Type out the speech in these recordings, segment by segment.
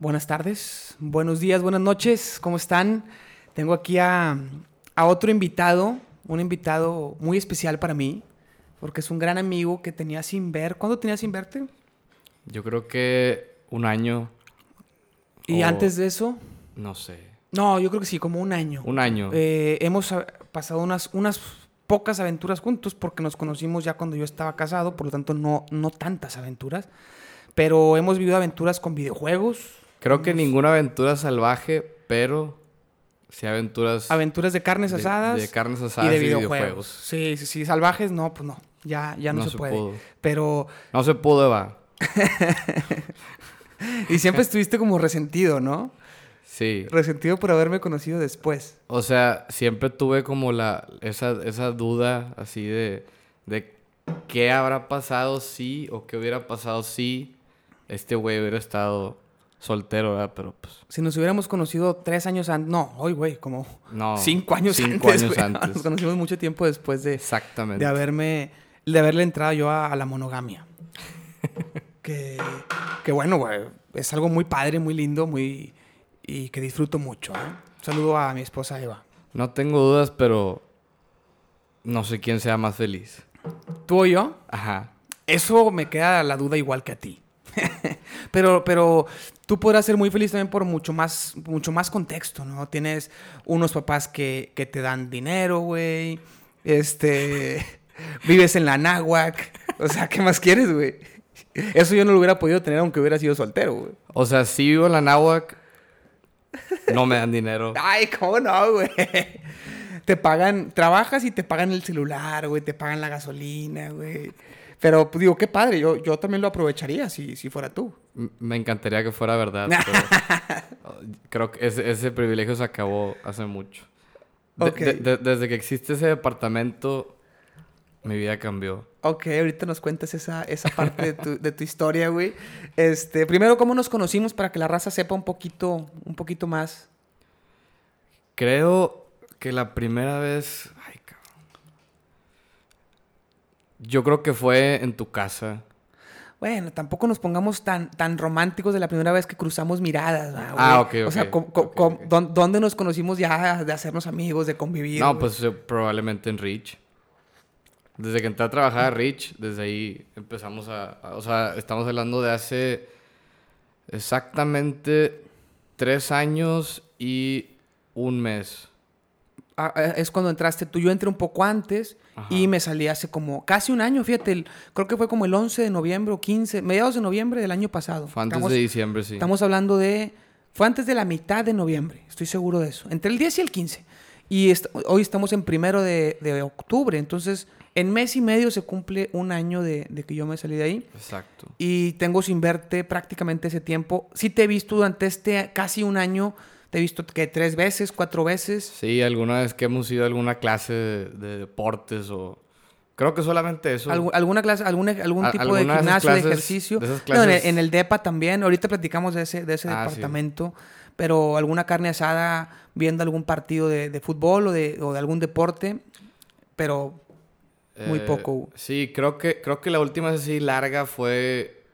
Buenas tardes, buenos días, buenas noches, ¿cómo están? Tengo aquí a, a otro invitado, un invitado muy especial para mí, porque es un gran amigo que tenía sin ver. ¿Cuándo tenía sin verte? Yo creo que un año. ¿Y o- antes de eso? No sé. No, yo creo que sí, como un año. Un año. Eh, hemos pasado unas, unas pocas aventuras juntos porque nos conocimos ya cuando yo estaba casado, por lo tanto no, no tantas aventuras. Pero hemos vivido aventuras con videojuegos, creo que ninguna aventura salvaje, pero sí aventuras aventuras de carnes de- asadas de, carnes y asadas de y videojuegos. videojuegos. Sí, sí, sí, salvajes no, pues no, ya, ya no, se, puede. pudo. Pero, No se pudo, Eva. y siempre estuviste como resentido, ¿no? Sí. Resentido por haberme conocido después. O sea, siempre tuve como la esa, esa duda así de, de qué habrá pasado si o qué hubiera pasado si este güey hubiera estado soltero, ¿verdad? Pero pues Si nos hubiéramos conocido tres años antes, no, hoy, güey, como no. cinco años cinco antes. años antes. Nos conocimos mucho tiempo después de, Exactamente. de haberme, de haberle entrado yo a, a la monogamia. que, que bueno, güey, es algo muy padre, muy lindo, muy y que disfruto mucho. ¿eh? Un saludo a mi esposa Eva. No tengo dudas, pero no sé quién sea más feliz. ¿Tú o yo? Ajá. Eso me queda la duda igual que a ti. pero, pero tú podrás ser muy feliz también por mucho más, mucho más contexto, ¿no? Tienes unos papás que, que te dan dinero, güey. Este. Vives en la náhuac. O sea, ¿qué más quieres, güey? Eso yo no lo hubiera podido tener aunque hubiera sido soltero, güey. O sea, si vivo en la náhuac, no me dan dinero. Ay, ¿cómo no, güey? Te pagan, trabajas y te pagan el celular, güey, te pagan la gasolina, güey. Pero pues, digo, qué padre, yo, yo también lo aprovecharía si, si fuera tú. Me encantaría que fuera verdad, pero creo que ese, ese privilegio se acabó hace mucho. De- Ok. de- de- desde que existe ese departamento, mi vida cambió. Ok, ahorita nos cuentas esa, esa parte de tu, de tu historia, güey. Este, primero, ¿cómo nos conocimos para que la raza sepa un poquito, un poquito más? Creo que la primera vez... Ay, cabrón. Yo creo que fue en tu casa. Bueno, tampoco nos pongamos tan, tan románticos de la primera vez que cruzamos miradas, ¿va, güey? Ah, ok, O sea, ok, ok. ¿dón- ¿dónde nos conocimos ya de hacernos amigos, de convivir? No, pues eh, probablemente en Rich. Desde que entré a trabajar a Rich, desde ahí empezamos a, a- O sea, estamos hablando de hace exactamente tres años y un mes. Ah, ah, es cuando entraste tú. Yo entré un poco antes Ajá. y me salí hace como casi un año, fíjate. el- creo que fue como el 11 de noviembre o 15, mediados de noviembre del año pasado. Fue antes Estamos- de diciembre, sí. Estamos hablando de... Fue antes de la mitad de noviembre, estoy seguro de eso. Entre el 10 y el 15. Y est- hoy estamos en primero de, de octubre, entonces en mes y medio se cumple un año de, de que yo me salí de ahí. Exacto. Y tengo sin verte prácticamente ese tiempo. Sí te he visto durante este casi un año, te he visto que tres veces, cuatro veces. Sí, alguna vez que hemos ido a alguna clase de, de deportes o... Creo que solamente eso. Algu- ¿Alguna clase, algún, algún A- tipo de de gimnasio, de clases- ejercicio? de esas No, en, el, clases- en el DEPA también. Ahorita platicamos de ese, de ese Ah, sí. departamento. Pero alguna carne asada viendo algún partido de, de fútbol o de, o de algún deporte. Pero muy Eh, poco. Sí, creo que, creo que la última así larga fue...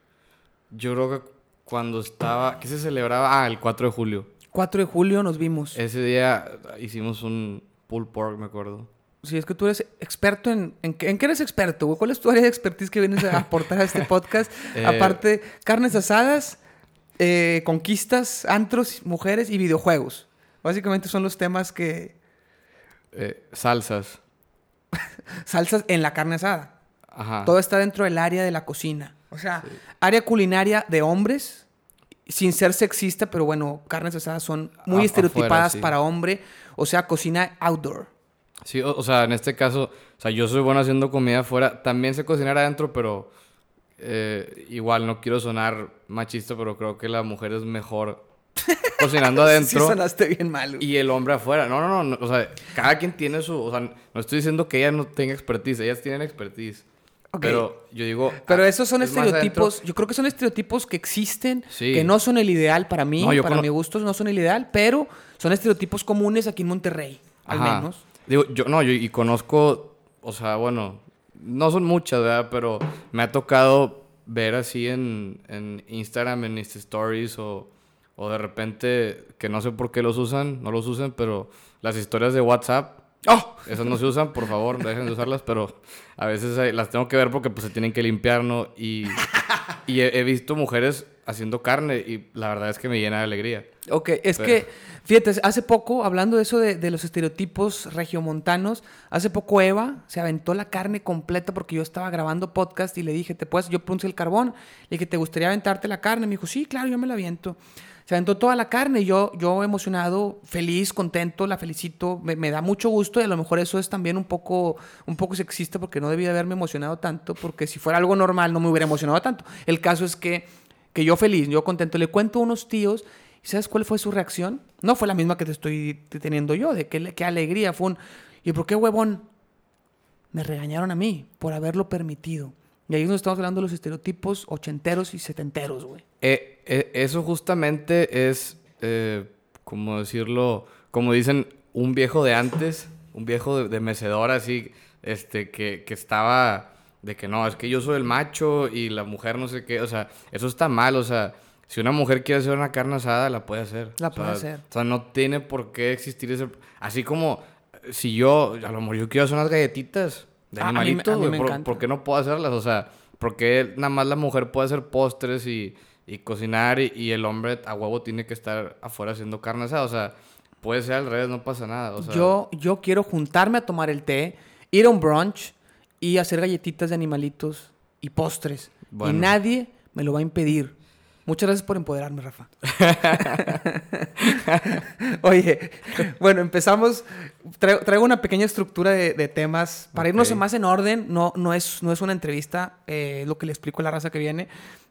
Yo creo que cuando estaba... ¿Qué se celebraba? Ah, el 4 de julio. 4 de julio nos vimos. Ese día hicimos un pulled pork, me acuerdo. Si es que tú eres experto en... ¿En qué, en qué eres experto, güey? ¿Cuál es tu área de expertise que vienes a aportar a este podcast? Eh, Aparte, carnes asadas, eh, conquistas, antros, mujeres y videojuegos. Básicamente son los temas que... Eh, salsas. Salsas en la carne asada. Ajá. Todo está dentro del área de la cocina. O sea, área culinaria de hombres, sin ser sexista, pero bueno, carnes asadas son muy estereotipadas afuera, sí. para hombre. O sea, cocina outdoor. Sí, o, o sea, en este caso, o sea, yo soy bueno haciendo comida afuera. También sé cocinar adentro, pero eh, igual no quiero sonar machista, pero creo que la mujer es mejor cocinando Sí adentro sonaste bien mal. güey. y el hombre afuera. No, no, no, no, O sea, cada quien tiene su. O sea, no estoy diciendo que ella no tenga expertise, ellas tienen expertise. Pero yo digo. Pero ah, esos son es estereotipos, yo creo que son estereotipos que existen, Sí. que no son el ideal para mí, No, para mi gusto no son el ideal, pero son estereotipos comunes aquí en Monterrey, al menos. Digo, yo no, yo y conozco, o sea, bueno, no son muchas, ¿verdad? Pero me ha tocado ver así en, en Instagram, en Insta Stories o, O de repente, que no sé por qué los usan, no los usan, pero las historias de WhatsApp, ¡Oh! esas no se usan, por favor, dejen de usarlas, pero a veces las tengo que ver porque pues se tienen que limpiar, ¿no? Y, y he, he visto mujeres haciendo carne y la verdad es que me llena de alegría. Ok, es Pero- que, fíjate, hace poco, hablando de eso de, de los estereotipos regiomontanos, hace poco Eva se aventó la carne completa porque yo estaba grabando podcast y le dije, ¿te puedes? Yo puse el carbón, le dije, ¿te gustaría aventarte la carne? Me dijo, sí, claro, yo me la aviento. Se aventó toda la carne yo, yo emocionado, feliz, contento, la felicito, me, da mucho gusto y a lo mejor eso es también un poco, un poco sexista porque no debía haberme emocionado tanto porque si fuera algo normal no me hubiera emocionado tanto. El caso es que, que yo feliz, yo contento, le cuento a unos tíos ¿Y sabes cuál fue su reacción? No fue la misma que te estoy teniendo yo, de qué, qué alegría. Fue un, ¿y por qué huevón? Me regañaron a mí por haberlo permitido. Y ahí nos estamos hablando de los estereotipos ochenteros y setenteros, güey. Eh, eh, eso justamente es, eh, como decirlo, como dicen, un viejo de antes, un viejo de, de mecedor así, este, que, que estaba de que no, es que yo soy el macho y la mujer no sé qué, o sea, eso está mal, o sea, si una mujer quiere hacer una carne asada, la puede hacer. La O sea, puede hacer. O sea, no tiene por qué existir ese... Así como si yo, a lo mejor yo quiero hacer unas galletitas de Ah, animalitos, güey, ¿por, qué no puedo hacerlas? O sea, porque nada más la mujer puede hacer postres y, y cocinar y, y el hombre a huevo tiene que estar afuera haciendo carne asada. O sea, puede ser al revés, no pasa nada. O sea, yo, yo quiero juntarme a tomar el té, ir a un brunch y hacer galletitas de animalitos y postres. Bueno. Y nadie me lo va a impedir. Muchas gracias por empoderarme, Rafa. Oye, bueno, empezamos. Traigo, traigo una pequeña estructura de, de temas para irnos más en orden. No, no, es, no es una entrevista, eh, lo que le explico a la raza que viene,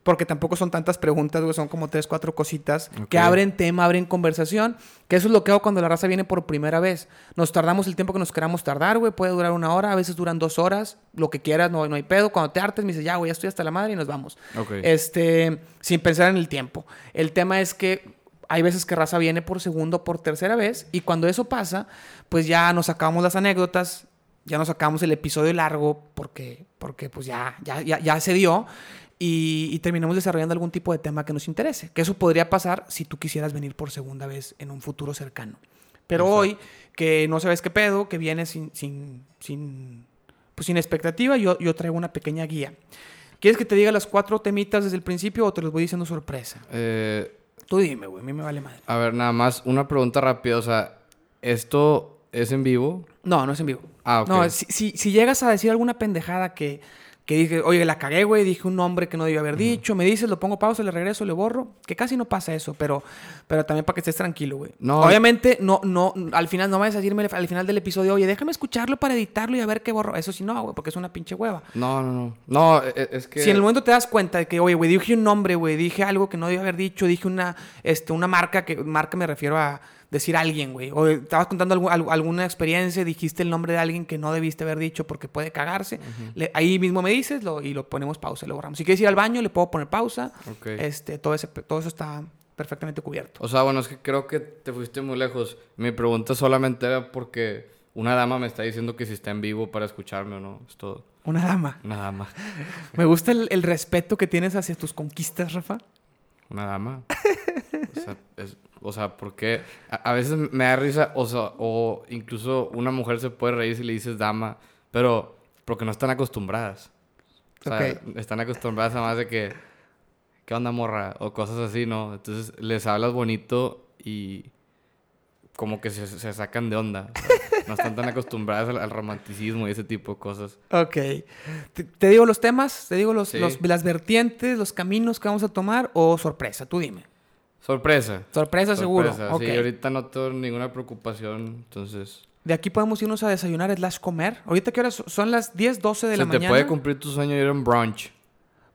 porque tampoco son tantas preguntas, güey, son como tres, cuatro cositas que abren tema, abren conversación. Que eso es lo que hago cuando la raza viene por primera vez. Nos tardamos el tiempo que nos queramos tardar, güey. Puede durar una hora, a veces duran dos horas, lo que quieras, no, no hay pedo. Cuando te hartes, me dices, ya, güey, ya estoy hasta la madre y nos vamos. Ok. Este, sin pensar en el tiempo. El tema es que hay veces que raza viene por segunda o por tercera vez y cuando eso pasa, pues ya nos sacamos las anécdotas, ya nos sacamos el episodio largo porque, porque pues ya, ya, ya, ya se dio y, y terminamos desarrollando algún tipo de tema que nos interese. Que eso podría pasar si tú quisieras venir por segunda vez en un futuro cercano. Pero Exacto. hoy, que no sabes qué pedo, que vienes sin, sin, sin, pues sin expectativa, yo, yo traigo una pequeña guía. ¿Quieres que te diga las cuatro temitas desde el principio o te los voy diciendo sorpresa? Eh, Tú dime, güey, a mí me vale madre. a ver, nada más una pregunta rápida. O sea, ¿esto es en vivo? No, no es en vivo. Ah, ok. No, si, si, si llegas a decir alguna pendejada que, que dije, oye, la cagué, güey, dije un nombre que no debía haber dicho, me dices, lo pongo pausa, le regreso, le borro, que casi no pasa eso, pero, pero también para que estés tranquilo, güey. No. Obviamente, no, no, al final no vayas a decirme al final del episodio, oye, déjame escucharlo para editarlo y a ver qué borro. Eso sí, no, güey, porque es una pinche hueva. No, no, no. No, e- e- es que... Si en el momento te das cuenta de que, oye, güey, dije un nombre, güey, dije algo que no debía haber dicho, dije una, este, una marca, que marca me refiero a decir alguien, güey. O estabas contando algu- algu- alguna experiencia, dijiste el nombre de alguien que no debiste haber dicho porque puede cagarse. Le- ahí mismo me dices lo, y lo ponemos pausa, lo borramos. Si quieres ir al baño, le puedo poner pausa. Este, todo, ese, todo eso está perfectamente cubierto. O sea, bueno, es que creo que te fuiste muy lejos. Mi pregunta solamente era porque una dama me está diciendo que si está en vivo para escucharme o no. Es todo. Una dama. Una dama. Me gusta el, el respeto que tienes hacia tus conquistas, Rafa. Una dama. O sea, es- o sea, porque a, a veces me da risa, o sea, o incluso una mujer se puede reír si le dices dama, pero porque no están acostumbradas. O sea, están acostumbradas a más de que, ¿qué onda morra? O cosas así, ¿no? Entonces les hablas bonito y como que se, se sacan de onda. o sea, no están tan acostumbradas al, al romanticismo y ese tipo de cosas. Ok. Te, te digo los temas, te digo los, Sí. los- las vertientes, los caminos que vamos a tomar o sorpresa, tú dime. Sorpresa. Sorpresa, seguro. Sorpresa. Sí, ahorita no tengo ninguna preocupación, entonces... De aquí podemos irnos a desayunar slash comer. Ahorita qué horas son las 10, 12 de Se la te mañana. puede cumplir tu sueño ir a un brunch.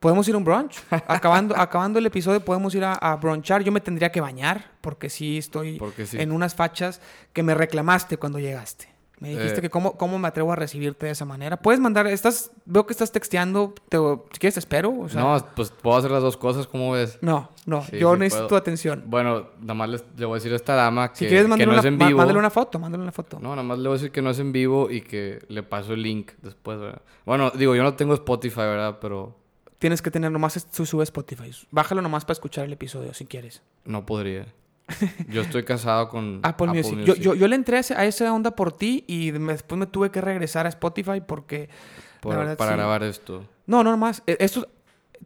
Podemos ir a un brunch. acabando, acabando el episodio podemos ir a, a brunchar. Yo me tendría que bañar porque sí estoy Porque sí. en unas fachas que me reclamaste cuando llegaste. Me dijiste Eh. que cómo, cómo me atrevo a recibirte de esa manera. Puedes mandar, estás, veo que estás texteando, te- si quieres te espero. O sea, no, pues puedo hacer las dos cosas, ¿cómo ves? no, no, Sí, yo sí necesito puedo. tu atención. Bueno, nada más les- le voy a decir a esta dama que, Si quieres, que no una, es en vivo. mándale una foto, mándale una foto. No, nada más le voy a decir que no es en vivo y que le paso el link después, ¿verdad? Bueno, digo, yo no tengo Spotify, ¿verdad? Pero Tienes que tener nomás se sube Spotify. Bájalo nomás para escuchar el episodio si quieres. No podría. Yo estoy casado con Apple, Music. Yo, yo, yo le entré a, esa onda por ti y me- después me tuve que regresar a Spotify porque... Por- verdad, para sí. grabar esto. No, no, nomás. eh, Esto,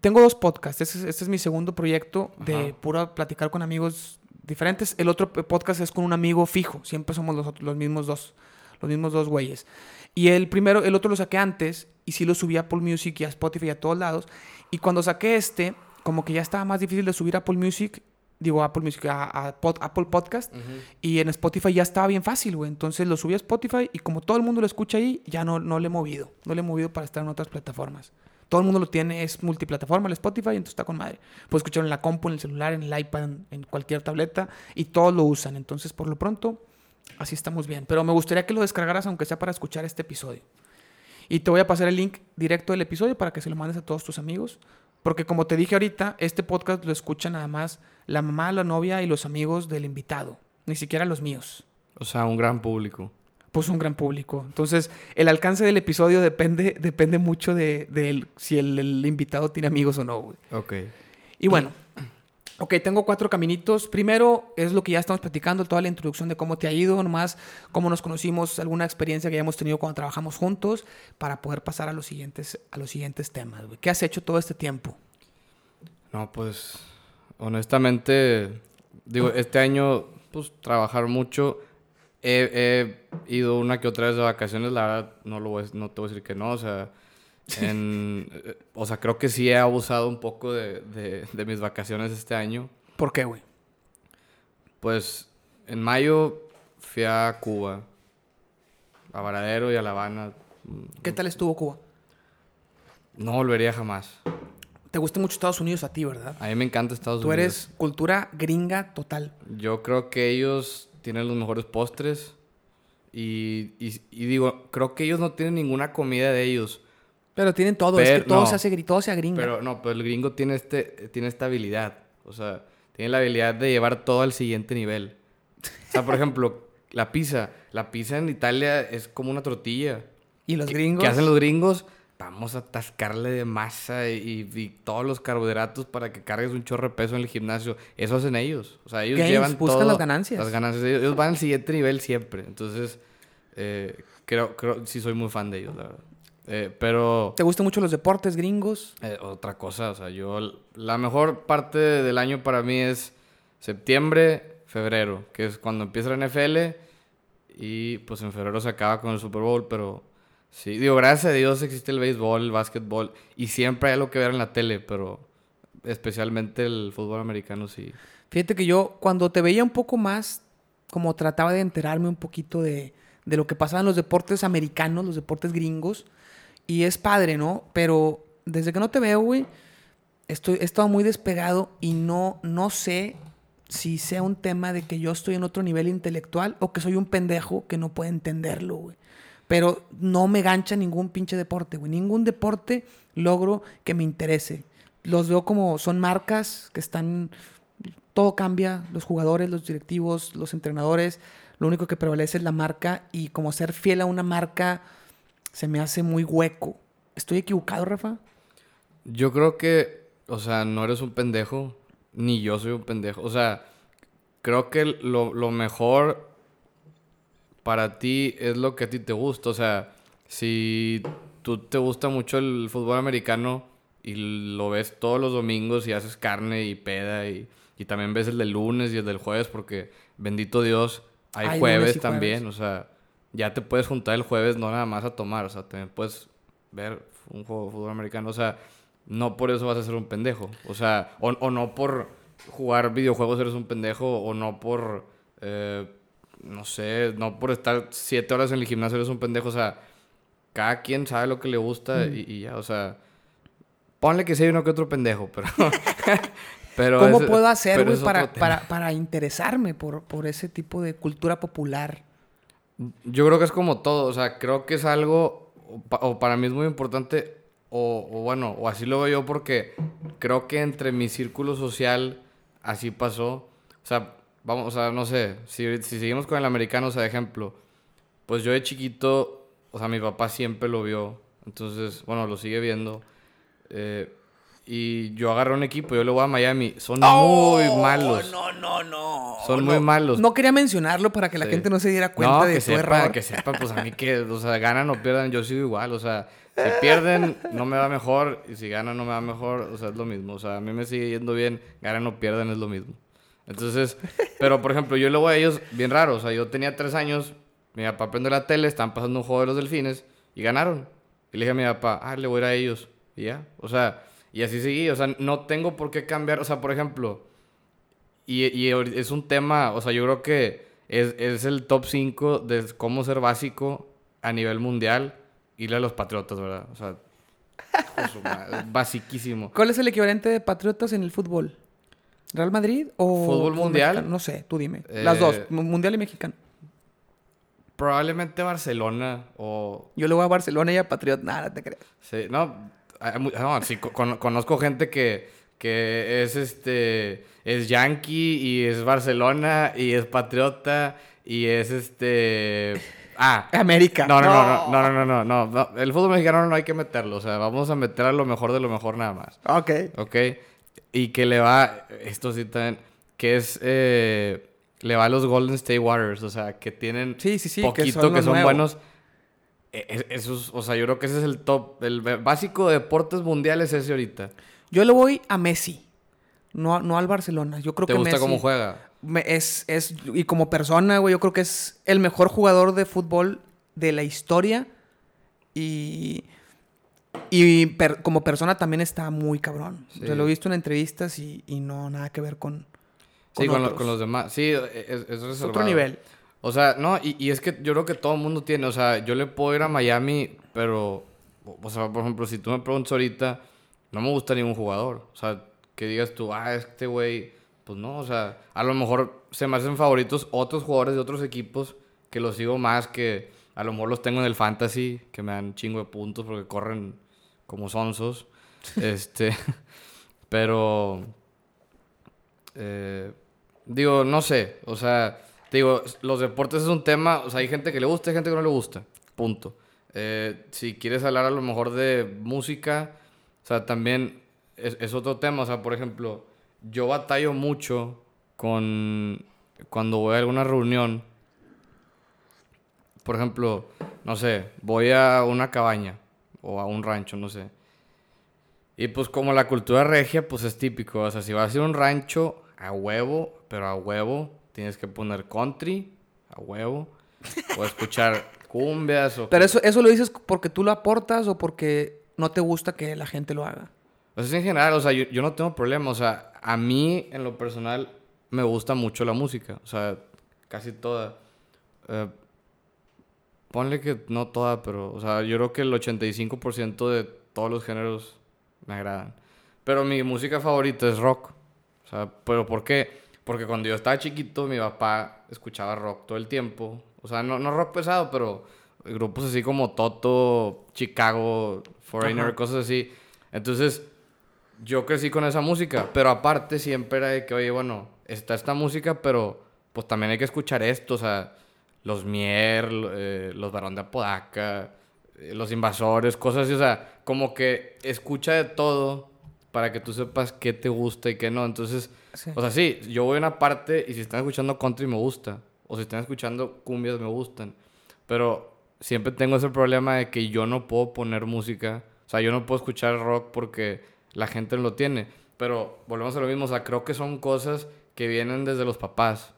tengo dos podcasts. Este es, este es mi segundo proyecto de Ajá. pura platicar con amigos diferentes. El otro podcast es con un amigo fijo. Siempre somos los, los mismos dos. Los mismos dos güeyes. Y el primero, el otro lo saqué antes y sí lo subí a Apple Music y a Spotify y a todos lados. Y cuando saqué este, como que ya estaba más difícil de subir a Apple Music. Digo, Apple Music, a, a pod- Apple Podcast. Y en Spotify ya estaba bien fácil, güey. Entonces lo subí a Spotify y como todo el mundo lo escucha ahí, ya no, no le he movido. No le he movido para estar en otras plataformas. Todo el mundo lo tiene, es multiplataforma el Spotify, entonces está con madre. Puedes escucharlo en la compu, en el celular, en el iPad, en, en cualquier tableta y todos lo usan. Entonces, por lo pronto, así estamos bien. Pero me gustaría que lo descargaras, aunque sea para escuchar este episodio. Y te voy a pasar el link directo del episodio para que se lo mandes a todos tus amigos. Porque como te dije ahorita, este podcast lo escuchan nada más la mamá, la novia y los amigos del invitado. Ni siquiera los míos. O sea, un gran público. Pues un gran público. Entonces, el alcance del episodio depende, depende mucho de, de el- si el, el invitado tiene amigos o no, güey. Ok. Y bueno, ok, tengo cuatro caminitos. Primero es lo que ya estamos platicando, toda la introducción de cómo te ha ido, nomás cómo nos conocimos, alguna experiencia que hayamos tenido cuando trabajamos juntos, para poder pasar a los siguientes, a los siguientes temas. güey. ¿Qué has hecho todo este tiempo? No, pues, honestamente, digo, este año, pues, trabajar mucho. He, he ido una que otra vez de vacaciones, la verdad, no, lo voy no te voy a decir que no, o sea, en- eh, o sea, creo que sí he abusado un poco de, de- de mis vacaciones este año. ¿Por qué, güey? Pues, en mayo fui a Cuba, a Varadero y a La Habana. ¿Qué tal estuvo Cuba? No volvería jamás. Te gusta mucho Estados Unidos a ti, ¿verdad? A mí me encanta Estados Tú Unidos. eres cultura gringa total. Yo creo que ellos tienen los mejores postres. Y, y- y digo, creo que ellos no tienen ninguna comida de ellos. Pero tienen todo, es que Pero- todo no. se hace todo se gringa. Pero no, pero el gringo tiene, este, tiene esta habilidad. O sea, tiene la habilidad de llevar todo al siguiente nivel. O sea, por ejemplo, la pizza. La pizza en Italia es como una tortilla. y los ¿Qué- gringos. ¿Qué hacen los gringos? Vamos a atascarle de masa y, y todos los carbohidratos para que cargues un chorro de peso en el gimnasio. Eso hacen ellos. O sea, ellos llevan buscan todo- las ganancias. Las ganancias. Ellos, ellos van al siguiente nivel siempre. Entonces, eh, creo, creo, sí soy muy fan de ellos, la verdad. Eh, pero ¿Te gustan mucho los deportes gringos? eh, otra cosa, o sea, yo... La mejor parte del año para mí es septiembre, febrero, que es cuando empieza la NFL y pues en febrero se acaba con el Super Bowl, pero sí, digo, gracias a Dios existe el béisbol, el básquetbol y siempre hay algo que ver en la tele, pero especialmente el fútbol americano sí. Fíjate que yo cuando te veía un poco más, como trataba de enterarme un poquito de, de lo que pasaba en los deportes americanos, los deportes gringos, y es padre, ¿no? Pero desde que no te veo, güey, estoy, he estado muy despegado y no, no sé si sea un tema de que yo estoy en otro nivel intelectual o que soy un pendejo que no puede entenderlo, güey. Pero no me gancha ningún pinche deporte, güey. Ningún deporte logro que me interese. Los veo como son marcas que están todo cambia, los jugadores, los directivos, los entrenadores, lo único que prevalece es la marca y como ser fiel a una marca se me hace muy hueco. ¿Estoy equivocado, Rafa? Yo creo que, o sea, no eres un pendejo, ni yo soy un pendejo. O sea, creo que lo, lo mejor para ti es lo que a ti te gusta. O sea, si tú te gusta mucho el fútbol americano y lo ves todos los domingos y haces carne y peda y, y también ves el del lunes y el del jueves porque, bendito Dios, hay, Hay jueves también. jueves. O sea, ya te puedes juntar el jueves no nada más a tomar. O sea, también puedes ver un juego de fútbol americano. O sea, no por eso vas a ser un pendejo. O sea, o, o no por jugar videojuegos eres un pendejo, o no por, eh, no sé, no por estar siete horas en el gimnasio eres un pendejo. O sea, cada quien sabe lo que le gusta y, y ya, o sea, ponle que sea uno que otro pendejo, pero... pero ¿Cómo puedo hacer, güey, para, para, para interesarme por, por ese tipo de cultura popular? Yo creo que es como todo, o sea, creo que es algo, o para mí es muy importante, o, o bueno, o así lo veo yo porque creo que entre mi círculo social así pasó. O sea, vamos, o sea, no sé, si, si seguimos con el americano, o sea, de ejemplo, pues yo de chiquito, o sea, mi papá siempre lo vio, entonces, bueno, lo sigue viendo. eh, y yo agarré un equipo, yo le voy a Miami. Son muy malos. Oh, No, no, no. Son no. muy malos. No quería mencionarlo para que la Sí. gente no se diera cuenta no, de que tu sepa, error. que sepa, pues a mí que, o sea, ganan o pierdan, yo sigo igual, o sea, si pierden no me va mejor y si ganan no me va mejor, o sea, es lo mismo, o sea, a mí me sigue yendo bien, ganan o pierdan es lo mismo. Entonces, pero por ejemplo, yo voy a ellos bien raro, o sea, yo tenía tres años, mi papá prende la tele, están pasando un juego de los delfines y ganaron. Y le dije a mi papá, ah, le voy a ir a ellos. Y ya, o sea, y así seguí, o sea, no tengo por qué cambiar, o sea, por ejemplo, y, y es un tema, o sea, yo creo que es, es el top 5 de cómo ser básico a nivel mundial irle a los patriotas, ¿verdad? O sea, basiquísimo. ¿Cuál es el equivalente de Patriotas en el fútbol? ¿Real Madrid o ¿Fútbol mundial? mexicano? No sé, tú dime. Eh, Las dos, mu- mundial y mexicano. Probablemente Barcelona o... Yo le voy a Barcelona y a Patriot. Nada, te creas. Sí, no, hay mu- no, sí, co- con- conozco gente que, que es este es yankee y es Barcelona y es patriota y es este ah América. no no no no no no no no, no, el fútbol mexicano no hay que meterlo o sea vamos a meter a lo mejor de lo mejor nada más Ok. ¿ok? Y que le va esto sí también que es eh, le va a los Golden State Warriors o sea que tienen Sí, sí, sí, que poquito son que son, buenos e- e- esos, o sea, yo creo que ese es el top, el básico de deportes mundiales ese ahorita. Yo le voy a Messi. No, no al Barcelona. Yo creo ¿Te que gusta Messi cómo juega? es, es, y como persona, güey, yo creo que es el mejor jugador de fútbol de la historia. Y, y per- como persona también está muy cabrón. O sea, Sí. lo he visto en entrevistas y, y no nada que ver con, Sí, con, lo- con los demás. Sí, es, es Es reservado. otro nivel. O sea, no, y, y es que yo creo que todo el mundo tiene, o sea, yo le puedo ir a Miami, pero, o sea, por ejemplo, si tú me preguntas ahorita, no me gusta ningún jugador. O sea, que digas tú, ah, este güey, pues no, o sea, a lo mejor se me hacen favoritos otros jugadores de otros equipos que los sigo más, que a lo mejor los tengo en el fantasy, que me dan chingo de puntos porque corren como sonsos. este, pero, eh, digo, no sé, o sea, digo, los deportes es un tema, o sea, hay gente que le gusta y gente que no le gusta, punto. Eh, si quieres hablar a lo mejor de música, o sea, también es, es otro tema, o sea, por ejemplo, yo batallo mucho con cuando voy a alguna reunión, por ejemplo, no sé, voy a una cabaña o a un rancho, no sé. Y pues como la cultura regia, pues es típico. O sea, si vas a ir a un rancho, a huevo, pero a huevo, tienes que poner country, a huevo. O escuchar cumbias o... Pero eso, eso lo dices porque tú lo aportas o porque no te gusta que la gente lo haga. O sea, en general, o sea, yo, yo no tengo problema. O sea, a mí, en lo personal, me gusta mucho la música. O sea, casi toda. Eh, ponle que no toda, pero... O sea, yo creo que el 85% de todos los géneros me agradan. Pero mi música favorita es rock. O sea, ¿pero por qué? Porque cuando yo estaba chiquito, mi papá escuchaba rock todo el tiempo. O sea, no, no rock pesado, pero grupos así como Toto, Chicago, Foreigner, Ajá. cosas así. Entonces, yo crecí con esa música. Pero aparte siempre era de que, oye, bueno, está esta música, pero pues también hay que escuchar esto. O sea, los Mier, eh, los Barón de Apodaca, eh, los Invasores, cosas así. O sea, como que escucha de todo para que tú sepas qué te gusta y qué no. Entonces, Sí. o sea, sí, yo voy a una parte y si están escuchando country me gusta. O si están escuchando cumbias me gustan. Pero siempre tengo ese problema de que yo no puedo poner música. O sea, yo no puedo escuchar rock porque la gente no lo tiene. Pero volvemos a lo mismo. O sea, creo que son cosas que vienen desde los papás.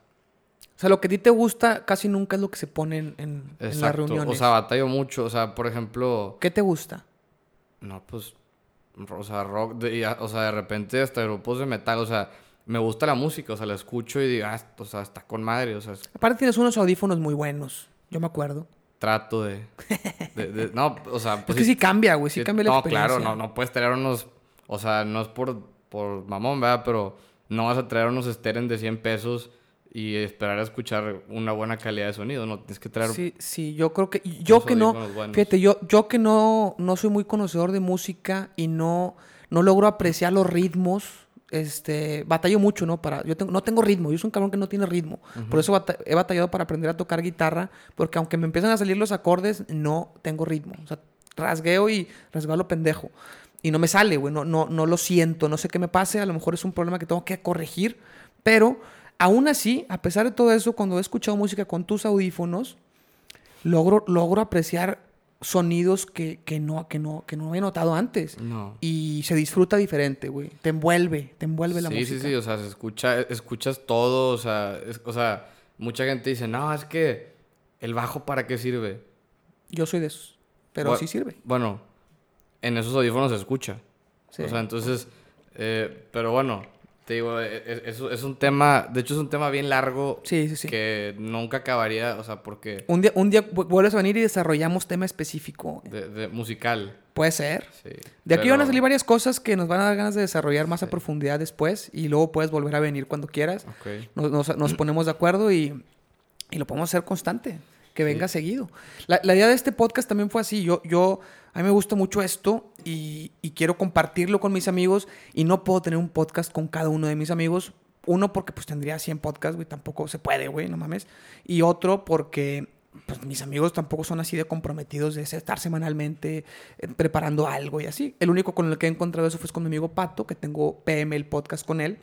O sea, lo que a ti te gusta casi nunca es lo que se pone en, en- en las reuniones. O sea, batallo mucho. O sea, por ejemplo... ¿Qué te gusta? No, pues... O sea, rock... de- y a- o sea, de repente hasta grupos de metal. O sea, me gusta la música. O sea, la escucho y digo, ah, o sea, está con madre. O sea, es- Aparte tienes unos audífonos muy buenos. Yo me acuerdo. trato de... de- de- no, o sea... es pues que sí- sí cambia, güey. Sí, Sí, cambia la no, experiencia. claro, no, no puedes traer unos... O sea, no es por, por mamón, ¿verdad? Pero no vas a traer unos Steren de 100 pesos y esperar a escuchar una buena calidad de sonido, ¿no? Tienes que traer... Sí, sí, yo creo que... Yo que no... Fíjate, yo, yo que no, no soy muy conocedor de música y no, no logro apreciar los ritmos, este, batallo mucho, ¿no? Para, yo tengo, no tengo ritmo, yo soy un cabrón que no tiene ritmo. Por eso bata- he batallado para aprender a tocar guitarra, porque aunque me empiezan a salir los acordes, no tengo ritmo. O sea, rasgueo y rasgueo a lo pendejo. y no me sale, güey. No, no, no lo siento, no sé qué me pase. A lo mejor es un problema que tengo que corregir. Pero aún así, a pesar de todo eso, cuando he escuchado música con tus audífonos, logro, logro apreciar sonidos que, que, no, que, no, que no he notado antes. No. Y se disfruta diferente, güey. Te envuelve, te envuelve la sí, música. Sí, sí, o sea, se escucha, escuchas todo, o sea, es- o sea, mucha gente dice, no, es que el bajo para qué sirve. Yo soy de esos. Pero sí sirve. Bueno, en esos audífonos se escucha. Sí. O sea, entonces, eh, pero bueno, te digo, e- e- es, es un tema, de hecho es un tema bien largo Sí, sí, sí. que nunca acabaría, o sea, porque Un día, un día vu- vuelves a venir y desarrollamos tema específico. de, de musical, Puede ser. sí. De aquí van a salir varias cosas que nos van a dar ganas de desarrollar más a profundidad después y luego puedes volver a venir cuando quieras. Nos- nos ponemos de acuerdo y, y lo podemos hacer constante, que venga seguido. La, la idea de este podcast también fue así. Yo, yo, a mí me gusta mucho esto y, quiero compartirlo con mis amigos y no puedo tener un podcast con cada uno de mis amigos. Uno, porque pues tendría 100 podcasts, güey, tampoco se puede, güey, no mames. Y otro, porque pues mis amigos tampoco son así de comprometidos de estar semanalmente eh, preparando algo y así. El único con el que he encontrado eso fue con mi amigo Pato, que tengo PM, el podcast con él.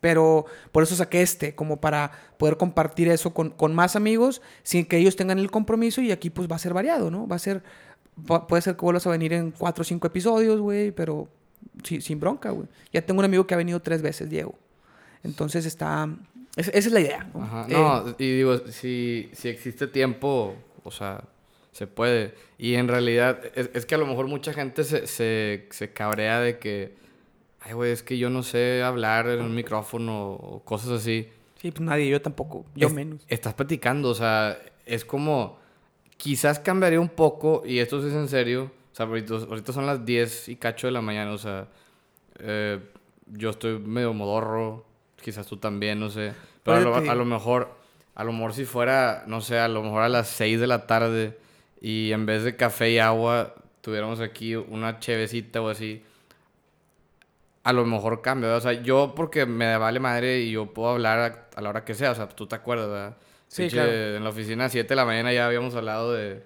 Pero por eso saqué este, como para poder compartir eso con, con más amigos sin que ellos tengan el compromiso y aquí pues va a ser variado, ¿no? Va a ser, puede ser que vuelvas a venir en cuatro o cinco episodios, güey, pero sí- sin bronca, güey. Ya tengo un amigo que ha venido tres veces, Diego. Entonces está, es- esa es la idea. ¿no? Ajá, Eh, no, y digo, si, si existe tiempo, o sea, se puede. Y en realidad, es, es que a lo mejor mucha gente se, se, se cabrea de que, ay, güey, es que yo no sé hablar en un micrófono o cosas así. sí, pues nadie, yo tampoco, yo Es- menos. Estás platicando, o sea, es como, quizás cambiaría un poco, y esto sí es en serio, o sea, ahorita, ahorita son las 10 y cacho de la mañana, o sea, eh, yo estoy medio modorro, quizás tú también, no sé, pero a lo, a lo mejor, a lo mejor si fuera, no sé, a lo mejor a las 6 de la tarde, y en vez de café y agua, tuviéramos aquí una chevecita o así, a lo mejor cambia, o sea, yo porque me vale madre y yo puedo hablar a, a la hora que sea, o sea, tú te acuerdas, ¿verdad? Sí, Pinche, claro. En la oficina a 7 de la mañana ya habíamos hablado de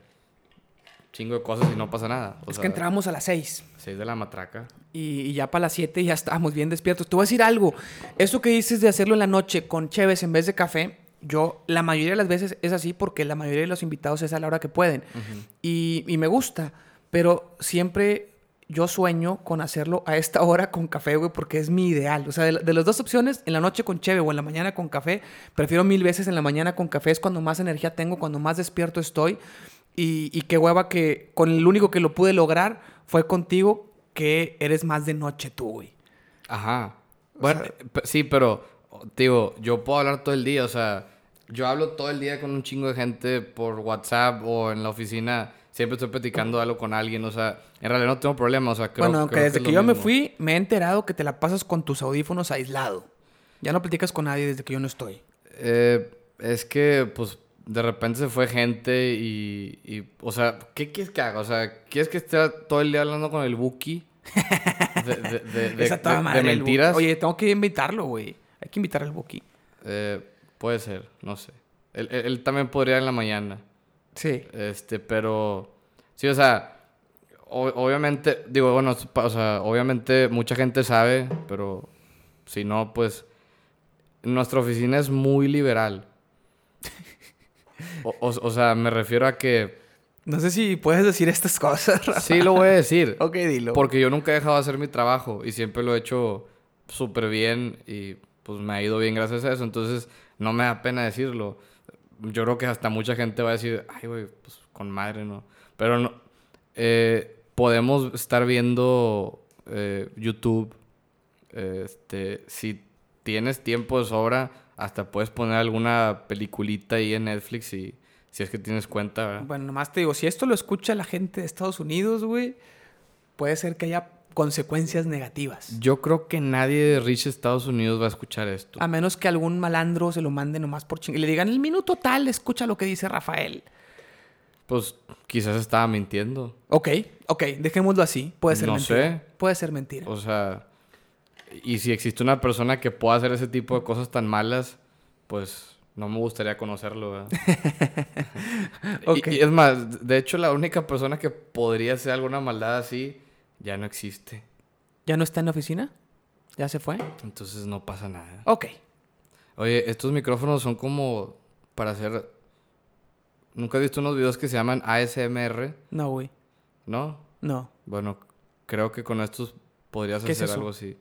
chingo de cosas y no pasa nada. O es sea, que entramos a las seis. 6 de la matraca. Y, y ya para las 7 ya estábamos bien despiertos. Te voy a decir algo. Eso que dices de hacerlo en la noche con cheves en vez de café, yo la mayoría de las veces es así porque la mayoría de los invitados es a la hora que pueden. y, y me gusta, pero siempre yo sueño con hacerlo a esta hora con café, güey, porque es mi ideal. O sea, de, de las dos opciones, en la noche con cheve o en la mañana con café, prefiero mil veces en la mañana con café. Es cuando más energía tengo, cuando más despierto estoy. Y, y qué hueva que con el único que lo pude lograr fue contigo, que eres más de noche tú, güey. Ajá. Bueno, eh, sí, pero, digo, yo puedo hablar todo el día, o sea, yo hablo todo el día con un chingo de gente por WhatsApp o en la oficina, siempre estoy platicando algo con alguien, o sea, en realidad no tengo problema, o sea, creo, bueno, aunque creo desde es que, lo yo me mismo. fui, me he enterado que te la pasas con tus audífonos aislado. Ya no platicas con nadie desde que yo no estoy. Eh, es que, pues, de repente se fue gente y, y, o sea, ¿qué quieres que haga? O sea, ¿quieres que esté todo el día hablando con el Buki? De, de, de, de- Esa toda madre, mentiras. Oye, tengo que invitarlo, güey. Hay que invitar al Buki. Eh, puede ser, no sé. Él, él- él también podría en la mañana. Sí. Este, pero. Sí, o sea. o- obviamente, digo, bueno, o sea, obviamente mucha gente sabe, pero si no, pues. Nuestra oficina es muy liberal. O, o- o sea, me refiero a que. No sé si puedes decir estas cosas, Rafa. Sí, lo voy a decir. Ok, dilo. Porque yo nunca he dejado de hacer mi trabajo y siempre lo he hecho súper bien y pues me ha ido bien gracias a eso. Entonces no me da pena decirlo. Yo creo que hasta mucha gente va a decir, ay, güey, pues con madre, ¿no? Pero no. eh, podemos estar viendo eh, YouTube. Este, si tienes tiempo de sobra, hasta puedes poner alguna peliculita ahí en Netflix y si es que tienes cuenta, ¿verdad? Bueno, nomás te digo, si esto lo escucha la gente de Estados Unidos, güey, puede ser que haya consecuencias negativas. Yo creo que nadie de Rich Estados Unidos va a escuchar esto. A menos que algún malandro se lo mande nomás por ching... Y le digan, el minuto tal, escucha lo que dice Rafael. Pues quizás estaba mintiendo. Ok, ok, dejémoslo así. Puede ser No mentira. sé. Puede ser mentira. O sea, y si existe una persona que pueda hacer ese tipo de cosas tan malas, pues no me gustaría conocerlo, ¿verdad? Y- Ok. y, es más, de hecho la única persona que podría hacer alguna maldad así ya no existe. ¿Ya no está en la oficina? ¿Ya se fue? Entonces no pasa nada. Ok. Oye, estos micrófonos son como para hacer... ¿Nunca has visto unos videos que se llaman ASMR? No, güey. ¿No? No. Bueno, creo que con estos podrías ¿Qué es hacer algo así.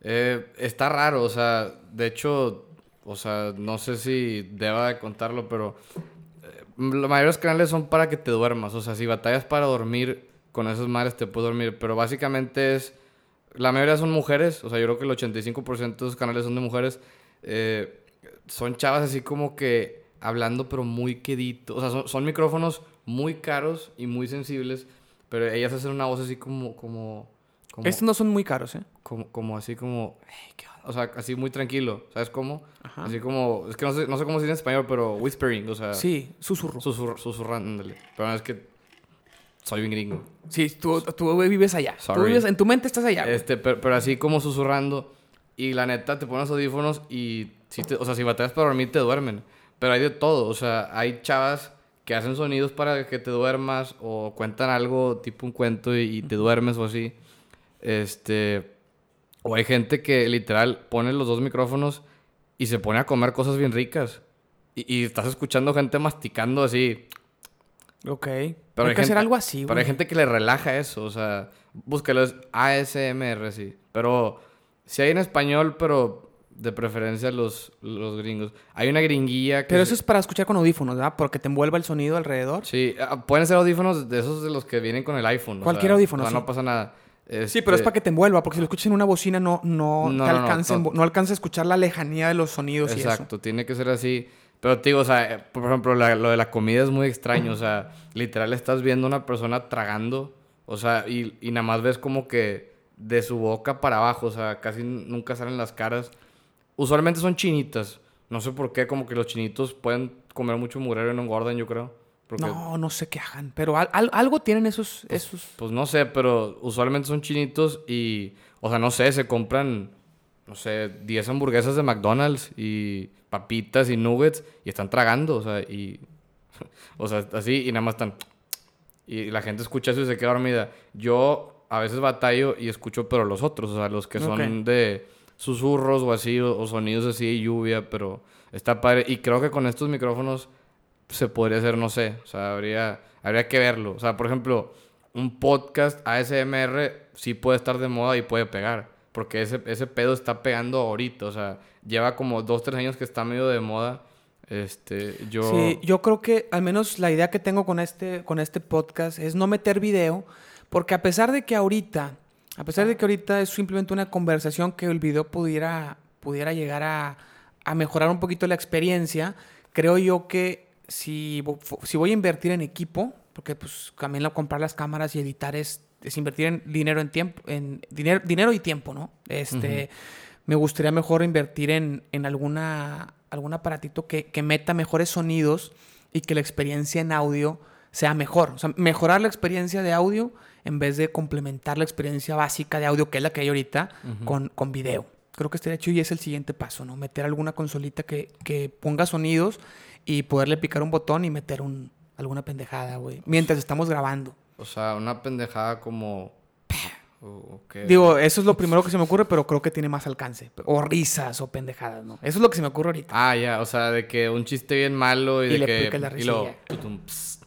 Eh, está raro, o sea, de hecho, o sea, no sé si deba de contarlo, pero eh, la mayoría de los canales son para que te duermas. O sea, si batallas para dormir, con esas madres te puedes dormir. Pero básicamente es, la mayoría son mujeres, o sea, yo creo que el 85% de esos canales son de mujeres. Eh, son chavas así como que hablando, pero muy quedito. O sea, son, son micrófonos muy caros y muy sensibles, pero ellas hacen una voz así como, como, como, Estos no son muy caros, ¿eh? como, como así como, "Hey, ¿qué onda?". o sea, así muy tranquilo, ¿sabes cómo? Ajá. Así como, es que no sé, no sé cómo se dice en español, pero whispering, o sea, Sí, susurro. susurr- susurrándole. Pero es que soy bien gringo. Sí, tú, tú vives allá. Tú Sorry. vives, en tu mente estás allá. güey. Este, pero, pero así como susurrando. Y la neta, te pones audífonos y, si te- o sea, si batallas para dormir, te duermen. Pero hay de todo. O sea, hay chavas que hacen sonidos para que te duermas o cuentan algo, tipo un cuento, y, y te duermes o así. Este. O hay gente que literal pone los dos micrófonos y se pone a comer cosas bien ricas. Y, y estás escuchando gente masticando así. Ok. Pero hay, que hacer gente- algo así, Pero hay gente que le relaja eso, o sea, búscalo, es ASMR, sí. Pero si hay en español, pero de preferencia los, los gringos. Hay una gringuilla que... Pero se- eso es para escuchar con audífonos, ¿verdad? Porque te envuelva el sonido alrededor. Sí, ah, pueden ser audífonos de esos de los que vienen con el iPhone. o Cualquier sea, audífono, o sea, sí. no pasa nada. Sí, pero es Este, para que te envuelva, porque si lo escuchas en una bocina no, no, No, te no, alcanza, no. no alcanza a escuchar la lejanía de los sonidos y eso. Exacto, tiene que ser así. Pero te digo, o sea, por ejemplo, la- lo de la comida es muy extraño. O sea, literal estás viendo a una persona tragando. O sea, y, y nada más ves como que de su boca para abajo. O sea, casi nunca salen las caras. Usualmente son chinitas. No sé por qué, como que los chinitos pueden comer mucho mugrero y no engordan, yo creo. Porque, No, no sé qué hagan, pero al- al- algo tienen esos, esos. Pues no sé, pero usualmente son chinitos y, o sea, no sé, se compran, no sé, 10 hamburguesas de McDonald's y papitas y nuggets y están tragando, o sea, y, o sea, así y nada más están, y la gente escucha eso y se queda dormida. Yo a veces batallo y escucho, pero los otros, o sea, los que son Ok. de susurros o así, o, o sonidos así de lluvia, pero está padre. Y creo que con estos micrófonos se podría hacer, no sé, o sea, habría, habría que verlo. O sea, por ejemplo, un podcast ASMR sí puede estar de moda y puede pegar, porque ese, ese pedo está pegando ahorita, o sea, lleva como dos, tres años que está medio de moda. Este, yo... Sí, yo creo que al menos la idea que tengo con este, con este podcast es no meter video, porque a pesar de que ahorita, a pesar de que ahorita es simplemente una conversación que el video pudiera, pudiera llegar a, a mejorar un poquito la experiencia, creo yo que si, si voy a invertir en equipo, porque pues también la- comprar las cámaras y editar es, es invertir en dinero en tiempo, en dinero, dinero y tiempo, ¿no? Este, me gustaría mejor invertir en, en alguna, algún aparatito que, que meta mejores sonidos y que la experiencia en audio sea mejor. O sea, mejorar la experiencia de audio en vez de complementar la experiencia básica de audio, que es la que hay ahorita, con, con video. Creo que estaría hecho y es el siguiente paso, ¿no? Meter alguna consolita que, que ponga sonidos y poderle picar un botón y meter un, alguna pendejada, güey. Mientras estamos grabando. O sea, una pendejada como... Digo, eso es lo primero que se me ocurre, pero creo que tiene más alcance. O risas o pendejadas, ¿no? Eso es lo que se me ocurre ahorita. Ah, ya, o sea, de que un chiste bien malo y, Y de le que... la y lo-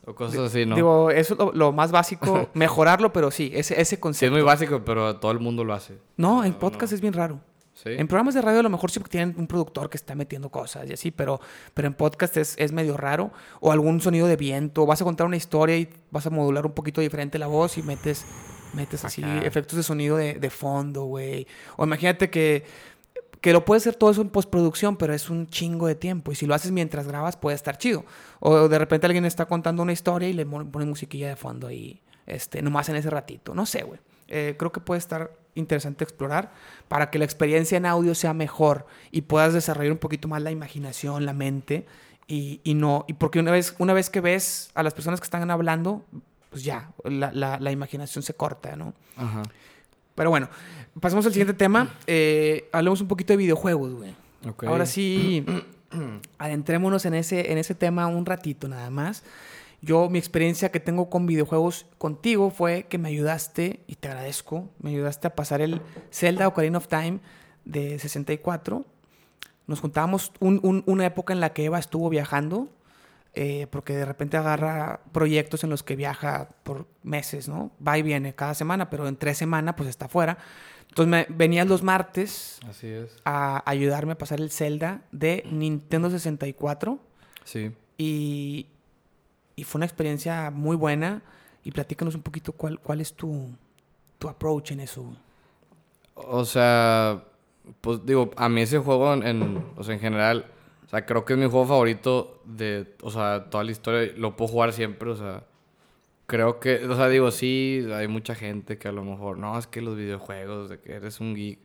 o cosas así, ¿no? Digo, eso es lo, lo más básico, mejorarlo, pero sí, ese, ese sí, es concepto. muy básico, pero todo el mundo lo hace. No, en No, podcast no. es bien raro. Sí. En programas de radio a lo mejor sí tienen un productor que está metiendo cosas y así, pero, pero en podcast es, es medio raro. O algún sonido de viento. Vas a contar una historia y vas a modular un poquito diferente la voz y metes, metes así Acá. efectos de sonido de, de fondo, güey. O imagínate que, que lo puedes hacer todo eso en postproducción, pero es un chingo de tiempo. Y si lo haces mientras grabas, puede estar chido. O de repente alguien está contando una historia y le pone musiquilla de fondo ahí, este, nomás en ese ratito. No sé, güey. Eh, creo que puede estar interesante explorar para que la experiencia en audio sea mejor y puedas desarrollar un poquito más la imaginación, la mente y, y no, y porque una vez, una vez que ves a las personas que están hablando, pues ya, la, la- la imaginación se corta, ¿no? Ajá. Pero bueno, pasamos al siguiente tema. Eh, hablemos un poquito de videojuegos, güey. Ok. Ahora sí, adentrémonos en ese, en ese tema un ratito nada más. Yo, mi experiencia que tengo con videojuegos contigo fue que me ayudaste, y te agradezco, me ayudaste a pasar el Zelda Ocarina of Time de 64. Nos juntábamos un- un- una época en la que Eva estuvo viajando, eh, porque de repente agarra proyectos en los que viaja por meses, ¿no? Va y viene cada semana, pero en tres semanas pues está fuera. Entonces me, venías los martes Así es. a ayudarme a pasar el Zelda de Nintendo 64 Sí. y, y fue una experiencia muy buena. Y platícanos un poquito cuál, cuál es tu, tu approach en eso. O sea, pues digo, a mí ese juego en, o sea, en general, o sea, creo que es mi juego favorito de, o sea, toda la historia. Lo puedo jugar siempre, o sea, creo que, o sea, digo, sí, hay mucha gente que a lo mejor, no, es que los videojuegos, de que eres un geek.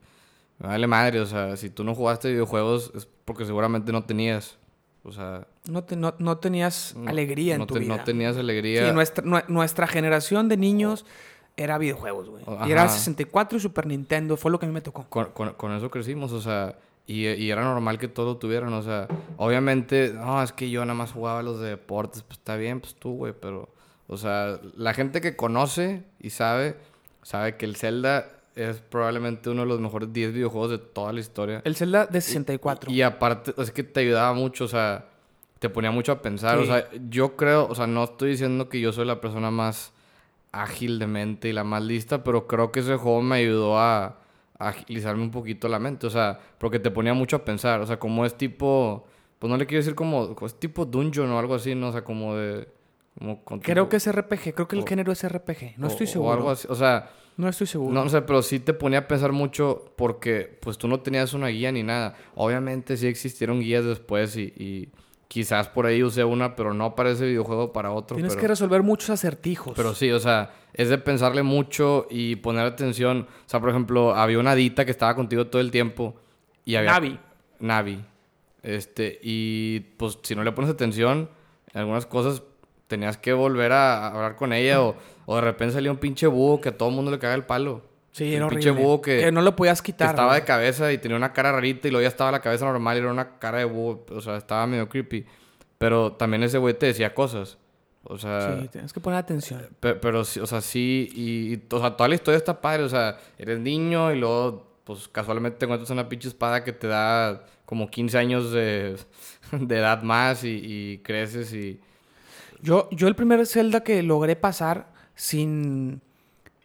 Vale madre, o sea, si tú no jugaste videojuegos es porque seguramente no tenías. O sea, No, te- no, no tenías no- alegría en no tu te- vida. No tenías alegría. Sí, nuestra, nue- nuestra generación de niños era videojuegos, güey. Y era Ajá. 64 y Super Nintendo, fue lo que a mí me tocó. con, con- con eso crecimos, o sea, y, y era normal que todo lo tuvieran, o sea, obviamente, no, es que yo nada más jugaba los de deportes, pues está bien, pues tú, güey, pero, o sea, la gente que conoce y sabe, sabe que el Zelda es probablemente uno de los mejores 10 videojuegos de toda la historia. El Zelda de 64. Y aparte, es que te ayudaba mucho, o sea, te ponía mucho a pensar. O sea, yo creo, o sea, no estoy diciendo que yo soy la persona más ágil de mente y la más lista, pero creo que ese juego me ayudó a, a agilizarme un poquito la mente, o sea, porque te ponía mucho a pensar, o sea, como es tipo, pues no le quiero decir como, es tipo dungeon o algo así, ¿no? O sea, como de... Como Creo que es RPG, creo que el o- género es RPG. No o- estoy o seguro. algo así, o sea... No estoy seguro. No, no sé, pero sí te ponía a pensar mucho porque pues tú no tenías una guía ni nada. Obviamente sí existieron guías después y, y quizás por ahí usé una, pero no para ese videojuego, para otro. Tienes pero, que resolver muchos acertijos. pero sí, o sea, es de pensarle mucho y poner atención. O sea, por ejemplo, había una Dita que estaba contigo todo el tiempo y había... Navi. Navi. Este, y pues si no le pones atención, en algunas cosas tenías que volver a hablar con ella o, o de repente salía un pinche búho que a todo el mundo le caga el palo. Sí, Un era pinche horrible. búho que- no lo podías Que quitar. estaba güey. de cabeza y tenía una cara rarita y luego ya estaba la cabeza normal y era una cara de búho. O sea, estaba medio creepy. Pero también ese güey te decía cosas. O sea, Sí, tienes que poner atención. pe- pero, sí, o sea, sí. Y, y, o sea, toda la historia está padre. O sea, eres niño y luego, pues casualmente te encuentras una pinche espada que te da como 15 años de, de edad más y, y creces y. Yo, yo el primer Zelda que logré pasar sin,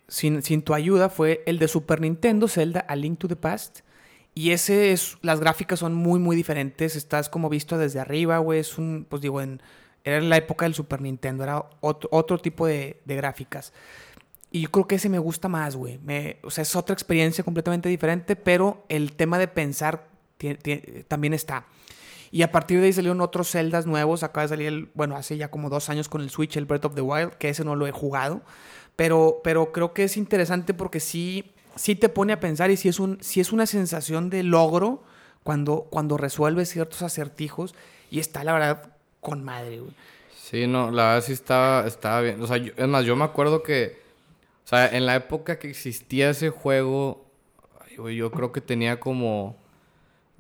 sin, sin tu ayuda fue el de Super Nintendo, Zelda A Link to the Past. Y ese es, las gráficas son muy, muy diferentes. Estás como visto desde arriba, güey. Es un, pues digo, en, era en la época del Super Nintendo, era otro, otro tipo de, de gráficas. Y yo creo que ese me gusta más, güey. O sea, es otra experiencia completamente diferente, pero el tema de pensar también está. Y a partir de ahí salieron otros Zeldas nuevos. Acaba de salir, el, bueno, hace ya como dos años con el Switch, el Breath of the Wild, que ese no lo he jugado. Pero, pero creo que es interesante porque sí, sí te pone a pensar y sí es, un, sí es una sensación de logro cuando, cuando resuelves ciertos acertijos. Y está, la verdad, con madre, güey. Sí, no, la verdad sí estaba, estaba bien. O sea, es más, yo me acuerdo que, o sea, en la época que existía ese juego, yo creo que tenía como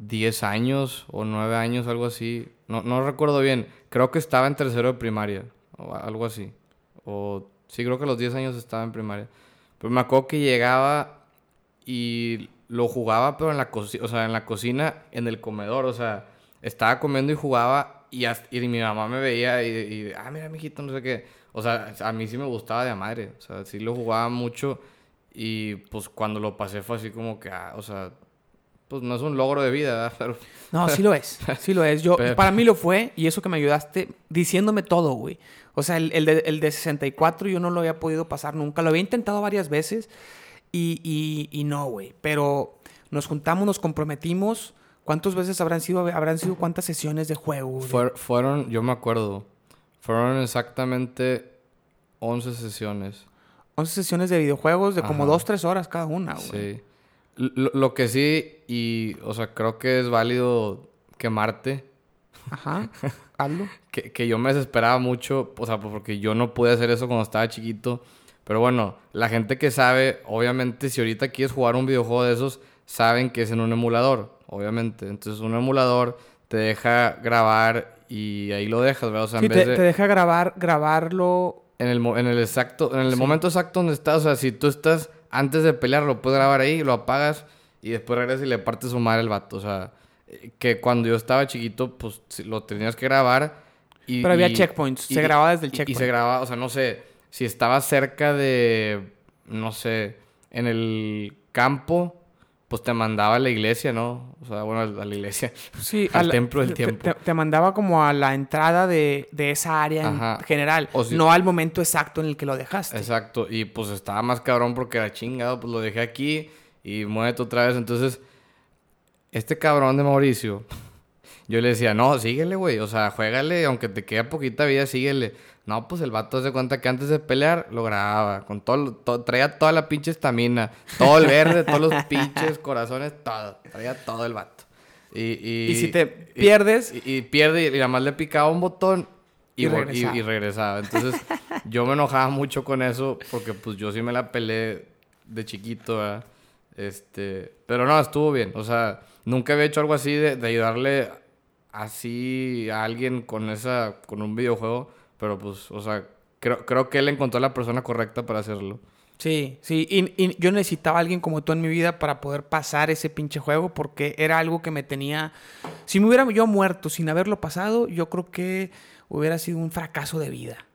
10 años o 9 años, algo así. No, no recuerdo bien. Creo que estaba en tercero de primaria o algo así. O sí, creo que a los 10 años estaba en primaria. Pero me acuerdo que llegaba y lo jugaba, pero en la cocina, o sea, en la cocina, en el comedor, o sea, estaba comiendo y jugaba y, y mi mamá me veía y, y, ah, mira, mijito, no sé qué. O sea, a mí sí me gustaba de madre, o sea, sí lo jugaba mucho y pues cuando lo pasé fue así como que, ah, o sea, pues no es un logro de vida, ¿verdad? Pero, No, sí lo es. Sí lo es. Yo, Pero- para mí lo fue y eso que me ayudaste diciéndome todo, güey. O sea, el, el de, el de 64 yo no lo había podido pasar nunca. Lo había intentado varias veces y, y, y no, güey. Pero nos juntamos, nos comprometimos. ¿Cuántas veces habrán sido, habrán sido cuántas sesiones de juego? güey? Fuer- fueron, yo me acuerdo, fueron exactamente 11 sesiones. 11 sesiones de videojuegos de como Ajá. 2, 3 horas cada una, güey. Sí. Lo, lo que sí, y, o sea, creo que es válido quemarte, Ajá. Hazlo. que, que yo me desesperaba mucho, o sea, porque yo no pude hacer eso cuando estaba chiquito. Pero bueno, la gente que sabe, obviamente, si ahorita quieres jugar un videojuego de esos, saben que es en un emulador, obviamente. Entonces, un emulador te deja grabar y ahí lo dejas, ¿verdad? O sea, Sí, en te, vez de... te deja grabar, grabarlo. En el, en el exacto, en el Sí. momento exacto donde estás, o sea, si tú estás antes de pelear, lo puedes grabar ahí, lo apagas y después regresas y le partes su madre el vato. O sea, que cuando yo estaba chiquito, pues lo tenías que grabar. Y, Pero había y- checkpoints, y- se grababa desde el checkpoint. Y se grababa, o sea, no sé, si estaba cerca de, no sé, en el campo, pues te mandaba a la iglesia, ¿no? O sea, bueno, a la iglesia. Sí, al la- templo del tiempo. Te, te mandaba como a la entrada de, de esa área en general, O si- no al momento exacto en el que lo dejaste. Exacto, y pues estaba más cabrón porque era chingado, pues lo dejé aquí y muévete otra vez. Entonces, este cabrón de Mauricio, yo le decía, no, síguele, güey, o sea, juégale, aunque te quede poquita vida, síguele. No, pues el vato se cuenta que antes de pelear lo grababa, con todo, traía toda la pinche estamina, todo el verde, todos los pinches corazones, todo, traía todo el vato. Y, y, Y si te pierdes- Y, y pierde, y nada más le picaba un botón regresaba. y regresaba. Entonces, yo me enojaba mucho con eso porque pues yo sí me la peleé de chiquito, ¿verdad? Este, pero no, estuvo bien. O sea, nunca había hecho algo así de, de ayudarle así a alguien con esa, con un videojuego. Pero pues, o sea, creo, creo que él encontró a la persona correcta para hacerlo. Sí, sí. Y, y yo necesitaba a alguien como tú en mi vida para poder pasar ese pinche juego porque era algo que me tenía... Si me hubiera yo muerto sin haberlo pasado, yo creo que hubiera sido un fracaso de vida.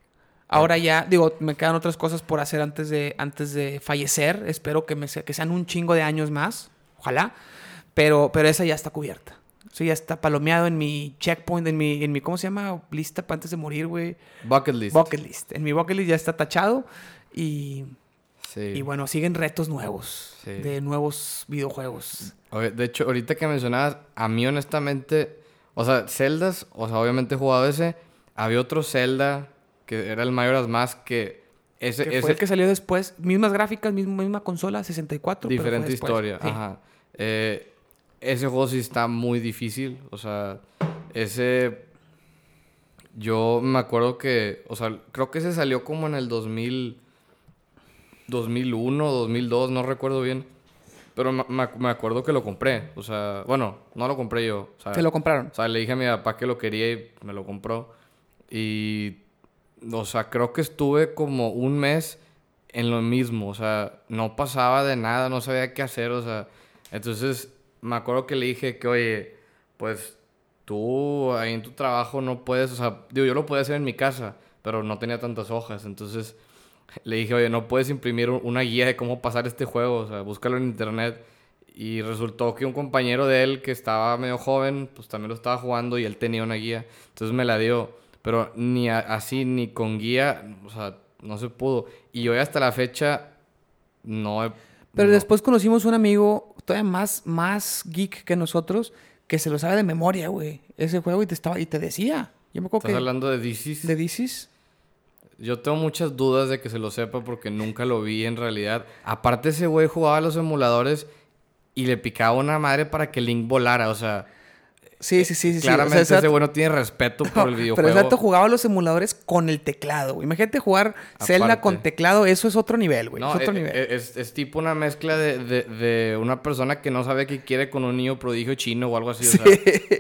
Ahora ya, digo, me quedan otras cosas por hacer antes de, antes de fallecer. Espero que, me, que sean un chingo de años más. Ojalá. Pero, pero esa ya está cubierta. Eso ya está palomeado en mi checkpoint, en mi, en mi ¿cómo se llama? Lista para antes de morir, güey. Bucket list. Bucket list. En mi bucket list ya está tachado. Y, Sí. y bueno, siguen retos nuevos. Sí. De nuevos videojuegos. Oye, de hecho, ahorita que mencionabas, a mí honestamente, o sea, Zeldas, o sea, obviamente he jugado ese. Había otro Zelda que era el Majora's Mask que ese, Que ese fue el que salió después. Mismas gráficas, misma, misma consola, 64. pero fue diferente historia. Sí. Ajá. Eh, ese juego sí está muy difícil, o sea, ese yo me acuerdo que, o sea, creo que ese salió como en el 2000 2001, 2002, no recuerdo bien. Pero me, me ac- me acuerdo que lo compré. O sea, bueno, no lo compré yo. O sea, Se lo compraron. o sea, le dije a mi papá que lo quería y me lo compró. Y, o sea, creo que estuve como un mes en lo mismo. O sea, no pasaba de nada, no sabía qué hacer. O sea, entonces me acuerdo que le dije que, oye, pues tú ahí en tu trabajo no puedes, o sea, digo, yo lo podía hacer en mi casa, pero no tenía tantas hojas. Entonces le dije, oye, no puedes imprimir un- una guía de cómo pasar este juego, o sea, búscalo en internet. Y resultó que un compañero de él que estaba medio joven, pues también lo estaba jugando y él tenía una guía. Entonces me la dio. Pero ni a- así, ni con guía, o sea, no se pudo. Y yo hasta la fecha no he... Pero no- después conocimos un amigo todavía más, más geek que nosotros que se lo sabe de memoria, güey. Ese juego y te estaba y te decía. Yo me acuerdo ¿Estás que hablando de DC's? de Dices. Yo tengo muchas dudas de que se lo sepa porque nunca lo vi en realidad. Aparte ese güey jugaba a los emuladores y le picaba una madre para que Link volara. O sea, Sí, sí, sí, sí. sí. O sea, claramente ese ese vato- güey no tiene respeto por el Pero videojuego. ese vato jugaba los emuladores con el teclado, güey. Imagínate jugar Zelda Aparte. con teclado, eso es otro nivel, güey. No, es otro eh, nivel. eh, es, es tipo una mezcla de, de- de una persona que no sabe qué quiere con un niño prodigio chino o algo así. O sea,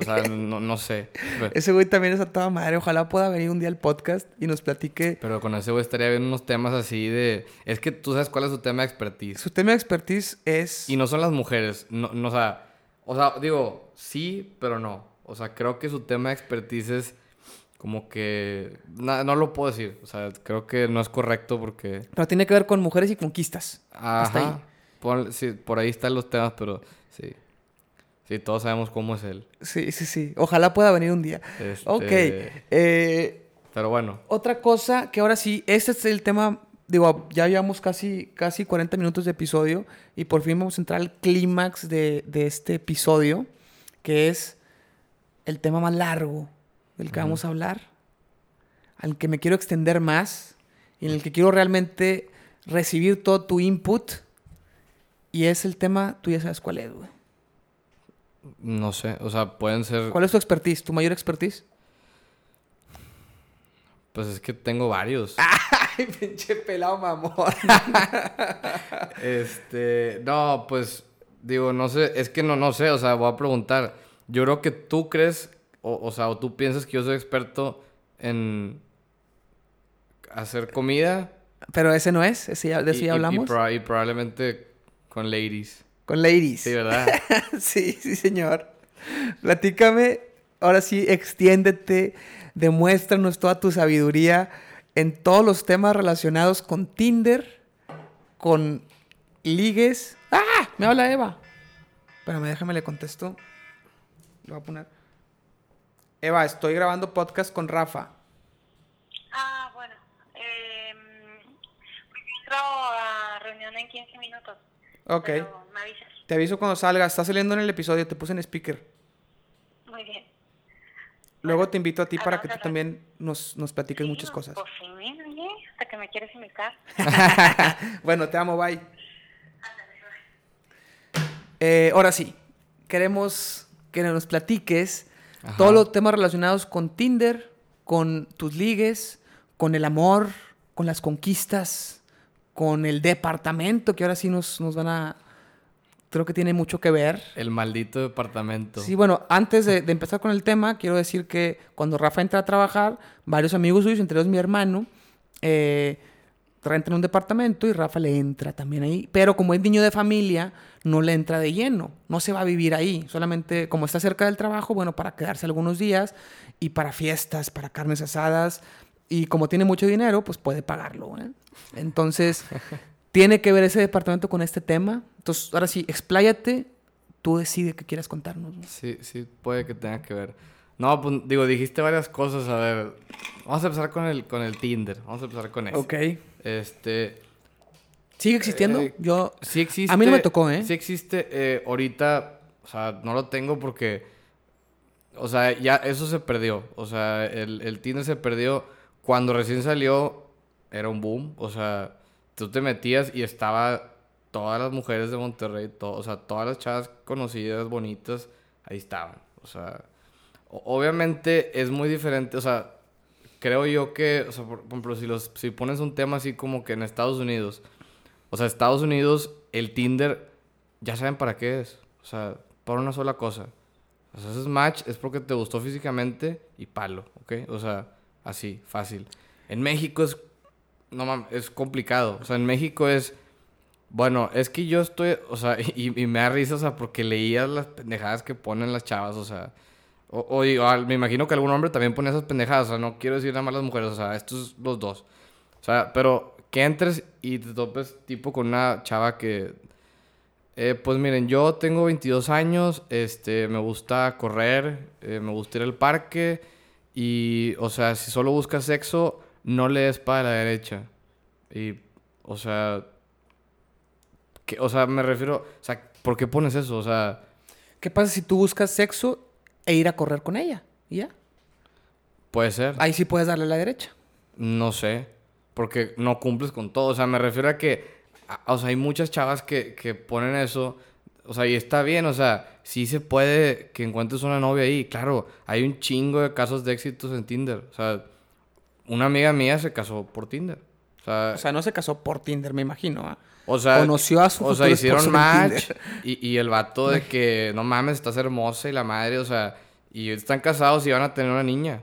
o sea, no, no sé. Pero, Ese güey también es a toda madre. Ojalá pueda venir un día al podcast y nos platique. pero con ese güey estaría viendo unos temas así de... Es que tú sabes cuál es su tema de expertise. Su tema de expertise es. Y no son las mujeres. No, no, o sea, o sea, digo, sí, pero no. O sea, creo que su tema de expertise es como que... na- no lo puedo decir. O sea, creo que no es correcto porque... Pero tiene que ver con mujeres y conquistas. Hasta Ajá. ahí. Por, sí, por ahí están los temas, pero sí. Sí, todos sabemos cómo es él. Sí, sí, sí. Ojalá pueda venir un día. Este, Ok. eh, Pero bueno. otra cosa que ahora sí, este es el tema. Digo, ya llevamos casi, casi 40 minutos de episodio y por fin vamos a entrar al clímax de, de este episodio, que es el tema más largo del que vamos a hablar, al que me quiero extender más y en el que quiero realmente recibir todo tu input. Y es el tema, tú ya sabes cuál es, güey. No sé, o sea, pueden ser... ¿Cuál es tu expertise, tu mayor expertise? Pues es que tengo varios. Ay, pinche pelado mamón. Este, no, pues digo, no sé, es que no, no sé, o sea, voy a preguntar. Yo creo que tú crees, o, o sea, o tú piensas que yo soy experto en hacer comida. Pero ese no es, ese ya- de eso y- ya y hablamos. y probablemente con ladies. Con ladies. Sí, ¿verdad? sí, sí, señor. Platícame, ahora sí, extiéndete, demuéstranos toda tu sabiduría en todos los temas relacionados con Tinder, con ligues. ¡Ah! Me habla Eva. Espérame, déjame le contesto. Lo voy a poner. Eva, estoy grabando podcast con Rafa. Ah, bueno. Eh, entro a reunión en 15 minutos. Ok. Pero me avisas. Te aviso cuando salga. Está saliendo en el episodio, te puse en speaker. Muy bien. Luego te invito a ti para que tú también nos, nos platiques Sí, muchas cosas. Pues sí, mira, oye, hasta que me quieres invitar. bueno, te amo, bye. Eh, ahora sí, queremos que nos platiques Ajá. todos los temas relacionados con Tinder, con tus ligues, con el amor, con las conquistas, con el departamento, que ahora sí nos, nos van a... Creo que tiene mucho que ver. El maldito departamento. Sí, bueno, antes de, de empezar con el tema, quiero decir que cuando Rafa entra a trabajar, varios amigos suyos, entre ellos mi hermano, eh, rentan un departamento y Rafa le entra también ahí. Pero como es niño de familia, no le entra de lleno, no se va a vivir ahí. Solamente como está cerca del trabajo, bueno, para quedarse algunos días y para fiestas, para carnes asadas. Y como tiene mucho dinero, pues puede pagarlo. ¿eh? Entonces, tiene que ver ese departamento con este tema. Entonces, ahora sí, expláyate. Tú decides qué quieras contarnos. ¿no? Sí, sí, puede que tenga que ver. No, pues digo, dijiste varias cosas. A ver, vamos a empezar con el, con el Tinder. Vamos a empezar con eso. Ok. Este, ¿Sigue existiendo? Eh, Yo... sí existe. A mí no me tocó, ¿eh? Sí existe. eh, ahorita, o sea, no lo tengo porque, o sea, ya eso se perdió. O sea, el, el Tinder se perdió cuando recién salió. Era un boom. O sea, tú te metías y estaba todas las mujeres de Monterrey, to- o sea, todas las chavas conocidas, bonitas, ahí estaban. O sea, obviamente es muy diferente. O sea, creo yo que, o sea, por ejemplo, si, los, si pones un tema así como que en Estados Unidos, o sea, Estados Unidos, el Tinder, ya saben para qué es. O sea, para una sola cosa. O sea, haces match es porque te gustó físicamente y palo, ¿ok? O sea, así, fácil. En México es, no mames, es complicado. O sea, en México es, bueno, es que yo estoy, o sea, y, me da risa, o sea, porque leías las pendejadas que ponen las chavas, o sea, o, me imagino que algún hombre también pone esas pendejadas, o sea, no quiero decir nada más las mujeres, o sea, estos los dos. O sea, pero que entres y te topes tipo con una chava que, eh, pues miren, yo tengo 22 años, este, me gusta correr, eh, me gusta ir al parque y, o sea, si solo buscas sexo, no le des para la derecha. Y, o sea, que, o sea, me refiero, o sea, ¿por qué pones eso? O sea, ¿Qué pasa si tú buscas sexo e ir a correr con ella? ¿Y ya? puede ser. Ahí sí puedes darle a la derecha. No sé, porque no cumples con todo. O sea, me refiero a que, a- o sea, hay muchas chavas que, que ponen eso. O sea, y está bien, o sea, sí se puede que encuentres una novia ahí. Claro, hay un chingo de casos de éxitos en Tinder. O sea, una amiga mía se casó por Tinder. O sea, O sea, no se casó por Tinder, me imagino. ¿ah? o sea, conoció a su O sea, hicieron match y, y el vato de que, no mames, estás hermosa y la madre, o sea, y están casados y van a tener una niña.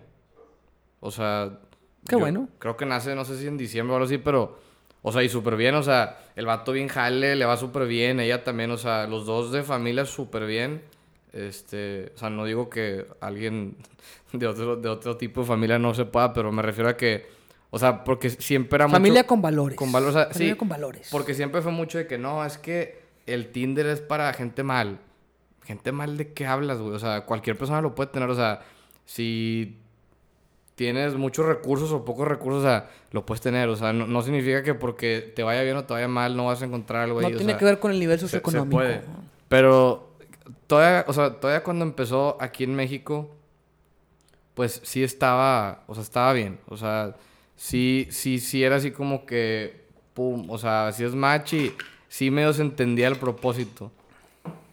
O sea... Qué bueno. Creo que nace, no sé si en diciembre o algo así, pero... O sea, y súper bien, o sea, el vato bien jale, le va súper bien, ella también, o sea, los dos de familia súper bien. Este, o sea, no digo que alguien de otro, de otro tipo de familia no se pueda, pero me refiero a que, o sea, porque siempre era mucho- Familia con valores. con valores, o sea, Familia sí, con valores. Porque siempre fue mucho de que no, es que el Tinder es para gente mal. Gente mal de qué hablas, güey. O sea, cualquier persona lo puede tener. O sea, si tienes muchos recursos o pocos recursos, o sea, lo puedes tener. O sea, no, no significa que porque te vaya bien o te vaya mal no vas a encontrar algo no ahí. o tiene sea, que ver con el nivel se- se socioeconómico. puede. Pero todavía, o sea, todavía cuando empezó aquí en México, pues sí estaba, o sea, estaba bien. O sea, sí, sí, sí era así como que, pum, o sea, así es match y sí medio se entendía el propósito.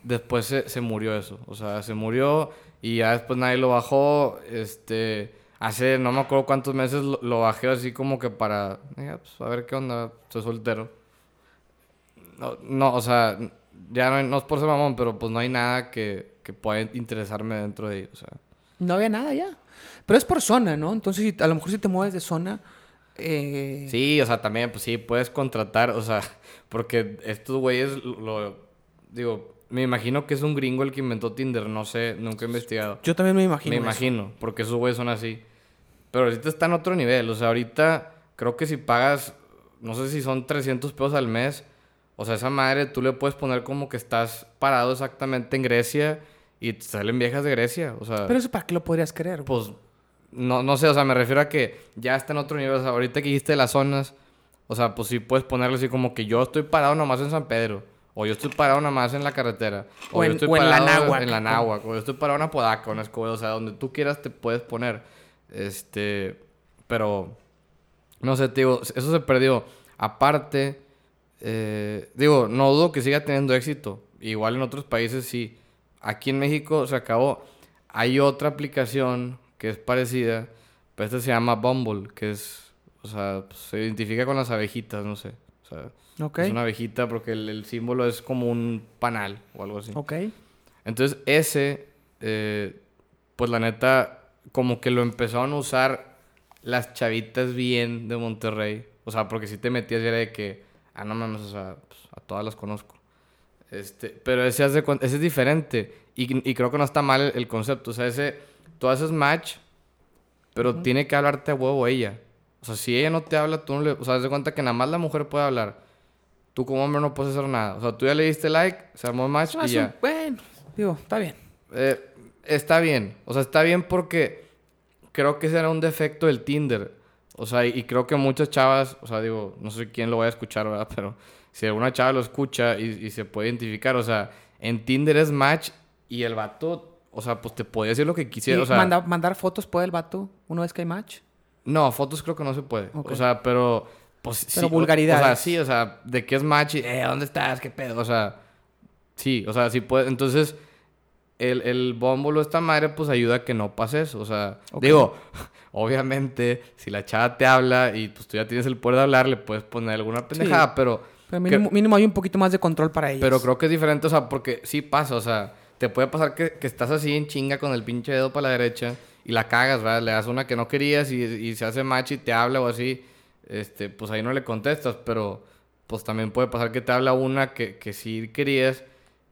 Después se, se murió eso, o sea, se murió y ya después nadie lo bajó, este, hace no me acuerdo cuántos meses lo, bajé así como que para, "Eh, pues, a ver qué onda, estoy soltero. No, no, o sea, ya no es por ser mamón, pero pues no hay nada que, que pueda interesarme dentro de ello, o sea. No había nada ya. Pero es por zona, ¿no? Entonces, si- a lo mejor si te mueves de zona... eh, Sí, o sea, también, pues sí, puedes contratar, o sea, porque estos güeyes, lo, digo, me imagino que es un gringo el que inventó Tinder, no sé, nunca he investigado. Yo también me imagino. me eso. imagino, porque esos güeyes son así. Pero ahorita está en otro nivel, o sea, ahorita creo que si pagas, no sé si son 300 pesos al mes, o sea, esa madre tú le puedes poner como que estás parado exactamente en Grecia y te salen viejas de Grecia, o sea... Pero eso para qué lo podrías querer. güey? Pues, no, no sé, o sea, me refiero a que ya está en otro nivel. O sea, ahorita que dijiste las zonas, o sea, pues sí puedes ponerle así como que yo estoy parado nomás en San Pedro. O yo estoy parado nomás en la carretera. O, O yo en- estoy o en la parado náhuac, En la náhuac. O yo estoy parado en Apodaca, o en Escobedo. O sea, donde tú quieras te puedes poner. Este, pero, no sé, te digo, eso se perdió. Aparte, eh, digo, no dudo que siga teniendo éxito. Igual en otros países sí. Aquí en México se acabó. Hay otra aplicación que es parecida, pero esta se llama Bumble, que es, o sea, pues, se identifica con las abejitas, no sé. O sea, Ok. es una abejita porque el, el símbolo es como un panal o algo así. Ok. Entonces, ese, eh, pues la neta, como que lo empezaron a usar las chavitas bien de Monterrey. O sea, porque si te metías era de que, ah, no mames, o sea, pues, a todas las conozco. Este, pero ese, hace ese es diferente. Y, y creo que no está mal el concepto. O sea, ese, tú haces match, pero tiene que hablarte a huevo ella. O sea, si ella no te habla, tú no le... O sea, haz de cuenta que nada más la mujer puede hablar. Tú como hombre no puedes hacer nada. O sea, tú ya le diste like, se armó el match y ya. Bueno, digo, está bien. Eh, está bien. O sea, está bien porque creo que ese era un defecto del Tinder. O sea, y, creo que muchas chavas, o sea, digo, no sé quién lo vaya a escuchar, ¿verdad? Pero si alguna chava lo escucha y, y se puede identificar, o sea, en Tinder es match y el vato, o sea, pues te podía decir lo que quisiera. Sí, o sea, manda- mandar fotos puede el vato una vez que hay match. no, fotos creo que no se puede. Ok. O sea, pero. Pues, Pero sí, o- vulgaridades. O, sea, sí, o sea, de qué es match y, eh, ¿dónde estás? ¿Qué pedo? O sea, sí, o sea, sí puede. Entonces, el, el bómbolo, esta madre, pues ayuda a que no pase eso. O sea, Ok. digo, obviamente, si la chava te habla y pues tú ya tienes el poder de hablar, le puedes poner alguna pendejada, pero. Pero mínimo, mínimo hay un poquito más de control para ellos. Pero creo que es diferente, o sea, porque sí pasa, o sea, te puede pasar que, estás así en chinga con el pinche dedo para la derecha y la cagas, ¿verdad? Le das una que no querías y, se hace match y te habla o así, este, pues ahí no le contestas, pero pues también puede pasar que te habla una que, que sí querías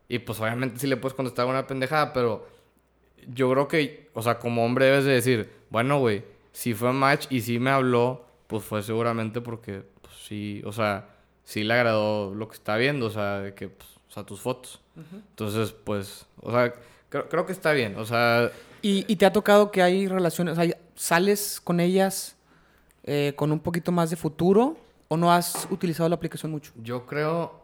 y pues obviamente sí le puedes contestar una pendejada, pero yo creo que, o sea, como hombre debes de decir, bueno, güey, si fue match y sí me habló, pues fue seguramente porque, pues sí, o sea, sí le agradó lo que está viendo, o sea, que, pues, o sea, tus fotos. Entonces, pues, o sea, creo, creo que está bien, o sea, ¿Y, y te ha tocado que hay relaciones, o sea, sales con ellas eh, con un poquito más de futuro o no has utilizado la aplicación mucho? yo creo,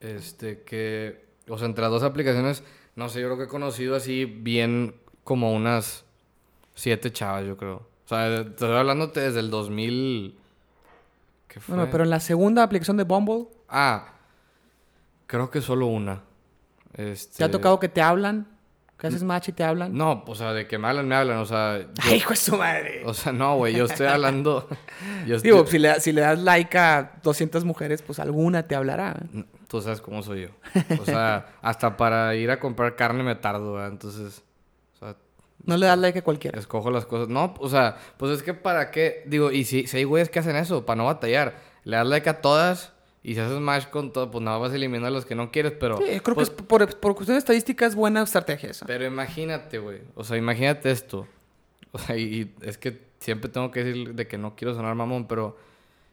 este, que, o sea, entre las dos aplicaciones, no sé, yo creo que he conocido así bien como unas siete chavas, yo creo. O sea, te estoy hablándote desde el 2000... ¿Qué fue? Bueno, pero en la segunda aplicación de Bumble, Ah, creo que solo una. Este... ¿te ha tocado que te hablan? ¿Que haces match y te hablan? No, o sea, de que me hablan, me hablan, o sea... yo- ¡Ay, hijo de su madre! O sea, no, güey, yo estoy hablando... yo estoy- Digo, si le, si le das like a 200 mujeres, pues alguna te hablará. Tú sabes cómo soy yo. O sea, hasta para ir a comprar carne me tardo, ¿verdad? Entonces, o sea, No le das like a cualquiera. escojo las cosas. No, o sea, pues es que para qué... Digo, y si, si hay güeyes que hacen eso, para no batallar. Le das like a todas y si haces match con todo, pues nada más vas a los que no quieres, pero... Sí, creo pues, que es por, por cuestión de estadística es buena estrategia esa. Pero imagínate, güey. O sea, imagínate esto. O sea, y, y es que siempre tengo que decir de que no quiero sonar mamón, pero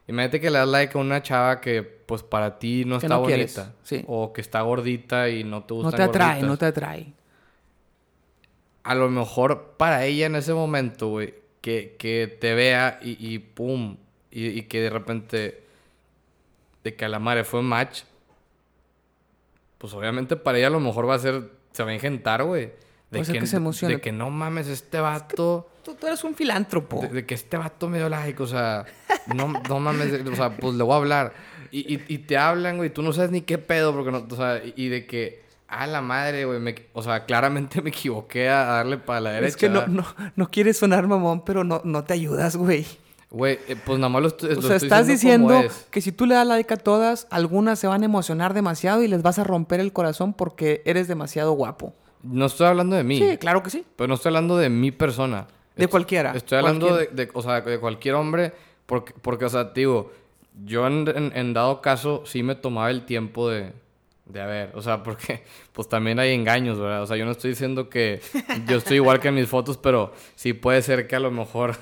imagínate que le das like a una chava que, pues, para ti no Que está no quieres, bonita. sí. O que está gordita y no te gusta. No te atrae, no te atrae. A lo mejor para ella en ese momento, güey, que, que te vea y, y pum, y, y que de repente, de que a la madre fue un match, pues obviamente para ella a lo mejor va a ser, se va a engentar, güey. De ser que se emocione. De que no mames, este vato, Tú, tú eres un filántropo. de, de que este vato me dio like, o sea, no, no mames, o sea, pues le voy a hablar. Y, y, y te hablan, güey, tú no sabes ni qué pedo, porque no, o sea, y, de que, ah, la madre, güey, o sea, claramente me equivoqué a darle para la derecha. es que no, no, no quieres sonar mamón, pero no, no te ayudas, güey. Güey, eh, pues nada más lo estoy, O lo sea, estoy estás diciendo diciendo como es. que si tú le das like a todas, algunas se van a emocionar demasiado y les vas a romper el corazón porque eres demasiado guapo. no estoy hablando de mí. Sí, claro que sí. Pero no estoy hablando de mi persona. De cualquiera, Estoy hablando de, de- o sea, de cualquier hombre. Porque, porque o sea, digo, yo en, en- en dado caso sí me tomaba el tiempo de, de a ver. O sea, porque pues también hay engaños, ¿verdad? O sea, yo no estoy diciendo que yo estoy igual que en mis fotos, pero sí puede ser que a lo mejor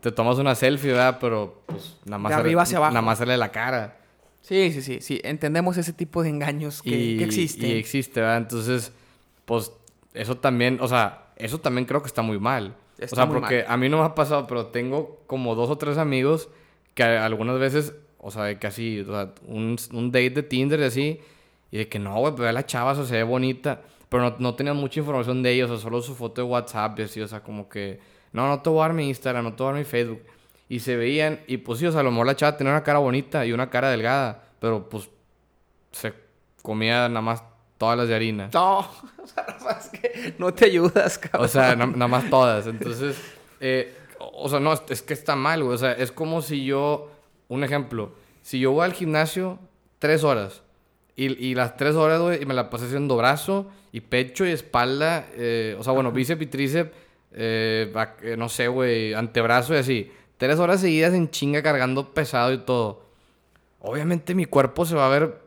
te tomas una selfie, ¿verdad? Pero pues nada más, De sale- arriba hacia abajo. nada más sale la cara. Sí, sí, sí, sí. Entendemos ese tipo de engaños que, y, que existen. y existe, ¿verdad? Entonces, pues eso también, o sea, eso también creo que está muy mal. Está o sea, muy porque mal. a mí no me ha pasado, pero tengo como dos o tres amigos que algunas veces, o sea, de que así, o sea, un, un date de Tinder y así, y de que no, güey, pues ve a la chava, o se ve bonita, pero no, no tenían mucha información de ellos, o sea, solo su foto de WhatsApp y así, o sea, como que, no, no te voy a dar mi Instagram, no te voy a dar mi Facebook. Y se veían, y pues sí, o sea, a lo mejor la chava tenía una cara bonita y una cara delgada, pero pues se comía nada más todas las de harina. No, o sea, que no te ayudas, cabrón. O sea, na- nada más todas. Entonces, eh, o sea, no, es, es que está mal, güey. O sea, es como si yo, un ejemplo, si yo voy al gimnasio tres horas y, y las tres horas, güey, y me la pasé haciendo brazo y pecho y espalda, eh, o sea, bueno, bíceps y tríceps, eh, eh, no sé, güey, antebrazo y así. Tres horas seguidas en chinga cargando pesado y todo. Obviamente mi cuerpo se va a ver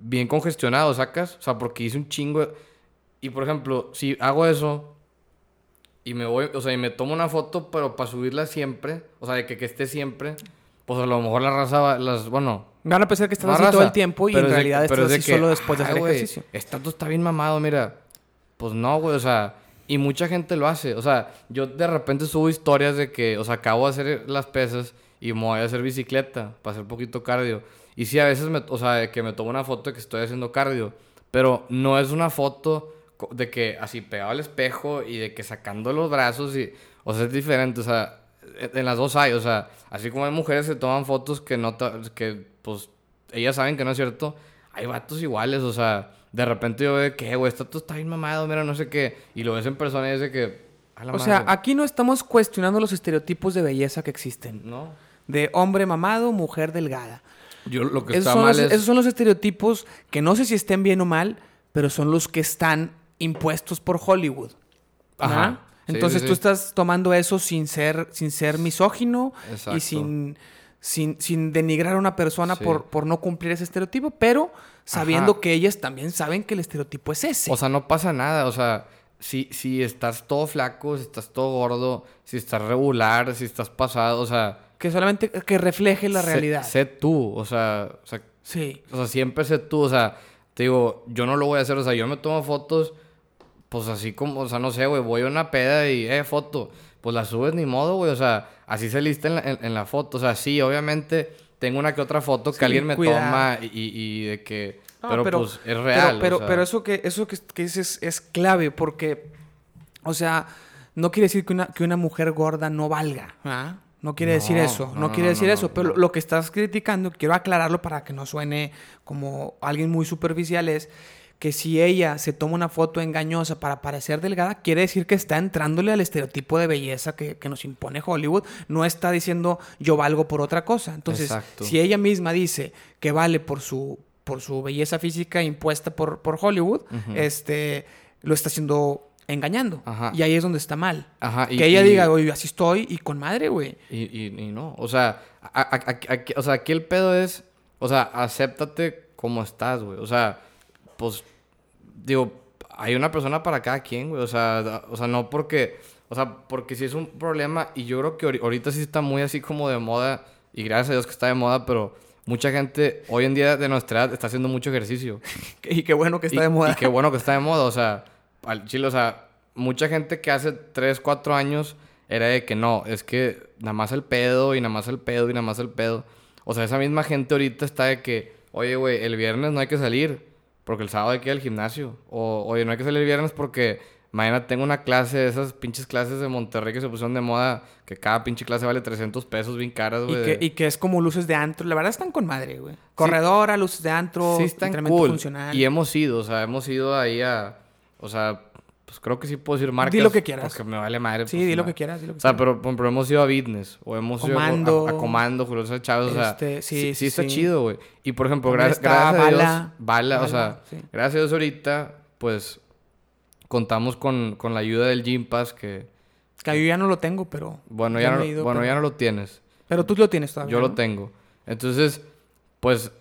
bien congestionado, ¿sacas? O sea, porque hice un chingo. de- Y por ejemplo, si hago eso y me voy, o sea, y me tomo una foto, pero para subirla siempre, o sea, de que, que esté siempre, pues a lo mejor la raza va, las, bueno. Van a pensar que estás así raza, todo el tiempo y en de- realidad pero estás es de así que, solo después de "Ay, hacer güey, ejercicio. Esta tú está bien mamado, mira. Pues no, güey, o sea, y mucha gente lo hace. O sea, yo de repente subo historias de que, o sea, acabo de hacer las pesas y me voy a hacer bicicleta para hacer poquito cardio. Y sí, a veces, o sea, que me tomo una foto de que estoy haciendo cardio, pero no es una foto de que así pegado al espejo y de que sacando los brazos y, o sea, es diferente, o sea, en en las dos hay, o sea, así como hay mujeres que toman fotos que no, que pues ellas saben que no es cierto, hay vatos iguales, o sea, de repente yo veo que, güey, esto está bien mamado, mira, no sé qué, y lo ves en persona y es de que, a la O sea, aquí no estamos cuestionando los estereotipos de belleza que existen. no. De hombre mamado, mujer delgada. Yo lo que Esos está mal los, es... esos son los estereotipos que no sé si estén bien o mal, pero son los que están impuestos por Hollywood. Ajá. Entonces sí, tú estás tomando eso sin ser, sin ser misógino Exacto. y sin, sin, sin denigrar a una persona Sí. por, por no cumplir ese estereotipo, pero sabiendo Ajá. que ellas también saben que el estereotipo es ese. O sea, no pasa nada. O sea, si, si estás todo flaco, si estás todo gordo, si estás regular, si estás pasado, o sea... que solamente que refleje la sé- realidad. Sé, tú, o sea, o sea, Sí. o sea, siempre sé tú, o sea, te digo, yo no lo voy a hacer, o sea, yo me tomo fotos, pues así como, o sea, no sé, güey, voy a una peda y, eh, foto, pues la subes ni modo, güey, o sea, así se lista en la, en, en la foto, o sea, sí, obviamente tengo una que otra foto que Sí, alguien me cuidado. toma y, de que, No, pero, pues es real. Pero, o sea. pero eso que, eso que, que dices es clave porque, o sea, no quiere decir que una, que una mujer gorda no valga. ¿ah? No quiere decir eso, no, no, no, quiere no, decir no, eso, no, pero no. lo que estás criticando, quiero aclararlo para que no suene como alguien muy superficial, es que si ella se toma una foto engañosa para parecer delgada, quiere decir que está entrándole al estereotipo de belleza que, que nos impone Hollywood, no está diciendo yo valgo por otra cosa. Entonces, Exacto. si ella misma dice que vale por su, por su belleza física impuesta por, por Hollywood, este, lo está haciendo engañando. Ajá. Y ahí es donde está mal. Ajá, y- que ella y- diga, oye, así estoy y con madre, güey. Y, y, y no, o sea, a- a- a- aquí- o sea, aquí el pedo es, o sea, acéptate como estás, güey. O sea, pues, digo, hay una persona para cada quien, güey. O sea, o sea, no porque, o sea, porque si es un problema, y yo creo que ahori- ahorita sí está muy así como de moda, y gracias a Dios que está de moda, pero mucha gente hoy en día de nuestra edad está haciendo mucho ejercicio. Y qué bueno que está Y- de moda. Y qué bueno que está de moda, o sea, al chile, o sea, mucha gente que hace 3, 4 años era de que no, es que nada más el pedo y nada más el pedo y nada más el pedo. O sea, esa misma gente ahorita está de que, oye, güey, el viernes no hay que salir porque el sábado hay que ir al gimnasio. O, oye, no hay que salir el viernes porque mañana tengo una clase, esas pinches clases de Monterrey que se pusieron de moda, que cada pinche clase vale 300 pesos, bien caras, Y güey. que, y que es como luces de antro. La verdad están con madre, güey. Corredora, luces de antro, sí están cool. funcional. Y hemos ido, o sea, hemos ido ahí a... O sea, pues creo que sí puedo decir marcas. Di lo que quieras. Porque me vale madre. Sí, pues, di lo que quieras, di lo que O sea, quieras. pero, ejemplo, hemos ido a Business. O hemos Comando. ido a, a Comando, Julio Chávez. O sea, Este, sí, sí, sí, está sí. chido, güey. Y, por ejemplo, gra- está gracias a Dios... Bala. Bala, o sea... Sí. Gracias a Dios ahorita, pues... contamos con, con la ayuda del Gym Pass que... Que yo ya no lo tengo, pero... Bueno, ya, no, ido, bueno, pero- ya no lo tienes. Pero tú lo tienes todavía, Yo lo ¿no? tengo. Entonces, pues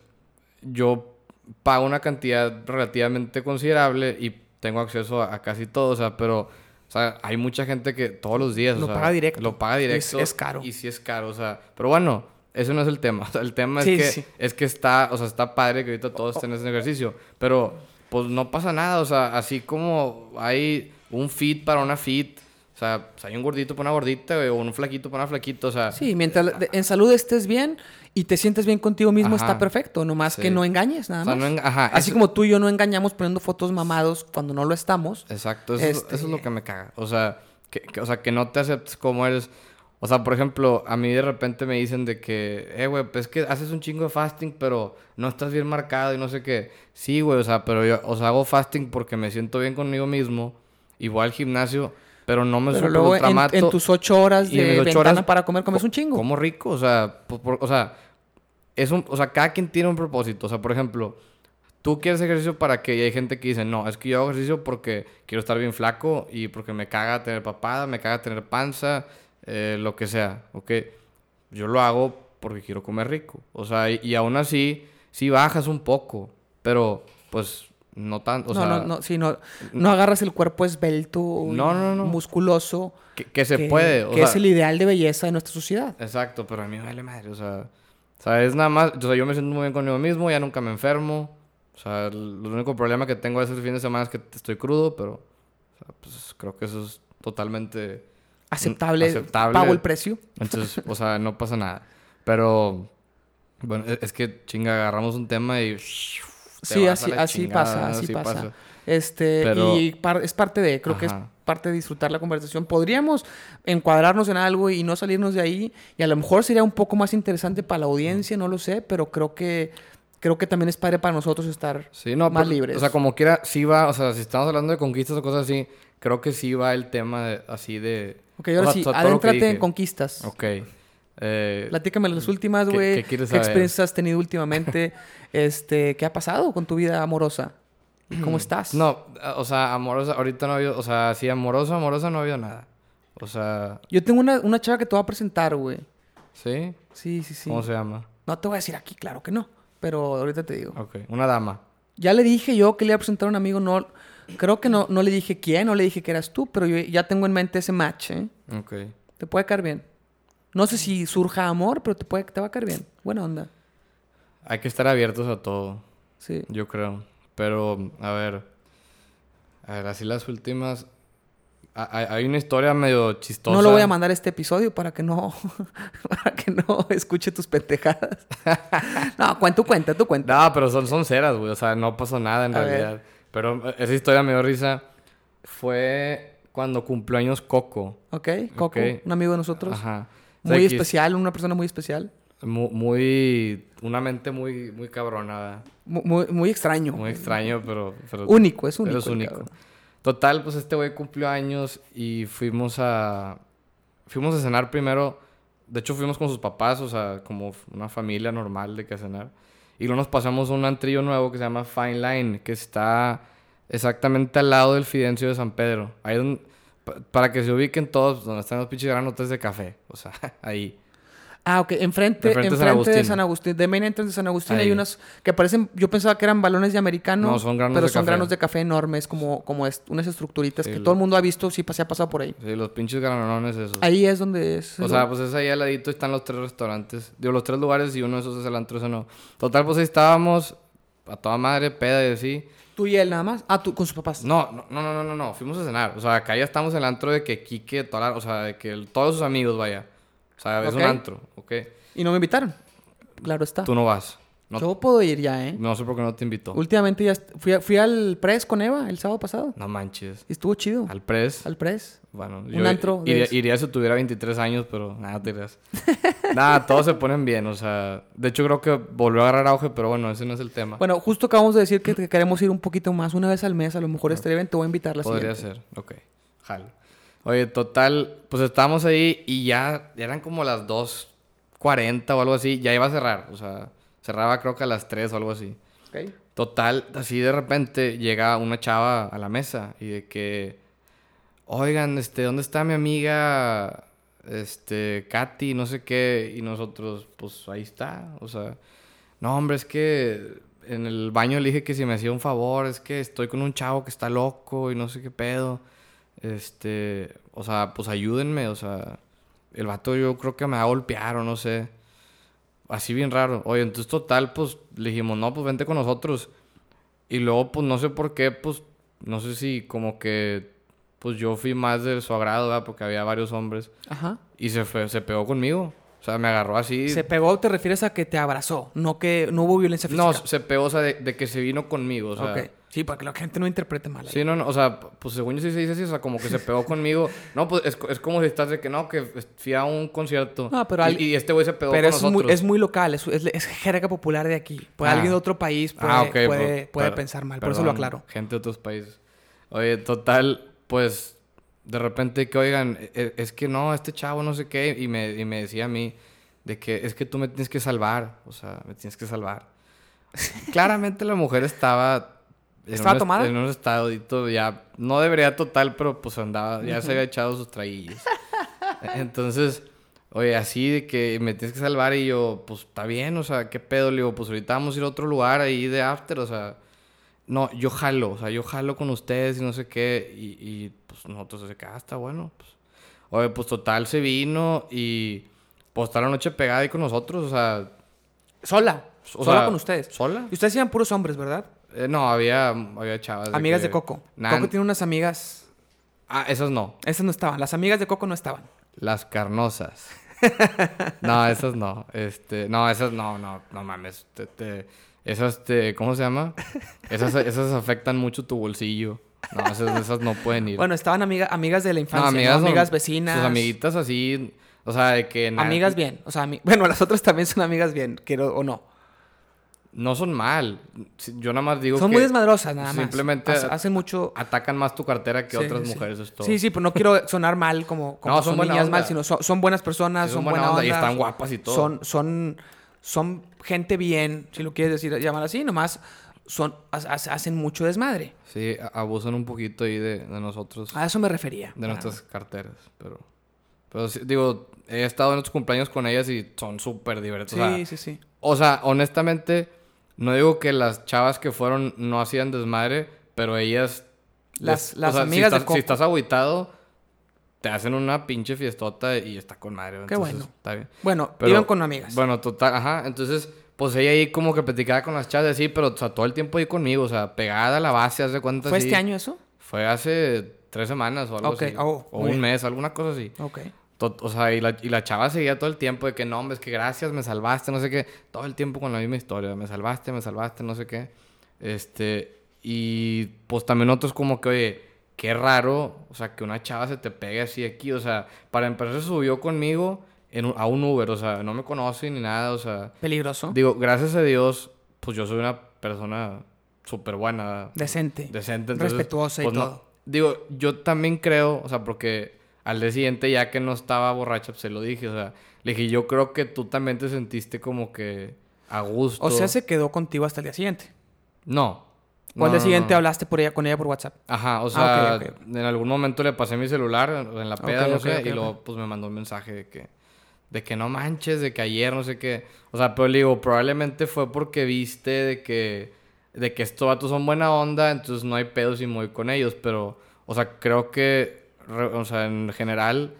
yo pago una cantidad relativamente considerable y tengo acceso a, a casi todo, o sea, pero, o sea, hay mucha gente que todos los días, o Lo sea, paga directo. Lo paga Es- directo. es caro. Y sí es caro, o sea, pero bueno, ese no es el tema. O sea, el tema Sí, es que sí. es que está, o sea, está padre que ahorita todos estén en ese ejercicio, pero pues no pasa nada, o sea, así como hay un fit para una fit, o sea, pues, hay un gordito para una gordita, o un flaquito para una flaquita, o sea, Sí, mientras en salud estés bien y te sientes bien contigo mismo, Ajá. está perfecto. Nomás Sí. que no engañes, nada O sea, más. no ajá, Así eso- como tú y yo no engañamos poniendo fotos mamados cuando no lo estamos. Exacto, eso, es- Este- eso es lo que me caga. O sea, que, que- o sea, que no te aceptes como eres. O sea, por ejemplo, a mí de repente me dicen de que, eh, güey, pues es que haces un chingo de fasting, pero no estás bien marcado y no sé qué. Sí, güey, o sea, pero yo, o sea, hago fasting porque me siento bien conmigo mismo y voy al gimnasio, pero no me Pero luego en, en tus ocho horas de ocho ventana horas para comer comes co- un chingo. Como rico, o sea, por- por- o sea, es un, o sea, cada quien tiene un propósito. O sea, por ejemplo, tú quieres ejercicio para que y hay gente que dice, no, es que yo hago ejercicio porque quiero estar bien flaco y porque me caga tener papada, me caga tener panza, eh, lo que sea, ¿ok? Yo lo hago porque quiero comer rico. O sea, y, y aún así, sí bajas un poco, pero pues no tanto, no, sea, no, no, sí, no, no agarras el cuerpo esbelto, No, no, no. musculoso, que, que se que, puede. O que sea, es el ideal de belleza de nuestra sociedad. Exacto, pero a mí me vale madre, o sea, o sea, es nada más, o sea, yo me siento muy bien conmigo mismo, ya nunca me enfermo, o sea, el, el único problema que tengo ese fin de semana es que estoy crudo, pero, o sea, pues creo que eso es totalmente, Aceptable, aceptable. pago el precio. entonces, o sea, no pasa nada, pero, bueno, es, es que chinga, agarramos un tema y... te Sí, así, así chingada, pasa, así así pasa. Este, Pero- y par- es parte de, creo que es parte de disfrutar la conversación. Podríamos encuadrarnos en algo y no salirnos de ahí. Y a lo mejor sería un poco más interesante para la audiencia, no lo sé, pero creo que creo que también es padre para nosotros estar Sí, no, más pero, libres. O sea, como quiera, sí va, o sea, si estamos hablando de conquistas o cosas así, creo que sí va el tema de- así de... ok, ahora o sea, sí, adéntrate en conquistas. Ok. Eh, Platícame las últimas, ¿qué- güey. qué ¿Qué, saber? experiencias has tenido últimamente? este, ¿qué ha pasado con tu vida amorosa? ¿Cómo estás? no, o sea, amorosa, ahorita no ha habido, o sea, sí, amorosa, amorosa no ha habido nada. O sea, Yo tengo una, una chava que te voy a presentar, güey. ¿sí? Sí, sí, sí. ¿Cómo se llama? No te voy a decir aquí, claro que no. Pero ahorita te digo. Ok, una dama. Ya le dije yo que le iba a presentar a un amigo, no, creo que no, no le dije quién, no le dije que eras tú, pero yo ya tengo en mente ese match, ¿eh? Ok. Te puede caer bien. No sé si surja amor, pero te, puede, te va a caer bien. Buena onda. Hay que estar abiertos a todo, Sí. yo creo. Pero, a ver. A ver, así las últimas. ha- Hay, una historia medio chistosa. No lo voy a mandar este episodio para que no, para que no escuche tus pentejadas. no, cuenta, tú cuenta, tú cuenta. No, pero son, son ceras, güey. O sea, no pasó nada en A realidad. Pero eh, esa historia me dio risa. Fue cuando cumplió años Coco. ¿Ok? Coco, un amigo de nosotros. Ajá. Muy especial, una persona muy especial. Mu- Muy, Una mente muy, muy cabrona, ¿verdad? Mu- Muy, muy extraño. Muy extraño, pero... pero Único, es único. Pero es único. cabrón. Total, pues este güey cumplió años y fuimos a... Fuimos a cenar primero. De hecho, fuimos con sus papás, o sea, como una familia normal de que a cenar. Y luego nos pasamos a un antrillo nuevo que se llama Fine Line, que está exactamente al lado del Fidencio de San Pedro. Ahí donde... pa- Para que se ubiquen todos, donde están los pinches granotes de café. O sea, ahí. Ah, ok. Enfrente, Enfrente de enfrente, San de Agustín. San Agustín. De main entrance de San Agustín hay unas que parecen... Yo pensaba que eran balones de americano. No, son granos Pero de son café. granos de café enormes, como, como est- unas estructuritas Sí, que lo- todo el mundo ha visto si se ha pasado por ahí. Sí, los pinches granones esos. Ahí es donde es... O sea, pues es ahí al ladito están los tres restaurantes. Digo, los tres lugares y uno de esos es el antro, ese no. Total, pues ahí estábamos a toda madre, peda y así. Tú y él nada más. Ah, tú con sus papás. No, no, no, no, no, no, fuimos a cenar. O sea, acá ya estamos en el antro de que Kike, toda la- o sea, de que el- todos sus amigos, vaya. O sea, es un antro, ¿ok? Y no me invitaron. Claro está. Tú no vas. No, Yo puedo ir ya, ¿eh? no sé por qué no te invitó. Últimamente ya fui, a- fui al Press con Eva el sábado pasado. No manches. Y estuvo chido. Al pres. Al Press. Bueno, Un antro iría, si tuviera 23 años, pero nada, te creas. nada, todos se ponen bien, o sea... De hecho, creo que volvió a agarrar auge, pero bueno, ese no es el tema. Bueno, justo acabamos de decir que, que queremos ir un poquito más, una vez al mes. A lo mejor este evento voy a invitar la Podría siguiente. ser, ok. Jalo. Oye, total, pues estábamos ahí y ya eran como las 2.40 o algo así. Ya iba a cerrar, o sea, cerraba creo que a las 3 o algo así. Total, así de repente llega una chava a la mesa y de que, oigan, este, ¿dónde está mi amiga, este, Katy, no sé qué? Y nosotros, pues ahí está, o sea, no, hombre, es que en el baño le dije que si me hacía un favor, es que estoy con un chavo que está loco y no sé qué pedo. Este, o sea, pues ayúdenme, o sea, el vato yo creo que me va a golpear o no sé. Así bien raro. Oye, entonces total, pues le dijimos, no, pues vente con nosotros. Y luego, pues no sé por qué, pues no sé si como que, pues yo fui más de su agrado, ¿verdad? Porque había varios hombres. Ajá. Y se, fue, se pegó conmigo. O sea, me agarró así. Se pegó, te refieres a que te abrazó, no que no hubo violencia física. No, se pegó, o sea, de, de que se vino conmigo, o sea. Ok. Sí, para que la gente no interprete mal. ahí. Sí, no, no, o sea, pues según yo sí se dice así, o sea, como que se pegó conmigo. No, pues es, es como si estás de que no, que fui a un concierto. No, pero y, al- y este güey se pegó Pero con es muy, nosotros. es muy local, es, es, es jerga popular de aquí. Pues Ah. alguien de otro país puede, Ah, ok, puede, pues, puede per- pensar mal, por eso lo perdón, aclaro. Gente de otros países. Oye, total, pues, de repente que, oigan, e- e- es que no, este chavo no sé qué, y me, y me decía a mí, de que es que tú me tienes que salvar, o sea, me tienes que salvar. Claramente la mujer estaba... en ¿Estaba un tomada? En un estadito ya, no debería total, pero pues andaba, ya se había echado sus traguillos. Entonces, oye, así de que me tienes que salvar y yo, pues está bien, o sea, ¿qué pedo? Le digo, pues ahorita vamos a ir a otro lugar ahí de after, o sea, no, yo jalo, o sea, yo jalo con ustedes y no sé qué, y, y, pues nosotros de que, ah, está bueno, pues. Oye, pues total se vino y pues toda la noche pegada ahí con nosotros, o sea, Sola, o sola sea, con ustedes. ¿Sola? Y ustedes eran puros hombres, ¿verdad? Eh, no, había, había chavas. amigas que- de Coco. Coco tiene unas amigas. Ah, esas no. Esas no estaban. Las amigas de Coco no estaban. Las carnosas. no, esas no. Este, no, esas no, no, no mames. Te- te- esas te, ¿cómo se llama? Esas, esas afectan mucho tu bolsillo. No, esas, esas no pueden ir. Bueno, estaban amiga- amigas de la no, infancia. ¿no? amigas, Amigas, son- vecinas. Sus amiguitas así, o sea, de que Amigas bien. O sea, ami- bueno, las otras también son amigas bien, quiero o no. No son mal. Yo nada más digo Son que muy desmadrosas, nada más. simplemente Hace- hacen mucho. atacan más tu cartera que Sí, otras sí, mujeres, es todo. Sí, sí, pero no quiero sonar mal como, como No, son, niñas onda. mal, sino son, son buenas personas, Sí, son, son buena buena onda onda. y están guapas y todo. Son, son, son gente bien, si lo quieres decir, llamar así, nomás son, ha- ha- hacen mucho desmadre. Sí, abusan un poquito ahí de, de nosotros. A eso me refería. de nuestras carteras, pero... Pero sí, digo, he estado en otros cumpleaños con ellas y son súper divertidas. Sí, sí, sí. O sea, honestamente, no digo que las chavas que fueron no hacían desmadre, pero ellas... Las- les- las amigas de estás. Si estás agüitado, te hacen una pinche fiestota y está con madre. Qué entonces, bueno. Está bien. Bueno, Pero- iban con amigas. Bueno, total, ajá. Entonces, pues ella ahí como que platicaba con las chavas así, pero o sea, todo el tiempo ahí conmigo, o sea, pegada a la base, hace cuenta ¿Fue así. este año eso? Fue hace tres semanas o algo Ok, así. oh, o un bien. mes, alguna cosa así. Ok. O sea, y la, y la chava seguía todo el tiempo de que no, hombre, es que gracias, me salvaste, no sé qué. Todo el tiempo con la misma historia, me salvaste, me salvaste, no sé qué. Este, y pues también otros como que, oye, qué raro, o sea, que una chava se te pegue así aquí, o sea, para empezar subió conmigo en un- a un Uber, o sea, no me conoce ni nada, o sea, Peligroso. digo, gracias a Dios, pues yo soy una persona súper buena, Decente. decente, entonces, Respetuosa y pues, no- todo. digo, yo también creo, o sea, porque al día siguiente, ya que no estaba borracha, pues se lo dije, o sea, le dije, yo creo que tú también te sentiste como que a gusto. O sea, se quedó contigo hasta el día siguiente. No. O al No, día no, sea, no. hablaste por ella, con ella por WhatsApp. Ajá, o Ah, sea, ok, ok. en algún momento le pasé mi celular en la peda, Ok, no sé, y luego pues me mandó un mensaje de que, de que no manches, de que ayer no sé qué. O sea, pero le digo, probablemente fue porque viste de que, de que estos vatos son buena onda, entonces no hay pedos y me voy con ellos, pero, o sea, creo que, o sea, en general,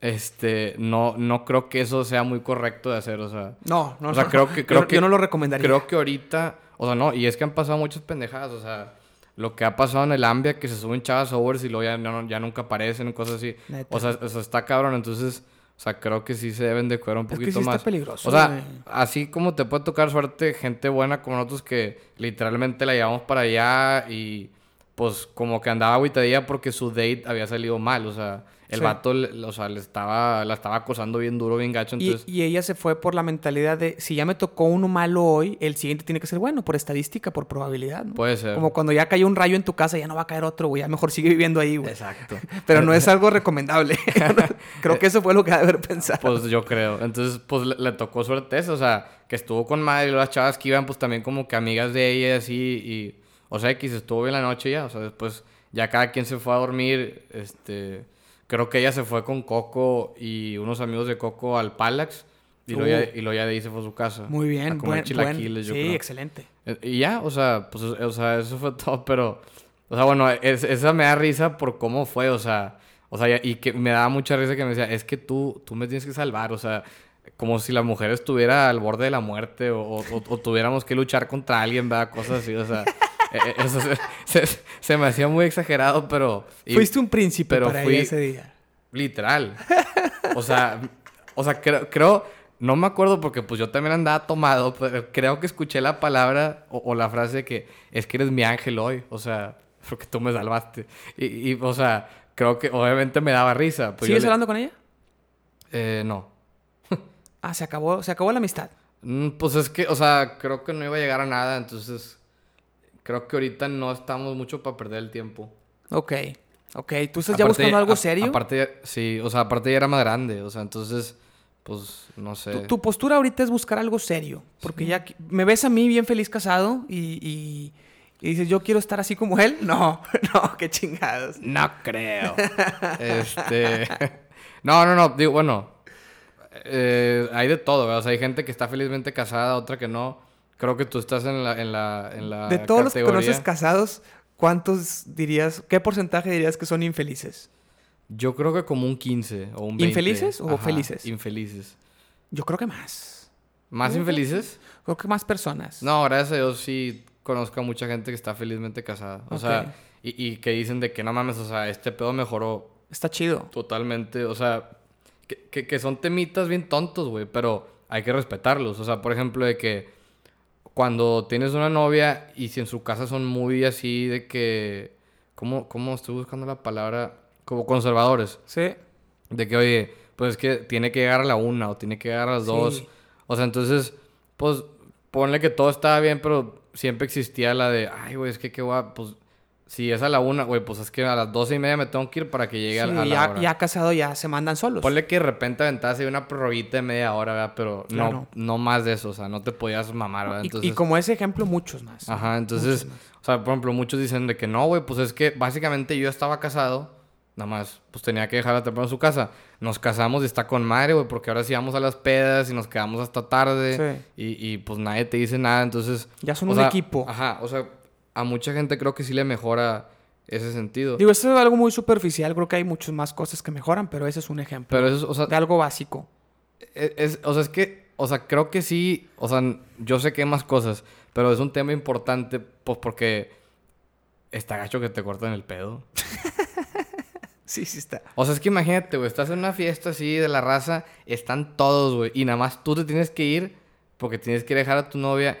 este, no, no creo que eso sea muy correcto de hacer, o sea. No, no, O sea, no. creo que- Yo creo no- que- Yo no lo recomendaría. Creo que ahorita, o sea, no, y es que han pasado muchas pendejadas, o sea, lo que ha pasado en el Ambia, que se suben chavas overs y luego ya, no- ya nunca aparecen, cosas así. Neta. O sea, eso está cabrón, entonces, o sea, creo que sí se deben de cuidar un Es que poquito sí está más. peligroso, O sea, güey. así como te puede tocar suerte gente buena como nosotros que literalmente la llevamos para allá y pues como que andaba agüitadilla porque su date había salido mal, o sea, el Sí. vato, o sea, le estaba, la estaba acosando bien duro, bien gacho, Y, entonces... y ella se fue por la mentalidad de si ya me tocó uno malo hoy, el siguiente tiene que ser bueno, por estadística, por probabilidad. ¿no? Puede ser. Como cuando ya cayó un rayo en tu casa, ya no va a caer otro, güey. Ya mejor sigue viviendo ahí, güey. Exacto. Pero no es algo recomendable. Creo que eso fue lo que haber pensado. Pues yo creo. Entonces, pues le, le tocó suerte eso. O sea, que estuvo con madre y las chavas que iban, pues también como que amigas de ella, así. Y, o sea, se estuvo bien la noche ya. O sea, después ya cada quien se fue a dormir. Este. Creo que ella se fue con Coco y unos amigos de Coco al Palax. Y, luego, ya, Uh. y luego ya de ahí se fue a su casa. Muy A bien, comer buen, chilaquiles, buen- yo Sí, creo. excelente. Eh, Y ya, o sea, pues, o sea, eso fue todo, pero, o sea, bueno, es- esa me da risa por cómo fue, o sea, o sea, y que me daba mucha risa que me decía, es que tú, tú me tienes que salvar, o sea, como si la mujer estuviera al borde de la muerte o, o- tuviéramos que luchar contra alguien, ¿verdad? Cosas así, o sea, eso se, se- se me hacía muy exagerado, pero... y- Fuiste un príncipe pero para fui- ella ese día. Literal. O sea, o sea, creo, creo, no me acuerdo porque pues yo también andaba tomado, pero creo que escuché la palabra o, o la frase que es que eres mi ángel hoy, o sea, porque tú me salvaste. Y, y, o sea, creo que obviamente me daba risa. Pues ¿Sigues le- hablando con ella? Eh, no. Ah, se acabó, se acabó la amistad. Mm, Pues es que, o sea, creo que no iba a llegar a nada, entonces creo que ahorita no estamos mucho para perder el tiempo. Ok. Ok, ¿tú estás ya Aparte- buscando algo a- serio? Aparte, sí, o sea, aparte ya era más grande, o sea, entonces, pues, no sé. Tu, tu postura ahorita es buscar algo serio. Porque ya qui- me ves a mí bien feliz casado y, y- y dices, yo quiero estar así como él. No, no, qué chingados. No creo. este. No, no, no. Digo, bueno. eh, hay de todo, ¿verdad? O sea, hay gente que está felizmente casada, otra que no. Creo que tú estás en la, en la, en la De todos los que conoces casados, ¿cuántos dirías, qué porcentaje dirías que son infelices? Yo creo que como un 15 o un 20. ¿Infelices o felices? Infelices. Yo creo que más. ¿Más infelices? Creo que más personas. No, gracias a Dios sí conozco a mucha gente que está felizmente casada. O sea, y, y que dicen de que no mames, o sea, este pedo mejoró Está chido. Totalmente, o sea, que, que, que son temitas bien tontos, güey, pero hay que respetarlos. O sea, por ejemplo, de que cuando tienes una novia y si en su casa son muy así de que, ¿cómo, cómo estoy buscando la palabra? Como conservadores. Sí. De que, oye, pues es que tiene que llegar a la una o tiene que llegar a las dos. O sea, entonces, pues ponle que todo estaba bien, pero siempre existía la de, ay, güey, es que qué guay, pues si es a la una, güey, pues es que a las doce y media me tengo que ir para que llegue a, Sí, a la ya, hora. ya casado ya se mandan solos. Ponle que de repente aventaste una prorroguita de media hora, ¿verdad? Pero Claro. no, no más de eso, o sea, no te podías mamar, ¿verdad? Y- Entonces, y, como ese ejemplo, muchos más. Ajá, entonces, más. o sea, por ejemplo, muchos dicen de que no, güey, pues es que básicamente yo estaba casado, nada más, pues tenía que dejarla temprano en su casa. Nos casamos y está con madre, güey, porque ahora sí vamos a las pedas y nos quedamos hasta tarde Sí. y, y, pues nadie te dice nada, entonces... Ya son un sea, equipo. Ajá, o sea, a mucha gente creo que sí le mejora ese sentido. Digo, esto es algo muy superficial. Creo que hay muchas más cosas que mejoran, pero ese es un ejemplo Pero eso, es, o sea, de algo básico. Es, es- o sea, es que, o sea, creo que sí, o sea, yo sé que hay más cosas, pero es un tema importante, pues porque está gacho que te cortan el pedo. Sí, sí está. O sea, es que imagínate, güey, estás en una fiesta así de la raza, están todos, güey, y nada más tú te tienes que ir porque tienes que dejar a tu novia.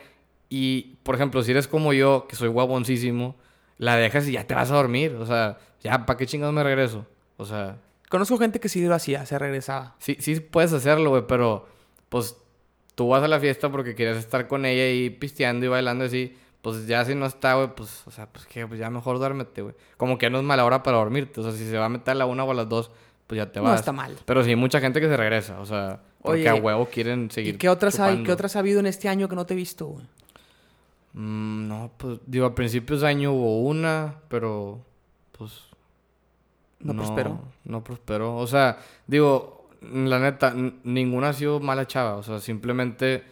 Y, por ejemplo, si eres como yo, que soy guaboncísimo, la dejas y ya te vas a dormir. O sea, ya, ¿para qué chingados me regreso? O sea, Conozco gente que sí lo hacía, se regresaba. Sí, sí puedes hacerlo, güey, pero pues tú vas a la fiesta porque querías estar con ella y pisteando y bailando así. Pues ya si no está, güey, pues, o sea, pues que pues ya mejor duérmete, güey. Como que no es mala hora para dormirte. O sea, si se va a meter a la una o a las dos, pues ya te No vas. está mal. Pero sí mucha gente que se regresa, o sea, porque Oye, a huevo quieren ¿Y seguir. qué otras hay? ¿Qué otras ha habido en este año que no te he visto, güey? Mm, no, pues, digo, a principios de año hubo una, pero pues. No prosperó. No prosperó. O sea, digo, la neta, ninguna ha sido mala chava. O sea, simplemente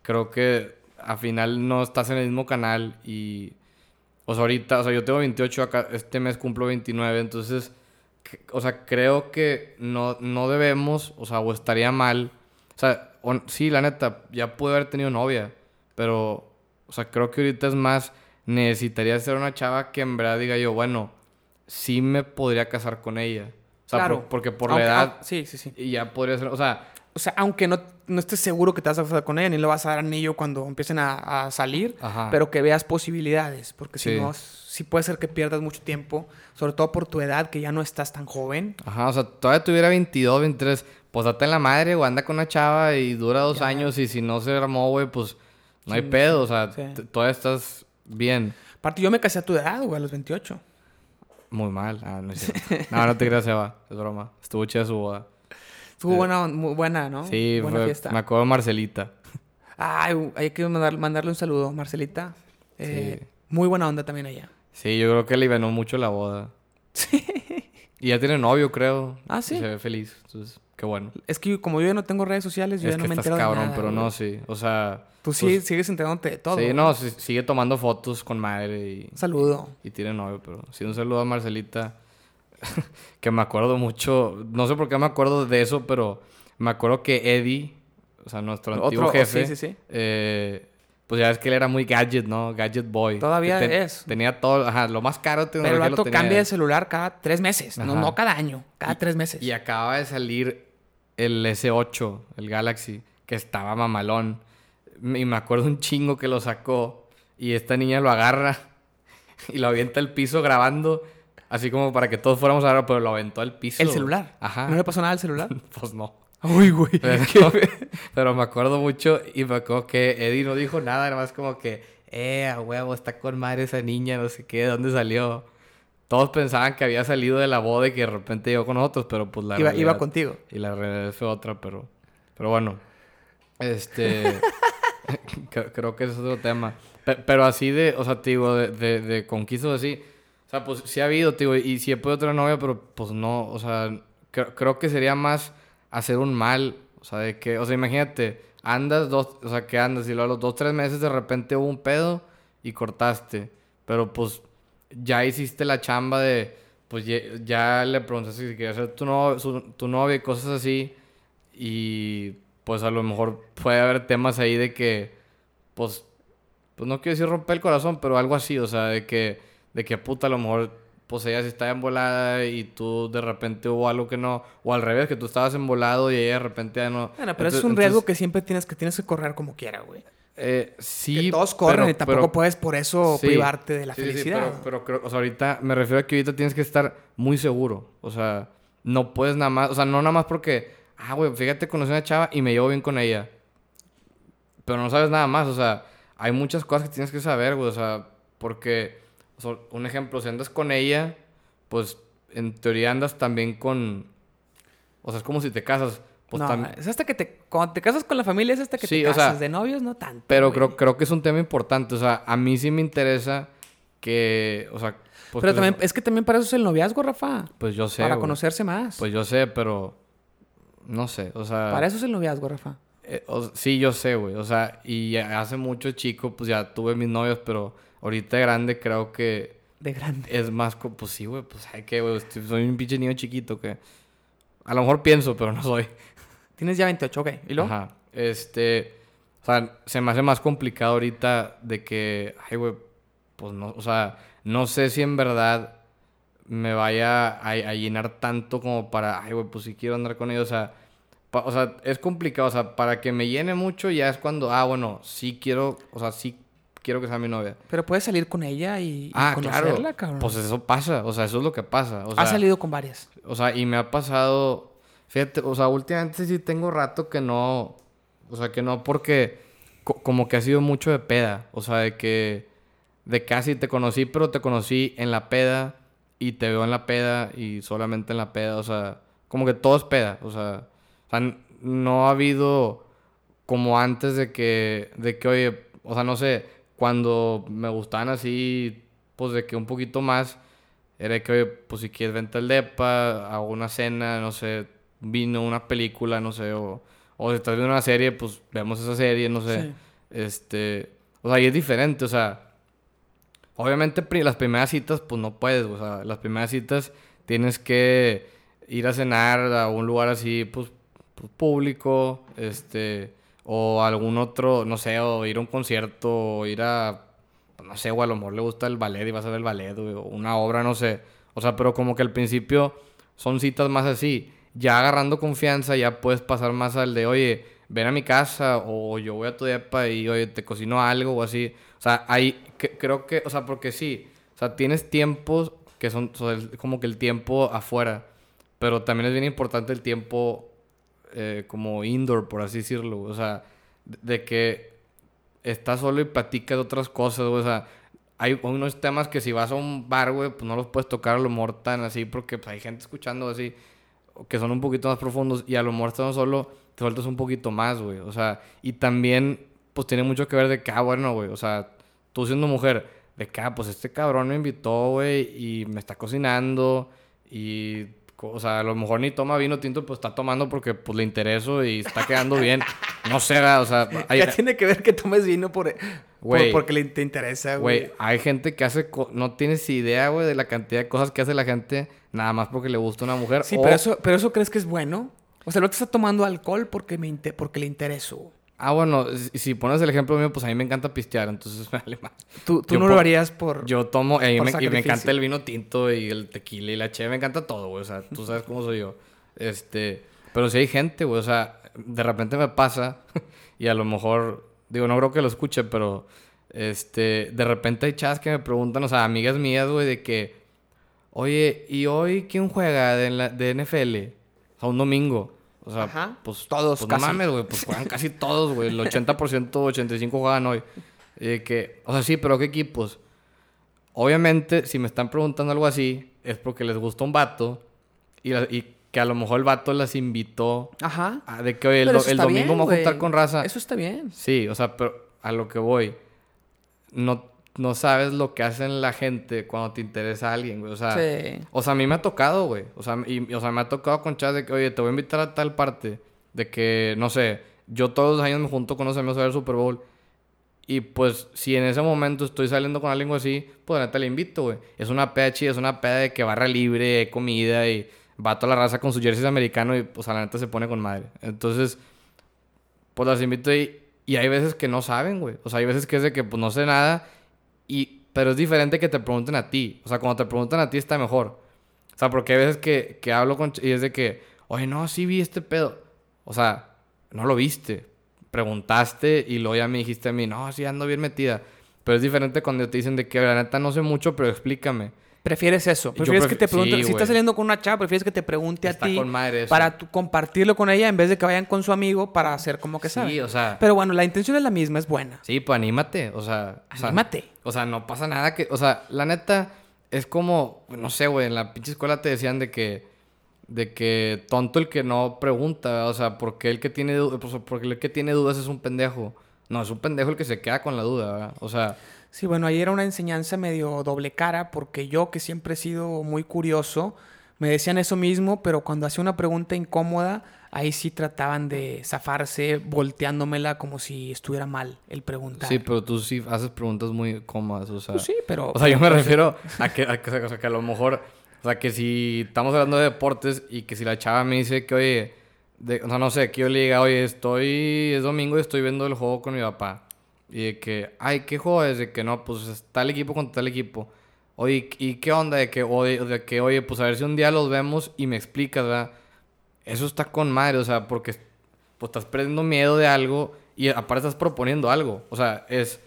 creo que al final no estás en el mismo canal y. O sea, ahorita, o sea, yo tengo 28, acá, este mes cumplo 29, entonces. que- O sea, creo que no, no debemos, o sea, o estaría mal. O sea, sí, la neta, ya pude haber tenido novia, pero, o sea, creo que ahorita es más, necesitaría ser una chava que en verdad diga yo, bueno, sí me podría casar con ella. O sea, Claro. por- porque por Aunque- la edad ah, sí, sí, sí. y ya podría ser, o sea, o sea, aunque no, no estés seguro que te vas a casar con ella, ni le vas a dar anillo cuando empiecen a, a salir, Ajá. pero que veas posibilidades, porque si no, sí puede ser que pierdas mucho tiempo, sobre todo por tu edad, que ya no estás tan joven. Ajá, o sea, todavía tuviera 22, 23, pues date en la madre, o anda con una chava y dura dos Ya. años y si no se armó, güey, pues no hay Sí, pedo, o sea, sí. t- todavía estás bien. Aparte, yo me casé a tu edad, güey, a los 28. Muy mal. Ah, no es. No, no te creas, Seba. Es broma. Estuvo chida su boda. Estuvo Eh, buena, muy buena, ¿no? Sí, buena fue- fiesta. me acuerdo de Marcelita. Ay, hay que mandar- mandarle un saludo, Marcelita. Eh, Sí. Muy buena onda también allá. Sí, yo creo que le ganó mucho la boda. Y ya tiene novio, creo. Ah, Y sí. se ve feliz. Entonces, qué bueno. Es que como yo ya no tengo redes sociales, yo es ya no me estás entero de cabrón, nada, pero güey. no, sí. O sea... Tú pues, sí, sigues enterándote de todo. Sí, güey. no, sigue tomando fotos con madre y... Un saludo. Y tiene novio, pero sí, un saludo a Marcelita. que me acuerdo mucho. No sé por qué me acuerdo de eso, pero me acuerdo que Eddie, o sea, nuestro antiguo Otro- jefe. sí, sí, sí. eh, pues ya ves que él era muy gadget, ¿no? Gadget boy. Todavía es. Tenía todo, ajá, lo más caro Pero el vato cambia de celular cada tres meses. No, no cada año, cada tres meses. Y acaba de salir el S8, el Galaxy, que estaba mamalón. Y me acuerdo un chingo que lo sacó. Y esta niña lo agarra y lo avienta al piso grabando. Así como para que todos fuéramos a ver, pero lo aventó al piso. ¿El celular? Ajá. ¿No le pasó nada al celular? Pues no. Uy, güey. Pero, pero me acuerdo mucho y me acuerdo que Eddie no dijo nada, nada más como que, eh, a huevo, está con madre esa niña, no sé qué, ¿de dónde salió? Todos pensaban que había salido de la boda y que de repente llegó con nosotros, pero pues la Iba, iba realidad- contigo. y la realidad fue otra, pero... Pero bueno. Este... creo, que es otro tema. Pe- pero así de... O sea, digo, de, de, de conquistas así... O sea, pues sí ha habido, digo, y sí he podido tener novia, pero pues no, o sea, cre- creo que sería más hacer un mal, o sea, de que, o sea, imagínate, andas dos, o sea, que andas y luego a los dos, tres meses de repente hubo un pedo y cortaste, pero pues ya hiciste la chamba de, pues ya, ya le preguntaste si quería ser tu, no- su- tu novia y cosas así, y pues a lo mejor puede haber temas ahí de que, pues, pues no quiero decir romper el corazón, pero algo así, o sea, de que, de que puta, a lo mejor, pues ella sí está embolada y tú de repente hubo algo que no, o al revés, que tú estabas embolado y ella de repente ya no. Bueno, pero Entonces- es un riesgo entonces, que siempre tienes que tienes que correr como quiera, güey. eh, sí. que todos corren pero- y tampoco pero- puedes por eso sí, privarte de la sí, sí, sí, felicidad. pero, pero creo, o sea, ahorita me refiero a que ahorita tienes que estar muy seguro. O sea, no puedes nada más, o sea, no nada más porque, ah, güey, fíjate, conocí a una chava y me llevo bien con ella. Pero no sabes nada más, o sea, hay muchas cosas que tienes que saber, güey, o sea, porque, o sea, un ejemplo, si andas con ella, pues en teoría andas también con, o sea, es como si te casas, pues no, también... es hasta que te... Cuando te casas con la familia es hasta que Sí, te o sea, casas. de novios no tanto, Pero güey. creo, creo que es un tema importante. O sea, a mí sí me interesa que. O sea. Pues, Pero también, es que también para eso es el noviazgo, Rafa. Pues yo sé. para güey. conocerse más. Pues yo sé, pero. No sé. O sea. para eso es el noviazgo, Rafa. eh, o- sí, yo sé, güey. O sea, y ya hace mucho chico, pues ya tuve mis novios, pero ahorita de grande creo que De grande. es más. Pues sí, güey. Pues hay que, güey. Soy un pinche niño chiquito que. A lo mejor pienso, pero no soy. Tienes ya 28, ok. ¿Y luego? Ajá. Este. O sea, se me hace más complicado ahorita de que. Ay, güey. Pues no. O sea, no sé si en verdad me vaya a, a llenar tanto como para. Ay, güey, pues si quiero andar con ellos. O sea. pa- o sea, es complicado. O sea, para que me llene mucho ya es cuando. Ah, bueno, sí quiero. O sea, sí quiero que sea mi novia. Pero puedes salir con ella y, y Ah, claro. conocerla, cabrón. Pues eso pasa. O sea, eso es lo que pasa. O sea, Has salido con varias. o sea, y me ha pasado. Fíjate, o sea, últimamente sí tengo rato que no. O sea, que no, porque co- como que ha sido mucho de peda. O sea, de que. De casi te conocí, pero te conocí en la peda. Y te veo en la peda y solamente en la peda. O sea, como que todo es peda. O sea, o sea, no ha habido como antes de que. De que, oye, o sea, no sé. Cuando me gustaban así, pues de que un poquito más. Era que, oye, pues si quieres vente al depa, hago una cena, no sé, vino, una película, no sé, o, o si estás viendo una serie, pues vemos esa serie, no sé. Sí. Este, o sea, y es diferente, o sea, obviamente las primeras citas, pues no puedes, o sea, las primeras citas tienes que ir a cenar a un lugar así, pues, pues, público, este, o algún otro, no sé, o ir a un concierto, o ir a pues, no sé, o a lo mejor le gusta el ballet y vas a ver el ballet, o una obra, no sé. O sea, pero como que al principio son citas más así. ya agarrando confianza, ya puedes pasar más al de, oye, ven a mi casa o yo voy a tu depa y, oye, te cocino algo o así. O sea, ahí que- creo que, o sea, porque sí, o sea, tienes tiempos que son, como que el tiempo afuera, pero también es bien importante el tiempo eh, como indoor, por así decirlo. O sea, de, que estás solo y platicas de otras cosas. O sea, hay unos temas que si vas a un bar, güey, pues no los puedes tocar a lo mejor tan así porque pues, hay gente escuchando así que son un poquito más profundos y a lo mejor estando solo te sueltas un poquito más, güey. O sea, y también pues tiene mucho que ver de que, ah, bueno, güey, o sea, tú siendo mujer, de que, ah, pues este cabrón me invitó, güey, y me está cocinando y, o sea, a lo mejor ni toma vino tinto, pues está tomando porque pues le intereso y está quedando bien. No sé, o sea, hay, Ya tiene que ver que tomes vino por, por- Güey. porque le, te interesa, güey. Güey, hay gente que hace... co- No tienes idea, güey, de la cantidad de cosas que hace la gente nada más porque le gusta una mujer. Sí, o- pero eso, pero eso crees que es bueno. O sea, lo que está tomando alcohol porque me inte- porque le interesó. Ah, bueno, si, pones el ejemplo mío, pues a mí me encanta pistear, entonces me vale más. Tú, tú Yo no lo harías por... Yo tomo, eh, Por me, y me encanta el vino tinto y el tequila y la cheve, me encanta todo, güey. O sea, tú sabes cómo soy yo. Este, pero si hay gente, güey, o sea, de repente me pasa y a lo mejor, digo, no creo que lo escuche, pero este, de repente hay chavas que me preguntan, o sea, amigas mías, güey, de que, oye, ¿y hoy quién juega de, la- de NFL? O sea, un domingo. O sea, Ajá. pues Todos, pues casi. no mames, güey, pues juegan casi todos, güey. El 80%, 85% juegan hoy. De que, o sea, sí, pero ¿qué equipos? Obviamente, si me están preguntando algo así, es porque les gusta un vato y, la- y que a lo mejor el vato las invitó Ajá. a de que oye, el, el domingo bien, voy a juntar con raza. Eso está bien. Sí, o sea, pero a lo que voy, no, no sabes lo que hacen la gente cuando te interesa a alguien, güey. O sea, Sí. o sea, a mí me ha tocado, güey. O sea, y, o sea, me ha tocado con chavas de que, oye, te voy a invitar a tal parte. De que, no sé, yo todos los años me junto con los amigos a ver el Super Bowl. Y pues, si en ese momento estoy saliendo con alguien así, pues la neta le invito, güey. Es una peda chida, es una peda de que barra libre, comida y va toda la raza con sus jerseys americanos y pues a la neta se pone con madre. Entonces, pues las invito y, y hay veces que no saben, güey. O sea, hay veces que es de que pues no sé nada y... Pero es diferente que te pregunten a ti. O sea, cuando te preguntan a ti está mejor. O sea, porque hay veces que, que hablo con... Y es de que, oye, no, sí vi este pedo. O sea, no lo viste. Preguntaste y luego ya me dijiste a mí, no, sí ando bien metida. Pero es diferente cuando te dicen de que la neta no sé mucho, pero explícame. Prefieres eso. Prefieres pref- que te pregunte. sí, si estás saliendo con una chava, prefieres que te pregunte Está a ti con madre para compartirlo con ella en vez de que vayan con su amigo para hacer como que. Sí, o sea... Pero bueno, la intención es la misma, es buena. Sí, pues anímate, o sea... Anímate. O sea, no pasa nada que... O sea, la neta es como... No sé, güey, en la pinche escuela te decían de que... De que tonto el que no pregunta, o sea, porque el que tiene du- pues, porque el que tiene dudas es un pendejo. No, es un pendejo el que se queda con la duda, ¿verdad? O sea, Sí, bueno, ahí era una enseñanza medio doble cara porque yo, que siempre he sido muy curioso, me decían eso mismo, pero cuando hacía una pregunta incómoda, ahí sí trataban de zafarse volteándomela como si estuviera mal el preguntar. sí, pero tú sí haces preguntas muy cómodas, o sea... Pues sí, pero... O sea, yo me refiero a que, a que, o sea, que a lo mejor, o sea, que si estamos hablando de deportes y que si la chava me dice que, oye, de- o sea, no sé, que yo le diga, oye, estoy, es domingo y estoy viendo el juego con mi papá. Y de que, ay, ¿qué juego es? De que no, pues el equipo contra tal equipo. Oye, ¿y qué onda? De que, oye, de que, oye, pues a ver si un día los vemos y me explicas, ¿verdad? Eso está con madre, o sea, porque pues estás perdiendo miedo de algo y aparte estás proponiendo algo. O sea, es,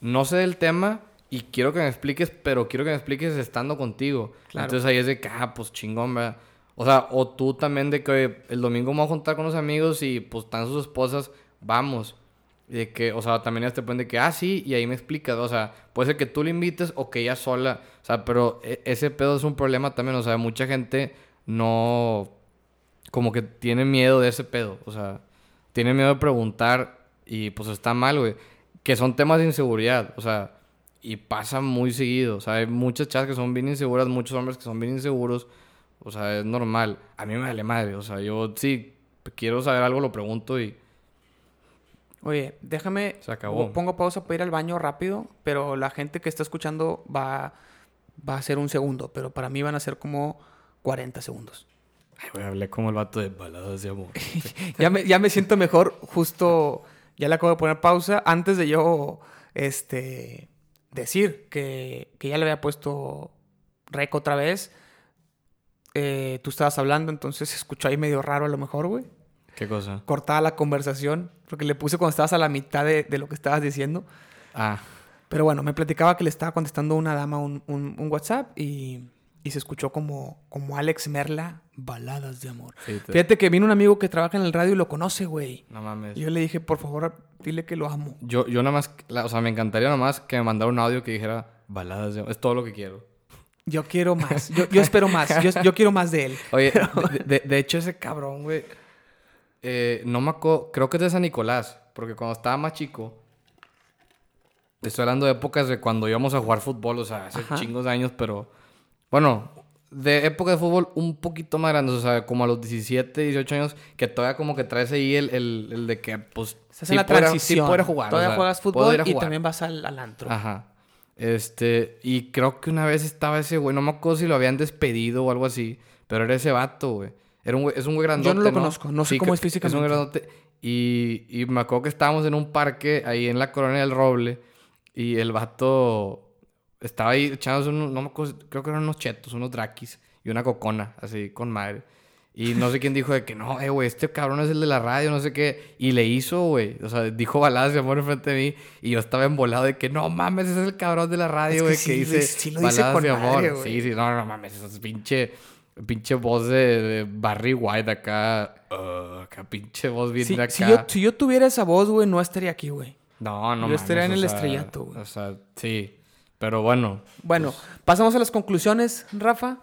no sé del tema y quiero que me expliques, pero quiero que me expliques estando contigo. Claro. Entonces ahí es de que, ah, pues chingón, ¿verdad? O sea, o tú también de que oye, el domingo me voy a juntar con los amigos y pues están sus esposas, vamos. De que, o sea, también ya te ponen de que, ah, sí, y ahí me explicas, o sea, puede ser que tú le invites o que ella sola, o sea, pero e- ese pedo es un problema también, o sea, mucha gente no, como que tiene miedo de ese pedo, o sea, tiene miedo de preguntar y pues está mal, güey, que son temas de inseguridad, o sea, y pasa muy seguido, o sea, hay muchas chavas que son bien inseguras, muchos hombres que son bien inseguros, o sea, es normal, a mí me vale madre, o sea, yo sí quiero saber algo, lo pregunto y... Oye, déjame... Se acabó. Pongo pausa para ir al baño rápido, pero la gente que está escuchando va, va a ser un segundo, pero para mí van a ser como 40 segundos. Ay, güey, hablé como el vato de baladas de amor. ya, me, ya me siento mejor, justo ya le acabo de poner pausa antes de yo este, decir que, que ya le había puesto rec otra vez. eh, tú estabas hablando, entonces se escuchó ahí medio raro a lo mejor, güey. ¿Qué cosa? Cortaba la conversación, porque le puse cuando estabas a la mitad de, de lo que estabas diciendo. Ah, Pero bueno, me platicaba que le estaba contestando una dama un, un- un WhatsApp y, y se escuchó como, como Alex Merla, baladas de amor. sí. te- Fíjate que vino un amigo que trabaja en el radio y lo conoce, güey. No mames. Y yo le dije, por favor, dile que lo amo. Yo, yo nada más, la- o sea, me encantaría nada más que me mandara un audio que dijera baladas de... Es todo lo que quiero. Yo quiero más. Yo, yo espero más. Yo, yo quiero más de él. Oye, de, de- de hecho ese cabrón, güey, eh, no me acuerdo, creo que es de San Nicolás, porque cuando estaba más chico, te estoy hablando de épocas de cuando íbamos a jugar fútbol, o sea, hace Ajá. chingos de años, pero, bueno, de época de fútbol un poquito más grandes, o sea, como a los 17, 18 años, que todavía como que traes ahí el, el, el de que, pues, sí en la puedo transición. sí puedo jugar. o Todavía sea, juegas fútbol y también vas al, al antro. Ajá. Este, y creo que una vez estaba ese güey, no me acuerdo si lo habían despedido o algo así, pero era ese vato, güey. Era un güey, es un güey grandote, Yo no lo conozco, no sé Sí, cómo es físicamente. Es un grandote. Y, y me acuerdo que estábamos en un parque ahí en la Colonia del Roble y el vato estaba ahí echándose unos, no me acuerdo, creo que eran unos chetos, unos drakis y una cocona, así, con madre. Y no sé quién dijo de que no, eh, güey, este cabrón es el de la radio, no sé qué. Y le hizo, güey. O sea, dijo baladas de amor enfrente de mí. Y yo estaba embolado de que no mames, ese es el cabrón de la radio, Es que güey, que, sí dice dice- sí lo dice baladas con de madre, amor. güey. sí, sí, no, no mames, esa es pinche, pinche voz de, de Barry White acá. uh, acá, pinche voz bien Si, de acá. si yo, si yo tuviera esa voz, güey, no estaría aquí, güey. No, no yo estaría en el sea, estrellato, güey. O sea, sí. Pero bueno, Bueno, pasamos a las conclusiones, Rafa.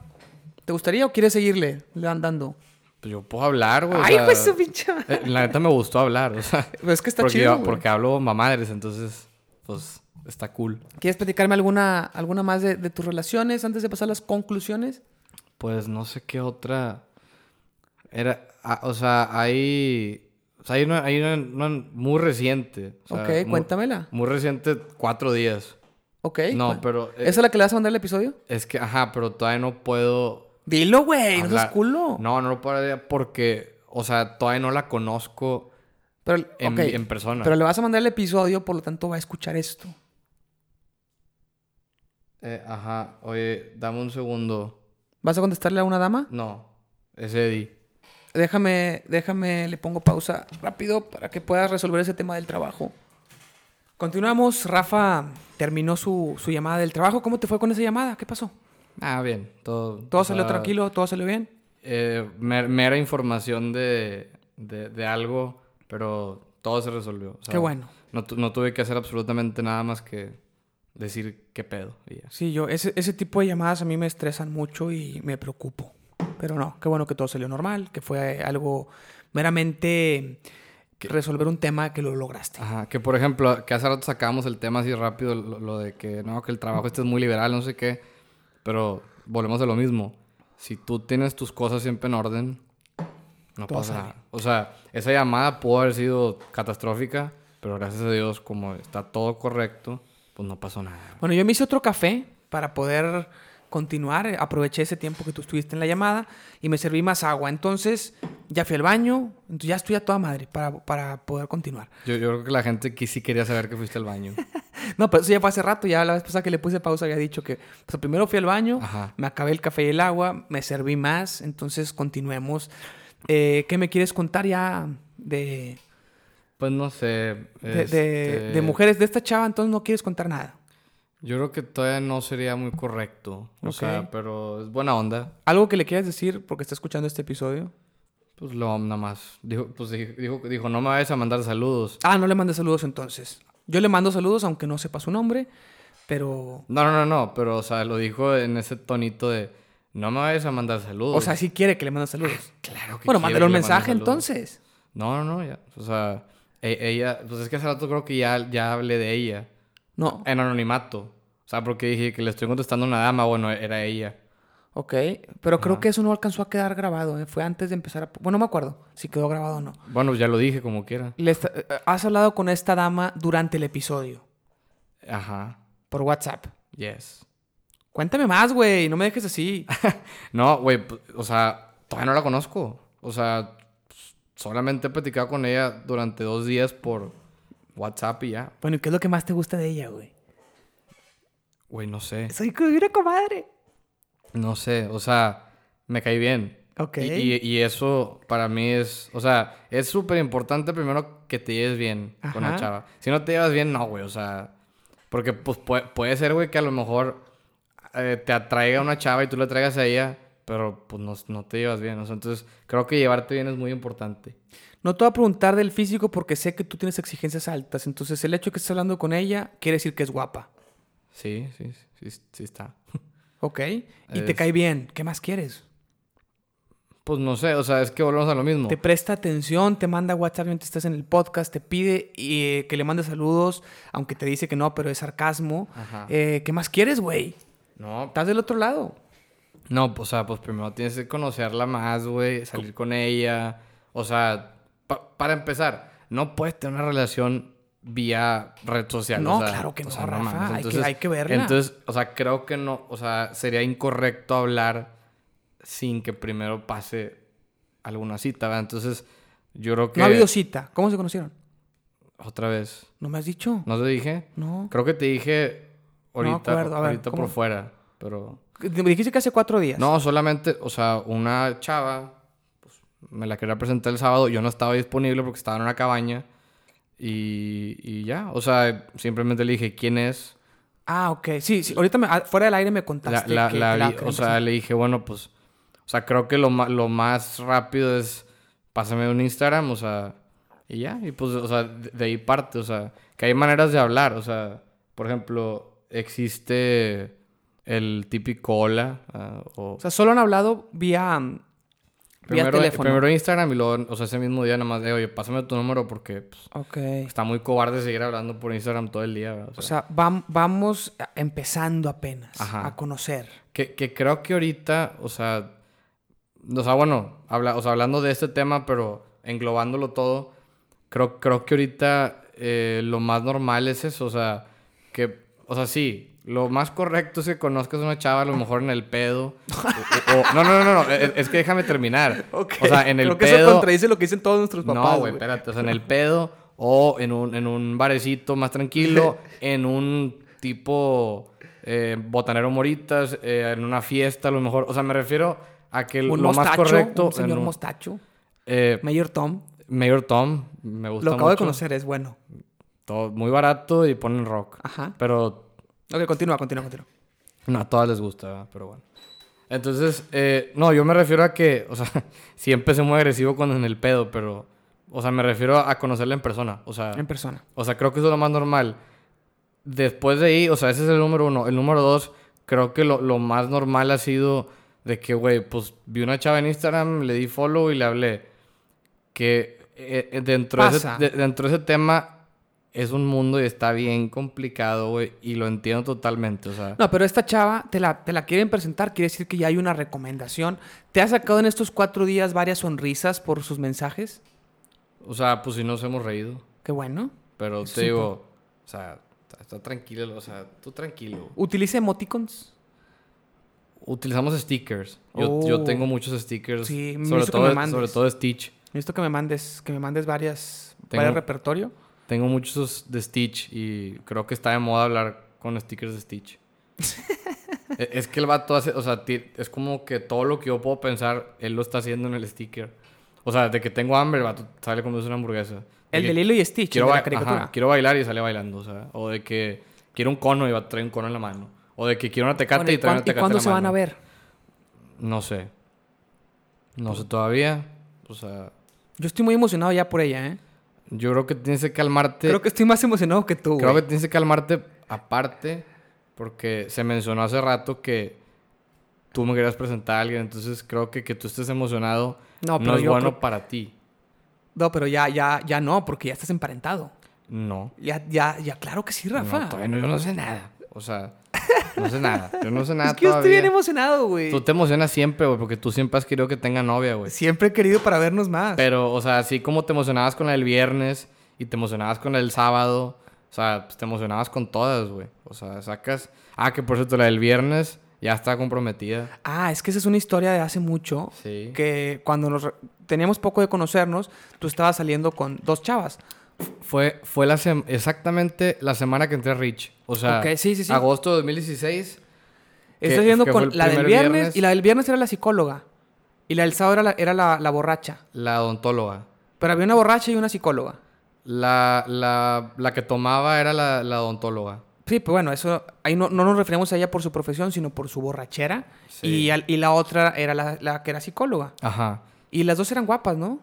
¿Te gustaría o quieres seguirle le andando? pues yo puedo hablar, güey. o Ay, sea, pues su pinche. eh, La neta me gustó hablar, o sea. Pero es que está porque, chido. yo- güey. porque hablo mamadres, entonces, pues, está cool. ¿Quieres platicarme alguna, alguna más de, de tus relaciones antes de pasar a las conclusiones? Pues no sé qué otra. Era. ah, o sea, hay. O sea, hay una, hay una, una muy reciente. o sea, ok, muy- cuéntamela. Muy reciente, cuatro días. Ok. No, pero. eh, ¿Esa es la que le vas a mandar el episodio? Es que, ajá, pero todavía no puedo. Dilo, güey, no seas culo. No, no lo puedo porque. O sea, todavía no la conozco Pero, en, ok, en persona. pero le vas a mandar el episodio, por lo tanto va a escuchar esto. Eh, ajá, oye, dame un segundo. ¿Vas a contestarle a una dama? No, es Eddie. Déjame, déjame, le pongo pausa rápido para que puedas resolver ese tema del trabajo. Continuamos. Rafa terminó su, su llamada del trabajo. ¿Cómo te fue con esa llamada? ¿Qué pasó? Ah, bien, todo. ¿Todo salió sea, tranquilo? ¿Todo salió bien? eh, mer- mera información de, de, de algo, pero todo se resolvió. o sea, Qué bueno. No, tu- no tuve que hacer absolutamente nada más que decir qué pedo. y ya. Sí, yo, ese, ese tipo de llamadas a mí me estresan mucho y me preocupo. Pero no, qué bueno que todo salió normal, que fue algo meramente resolver un tema que lo lograste. Ajá, que por ejemplo, que hace rato sacamos el tema así rápido, lo, lo de que no, que el trabajo este es muy liberal, no sé qué, pero volvemos a lo mismo. Si tú tienes tus cosas siempre en orden, no Todo pasa sale. nada. O sea, esa llamada pudo haber sido catastrófica, pero gracias a Dios, como está todo correcto, pues no pasó nada. Bueno, yo me hice otro café para poder continuar. Aproveché ese tiempo que tú estuviste en la llamada y me serví más agua. Entonces, ya fui al baño, entonces ya estoy a toda madre para, para poder continuar. Yo, yo creo que la gente que sí quería saber que fuiste al baño. No, pero eso ya fue hace rato. Ya la vez pasada que le puse pausa había dicho que pues, primero fui al baño, Ajá. me acabé el café y el agua, me serví más. Entonces, continuemos. Eh, ¿Qué me quieres contar ya de, Pues no sé. de, de- este, de mujeres de esta chava? Entonces, no quieres contar nada. Yo creo que todavía no sería muy correcto. O Ok. sea, pero es buena onda. ¿Algo que le quieras decir porque está escuchando este episodio? Pues lo nada más. Dijo, pues dijo, dijo, no me vayas a mandar saludos. Ah, no le mandé saludos entonces. Yo le mando saludos aunque no sepa su nombre, pero... No, no, no, no, pero o sea, lo dijo en ese tonito de no me vayas a mandar saludos. O sea, sí quiere que le mande saludos. claro que Bueno, mándale un mensaje entonces. No, no, no, ya. O sea, e- ella, pues es que hace rato creo que ya, ya hablé de ella. No, En anonimato. O sea, porque dije que le estoy contestando a una dama, bueno, era ella. ok. Pero creo Ajá. que eso no alcanzó a quedar grabado. ¿eh? Fue antes de empezar a... Bueno, no me acuerdo si quedó grabado o no. Bueno, ya lo dije como quiera. Le está- eh, Has hablado con esta dama durante el episodio. Ajá. Por WhatsApp. Yes. Cuéntame más, güey. No me dejes así. No, güey, o sea, todavía no la conozco. O sea, solamente he platicado con ella durante dos días por WhatsApp y ya. bueno, ¿y qué es lo que más te gusta de ella, güey? Güey, no sé. Soy una comadre. No sé, o sea, me cae bien. Ok. Y, y- y eso para mí es, o sea, es súper importante primero que te lleves bien con la chava. Si no te llevas bien, no, güey, o sea, porque pues puede, puede ser, güey, que a lo mejor eh, te atraiga una chava y tú le traigas a ella, pero pues no, no te llevas bien, o sea, entonces creo que llevarte bien es muy importante. No te voy a preguntar del físico porque sé que tú tienes exigencias altas. Entonces, el hecho de que estés hablando con ella quiere decir que es guapa. Sí, sí, sí, sí, está. ¿Ok? Y te cae bien. ¿Qué más quieres? Pues no sé, o sea, es que volvemos a lo mismo. Te presta atención, te manda WhatsApp mientras estás en el podcast, te pide eh, que le mandes saludos, aunque te dice que no, pero es sarcasmo. Ajá. Eh, ¿Qué más quieres, güey? No, Estás del otro lado. No, pues, o sea, pues primero tienes que conocerla más, güey, salir con ella. O sea, pa- para empezar, no puedes tener una relación vía red social. No, o sea, claro que o no, sea, Rafa, mames. hay que- hay que verla. Entonces, o sea, creo que no, o sea, sería incorrecto hablar sin que primero pase alguna cita, ¿verdad? Entonces, yo creo que... No ha habido cita. ¿Cómo se conocieron? Otra vez. ¿No me has dicho? ¿No te dije? No. Creo que te dije ahorita, acuerdo. A ver, ahorita ¿cómo? por fuera, pero... Me dijiste que hace cuatro días. No, solamente, o sea, una chava, pues, me la quería presentar el sábado, yo no estaba disponible porque estaba en una cabaña y, y ya, o sea, simplemente le dije quién es, Ah, ok. Sí, sí. Ahorita me- ah, fuera del aire me contaste. la- la que la vi- o sea, le dije, bueno, pues, o sea, creo que lo, lo más rápido es pásame un Instagram, o sea, y ya, y pues, o sea, de, de ahí parte, o sea, que hay maneras de hablar, o sea, por ejemplo, existe el típico hola, ah, o... O sea, solo han hablado vía, mm, vía Primero, teléfono. primero Instagram y luego, o sea, ese mismo día nada más de, oye, pásame tu número porque pues, está muy cobarde seguir hablando por Instagram todo el día, ¿verdad? O O sea, vam- vamos empezando apenas Ajá. a conocer. que, que creo que ahorita, o sea, o sea, bueno, habla, o sea, hablando de este tema, pero englobándolo todo, creo, creo que ahorita eh, lo más normal es eso, o sea, que, o sea, sí, lo más correcto es que conozcas a una chava a lo mejor en el pedo. o- o- no, no, no, no, es, que déjame terminar. O sea, en el Creo que pedo... eso contradice lo que dicen todos nuestros papás. No, güey, espérate. O sea, en el pedo o en un, en un barecito más tranquilo, en un tipo eh, botanero moritas, eh, en una fiesta a lo mejor. O sea, me refiero a que Un lo más mostacho, correcto... un señor un- mostacho. eh, Mayor Tom. Mayor Tom, me gusta Lo acabo de conocer, es bueno. Todo muy barato y ponen rock. Ajá. Pero Ok, continúa, continúa, continúa. no a todas les gusta, ¿verdad? pero bueno. Entonces, eh, no, yo me refiero a que, o sea, sí empecé muy agresivo cuando en el pedo, pero, o sea, me refiero a conocerla en persona. O sea, En persona. O sea, creo que eso es lo más normal. Después de ahí, o sea, ese es el número uno. El número dos, creo que lo, lo más normal ha sido de que, güey, pues vi una chava en Instagram, le di follow y le hablé. Que eh, eh, dentro, de ese, de- dentro de ese tema es un mundo y está bien complicado, güey, y lo entiendo totalmente, o sea. No, pero esta chava te la, te la quieren presentar, quiere decir que ya hay una recomendación. ¿Te ha sacado en estos cuatro días varias sonrisas por sus mensajes? O sea, pues sí nos hemos reído. Qué bueno. Pero Eso te digo, o sea, está, tranquilo, o sea, tú tranquilo. ¿Utiliza emoticons? Utilizamos stickers. Yo, yo Oh. tengo muchos stickers. Sí, sobre, que todo, me mandes. sobre todo Stitch. Necesito que me mandes, que me mandes varias, Tengo- varias repertorio. Tengo muchos de Stitch y creo que está de moda hablar con stickers de Stitch. E- es que el vato hace, o sea, es como que todo lo que yo puedo pensar, él lo está haciendo en el sticker. O sea, de que tengo hambre, el vato sale comiendo una hamburguesa. El de Lilo y Stitch, quiero, de la ajá, quiero bailar y sale bailando, o sea. O de que quiero un cono y va a traer un cono en la mano. O de que quiero una tecate Bueno, y ¿y, trae una y tecate cuándo en la se van a ver? No sé. No sé todavía. O sea, Yo estoy muy emocionado ya por ella, ¿eh? Yo creo que tienes que calmarte. Creo que estoy más emocionado que tú, Creo que tienes que calmarte aparte, porque se mencionó hace rato que tú me querías presentar a alguien, entonces creo que que tú estés emocionado No, no, pero es bueno creo- para ti. No, pero ya, ya, ya no, porque ya estás emparentado. No. Ya, ya, ya, claro que sí, Rafa. No, todavía no, yo no sé nada. O sea, no sé nada. Yo no sé nada es que yo estoy bien emocionado, güey. Tú te emocionas siempre, güey, porque tú siempre has querido que tenga novia, güey. Siempre he querido para vernos más. Pero, o sea, así como te emocionabas con la del viernes y te emocionabas con la del sábado, o sea, pues, te emocionabas con todas, güey. O sea, sacas... Ah, que por cierto, la del viernes ya está comprometida. Ah, es que esa es una historia de hace mucho. Sí. Que cuando nos teníamos poco de conocernos, tú estabas saliendo con dos chavas. Fue, fue la exactamente la semana que entré a Rich. O sea, Ok, sí, sí, sí. agosto de 2016. que- Estás fue con la del viernes, viernes. y la del viernes era la psicóloga. Y la del sábado era la, era la, la borracha. La odontóloga. Pero había una borracha y una psicóloga. La, la, la que tomaba era la, la odontóloga. Sí, pues bueno, eso ahí no, no nos referimos a ella por su profesión, sino por su borrachera. Sí. Y, al- y la otra era la, la que era psicóloga. Ajá. Y las dos eran guapas, ¿no?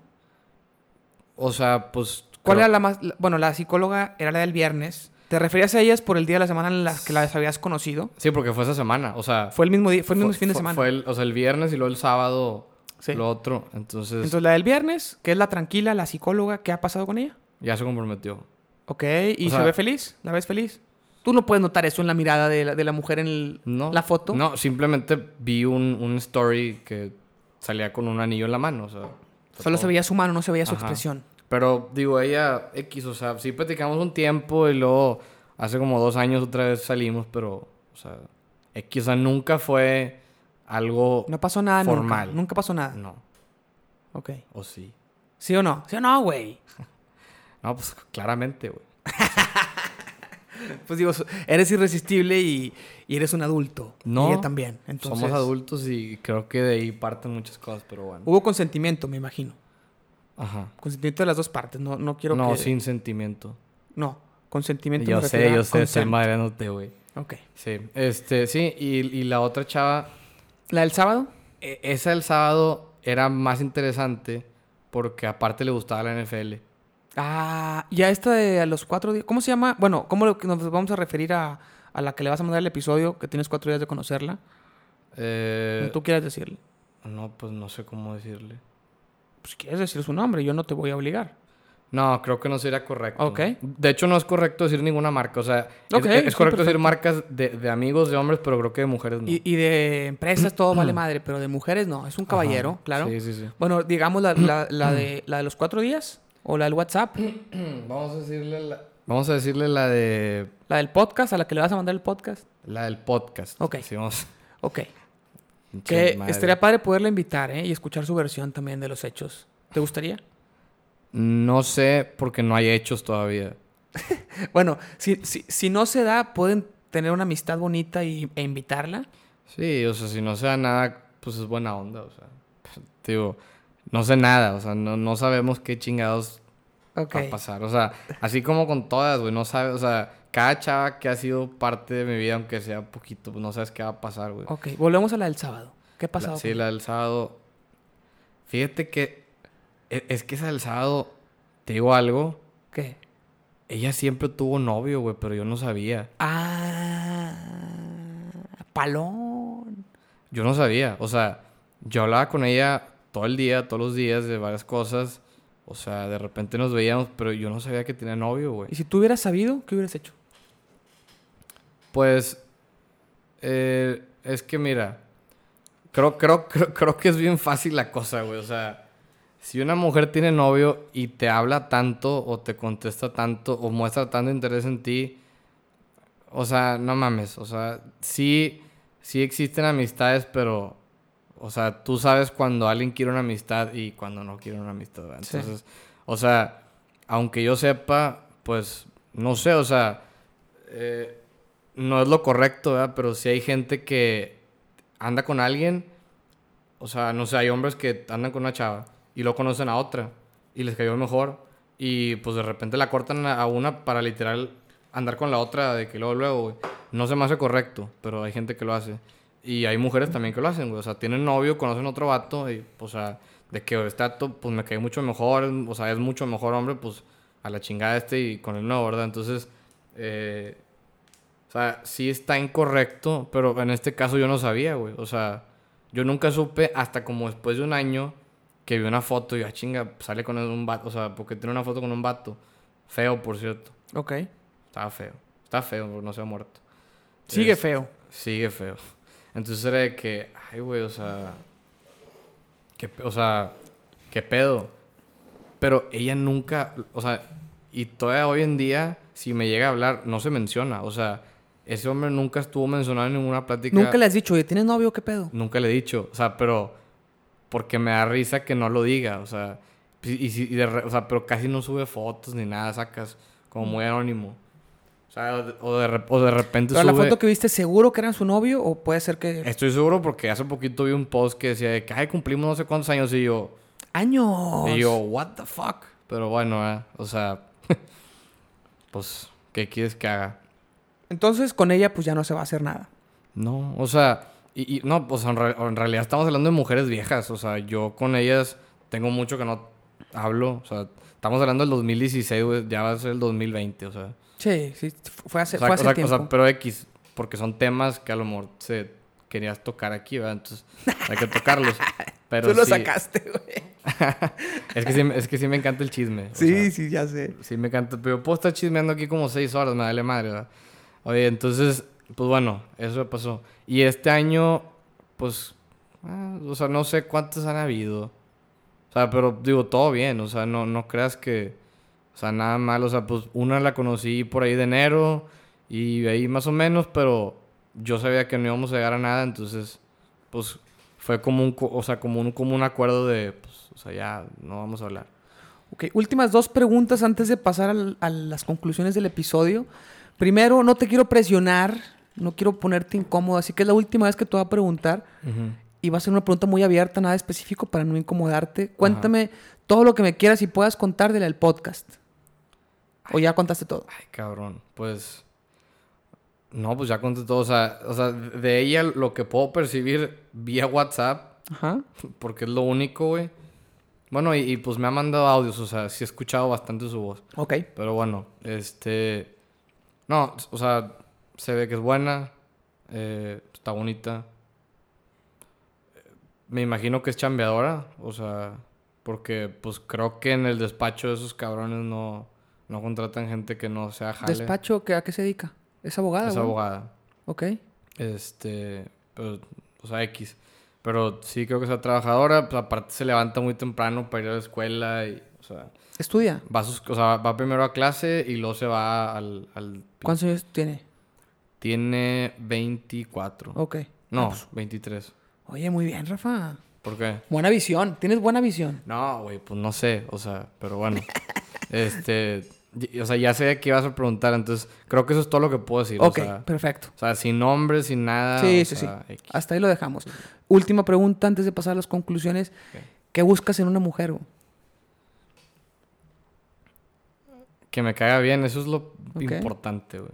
O sea, pues... ¿Cuál era la más...? bueno, la psicóloga era la del viernes. ¿Te referías a ellas por el día de la semana en la que las habías conocido? Sí, porque fue esa semana. O sea... Fue el mismo día, fue el mismo fue- fin de fue- semana. Fue el, o sea, el viernes y luego el sábado Sí. lo otro. Entonces, Entonces, la del viernes, que es la tranquila, la psicóloga, ¿qué ha pasado con ella? ya se comprometió. Ok, ¿y O se sea- ve feliz? ¿La ves feliz? Tú no puedes notar eso en la mirada de la, de la mujer en el- No. la foto. No, simplemente vi un, un story que salía con un anillo en la mano. O sea, Solo todo. se veía su mano, no se veía su Ajá. expresión. Pero digo, ella X, o sea, sí platicamos un tiempo y luego hace como dos años otra vez salimos, pero, o sea, X, o sea, nunca fue algo No pasó nada formal. nunca. Nunca pasó nada. No, Ok. o sí. ¿Sí o no? ¿Sí o no, güey? No, pues claramente, güey. Pues digo, eres irresistible y, y eres un adulto. No, Y ella también. Entonces, Somos adultos y creo que de ahí parten muchas cosas, pero bueno. Hubo consentimiento, me imagino. Ajá. Consentimiento de las dos partes. No, no quiero no, que... sin sentimiento. No, consentimiento Yo sé, yo sé, estoy madreándote, güey. Ok. Sí, este, sí, y, y la otra chava, ¿La del sábado? e- esa del sábado era más interesante porque aparte le gustaba la NFL. Ah, y a esta de a los cuatro días... ¿Cómo se llama? Bueno, ¿cómo nos vamos a referir a, a la que le vas a mandar el episodio? Que tienes cuatro días de conocerla. Eh, tú quieras decirle. no, pues no sé cómo decirle. Pues quieres decir su nombre, yo no te voy a obligar. No, creo que no sería correcto. Ok. De hecho, no es correcto decir ninguna marca. O sea, es- Ok, es, sí, correcto decir marcas de, de amigos, de hombres, pero creo que de mujeres no. Y, y de empresas todo vale madre, pero de mujeres no. Es un caballero, Ajá. claro. Sí, sí, sí. Bueno, digamos la, la- la de, la de los cuatro días o la del WhatsApp. Vamos a decirle la... Vamos a decirle la de... La del podcast, a la que le vas a mandar el podcast. La del podcast. Ok. Sí, vamos... Ok. Que madre. estaría padre poderla invitar, ¿eh? Y escuchar su versión también de los hechos. ¿Te gustaría? No sé porque no hay hechos todavía. Bueno, si, si, si no se da, pueden tener una amistad bonita y, e invitarla. Sí, o sea, si no se da nada, pues es buena onda, o sea. Digo, no sé nada, o sea, no, no sabemos qué chingados Ok. va a pasar. O sea, así como con todas, güey, no sabes, o sea, cada chava que ha sido parte de mi vida, aunque sea poquito, pues no sabes qué va a pasar, güey. Ok, volvemos a la del sábado. ¿Qué pasado? sí, la del sábado. Fíjate que e- es que esa del sábado, te digo algo, ¿Qué? ella siempre tuvo novio, güey, pero yo no sabía. Ah, palón. Yo no sabía, o sea, yo hablaba con ella todo el día, todos los días de varias cosas. O sea, de repente nos veíamos, pero yo no sabía que tenía novio, güey. ¿Y si tú hubieras sabido, qué hubieras hecho? Pues, eh, es que mira, creo, creo, creo, creo que es bien fácil la cosa, güey. O sea, si una mujer tiene novio y te habla tanto o te contesta tanto o muestra tanto interés en ti, o sea, no mames. O sea, sí, sí existen amistades, pero, o sea, tú sabes cuando alguien quiere una amistad y cuando no quiere una amistad, ¿verdad? Sí. Entonces, o sea, aunque yo sepa, pues, no sé, o sea, eh, no es lo correcto. Pero si hay gente que anda con alguien, o sea, no sé, hay hombres que andan con una chava y lo conocen a otra y les cayó mejor y pues de repente la cortan a una para literal andar con la otra de que luego, luego, güey. No se me hace correcto, pero hay gente que lo hace. Y hay mujeres también que lo hacen, güey. O sea, tienen novio, conocen otro vato y, o sea, de que este vato, pues me cae mucho mejor, o sea, es mucho mejor hombre, pues a la chingada este y con el no, ¿verdad? Entonces, eh, o sea, sí está incorrecto, pero en este caso yo no sabía, güey. O sea, yo nunca supe hasta como después de un año que vi una foto y, ah, chinga, sale con un vato, o sea, porque tiene una foto con un vato. Feo, por cierto. Ok. Estaba feo. Está feo, no se ha muerto. Sigue Es- feo. Sigue feo. Entonces era de que, ay, güey, o sea, ¿qué, pe- o sea, qué pedo. Pero ella nunca, o sea, y todavía hoy en día, si me llega a hablar, no se menciona. O sea, ese hombre nunca estuvo mencionado en ninguna plática. Nunca le has dicho, oye, ¿tienes novio? ¿Qué pedo? Nunca le he dicho. O sea, pero porque me da risa que no lo diga. O sea, y, y de o sea pero casi no sube fotos ni nada, sacas como muy anónimo. O sea, o de, o de o de repente Pero la foto que viste, ¿seguro que era su novio? ¿O puede ser que... Estoy seguro porque hace poquito vi un post que decía de que, ay, cumplimos no sé cuántos años y yo... ¡Años! Y yo, what the fuck? Pero bueno, eh, o sea... pues, ¿qué quieres que haga? Entonces, con ella, pues ya no se va a hacer nada. No, o sea... Y, y no, pues en, re- en realidad estamos hablando de mujeres viejas. O sea, yo con ellas tengo mucho que no hablo. O sea, estamos hablando del 2016, güey. Ya va a ser el 2020, o sea... Sí, sí, fue hace, O sea, fue o hace sea- o tiempo. sea, pero X, porque son temas que a lo mejor se querías tocar aquí, ¿verdad? Entonces hay que tocarlos. Pero Tú lo sí- sacaste, güey. es, que sí, es que sí me encanta el chisme. o Sí, sea, sí, ya sé. sí me encanta. Pero puedo estar chismeando aquí como seis horas, me vale madre, ¿verdad? Oye, entonces, pues bueno, eso pasó. Y este año, pues, ah, o sea, no sé cuántos han habido. O sea, pero digo, todo bien. O sea, no, no creas que, o sea, nada mal. O sea, pues una la conocí por ahí de enero y ahí más o menos, pero yo sabía que no íbamos a llegar a nada, entonces, pues fue como un, o sea, como un, como un acuerdo de, pues, o sea, ya no vamos a hablar. Ok, últimas dos preguntas antes de pasar al- a las conclusiones del episodio. Primero, no te quiero presionar, no quiero ponerte incómodo, así que es la última vez que te voy a preguntar. Y va a ser una pregunta muy abierta, nada específico para no incomodarte. Cuéntame todo lo que me quieras y puedas contar del podcast. O ya contaste todo. Ay, cabrón, pues... No, pues ya conté todo. O sea, o sea, de ella lo que puedo percibir vía WhatsApp, Ajá. porque es lo único, güey. Bueno, y, y, pues me ha mandado audios, o sea, sí he escuchado bastante su voz. Ok. Pero bueno, este... No, o sea, se ve que es buena, eh, está bonita. Me imagino que es chambeadora, o sea, porque pues creo que en el despacho de esos cabrones no, no contratan gente que no sea jale. ¿Despacho que, a qué se dedica? ¿Es abogada? Es güey? abogada. Ok. Este, pero, o sea, X. Pero sí creo que es trabajadora, pues aparte se levanta muy temprano para ir a la escuela y, o sea, ¿Estudia? va, a sus- o sea, va primero a clase y luego se va al... al ¿Cuántos años tiene? Tiene 24. Ok. No, Ah, pues, 23. Oye, muy bien, Rafa. ¿Por qué? Buena visión. Tienes buena visión. No, güey, pues no sé, o sea, pero bueno. este, o sea, ya sé que ibas a preguntar, entonces creo que eso es todo lo que puedo decir. Ok, O sea, perfecto. o sea, sin nombre, sin nada. Sí, sí, sea, sí. X. Hasta ahí lo dejamos. Última pregunta antes de pasar a las conclusiones. ¿Qué buscas en una mujer? Que me caiga bien, eso es lo importante, güey.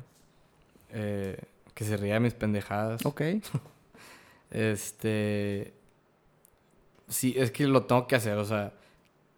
Eh, que se ría de mis pendejadas. Ok. Este. Sí, es que lo tengo que hacer, o sea.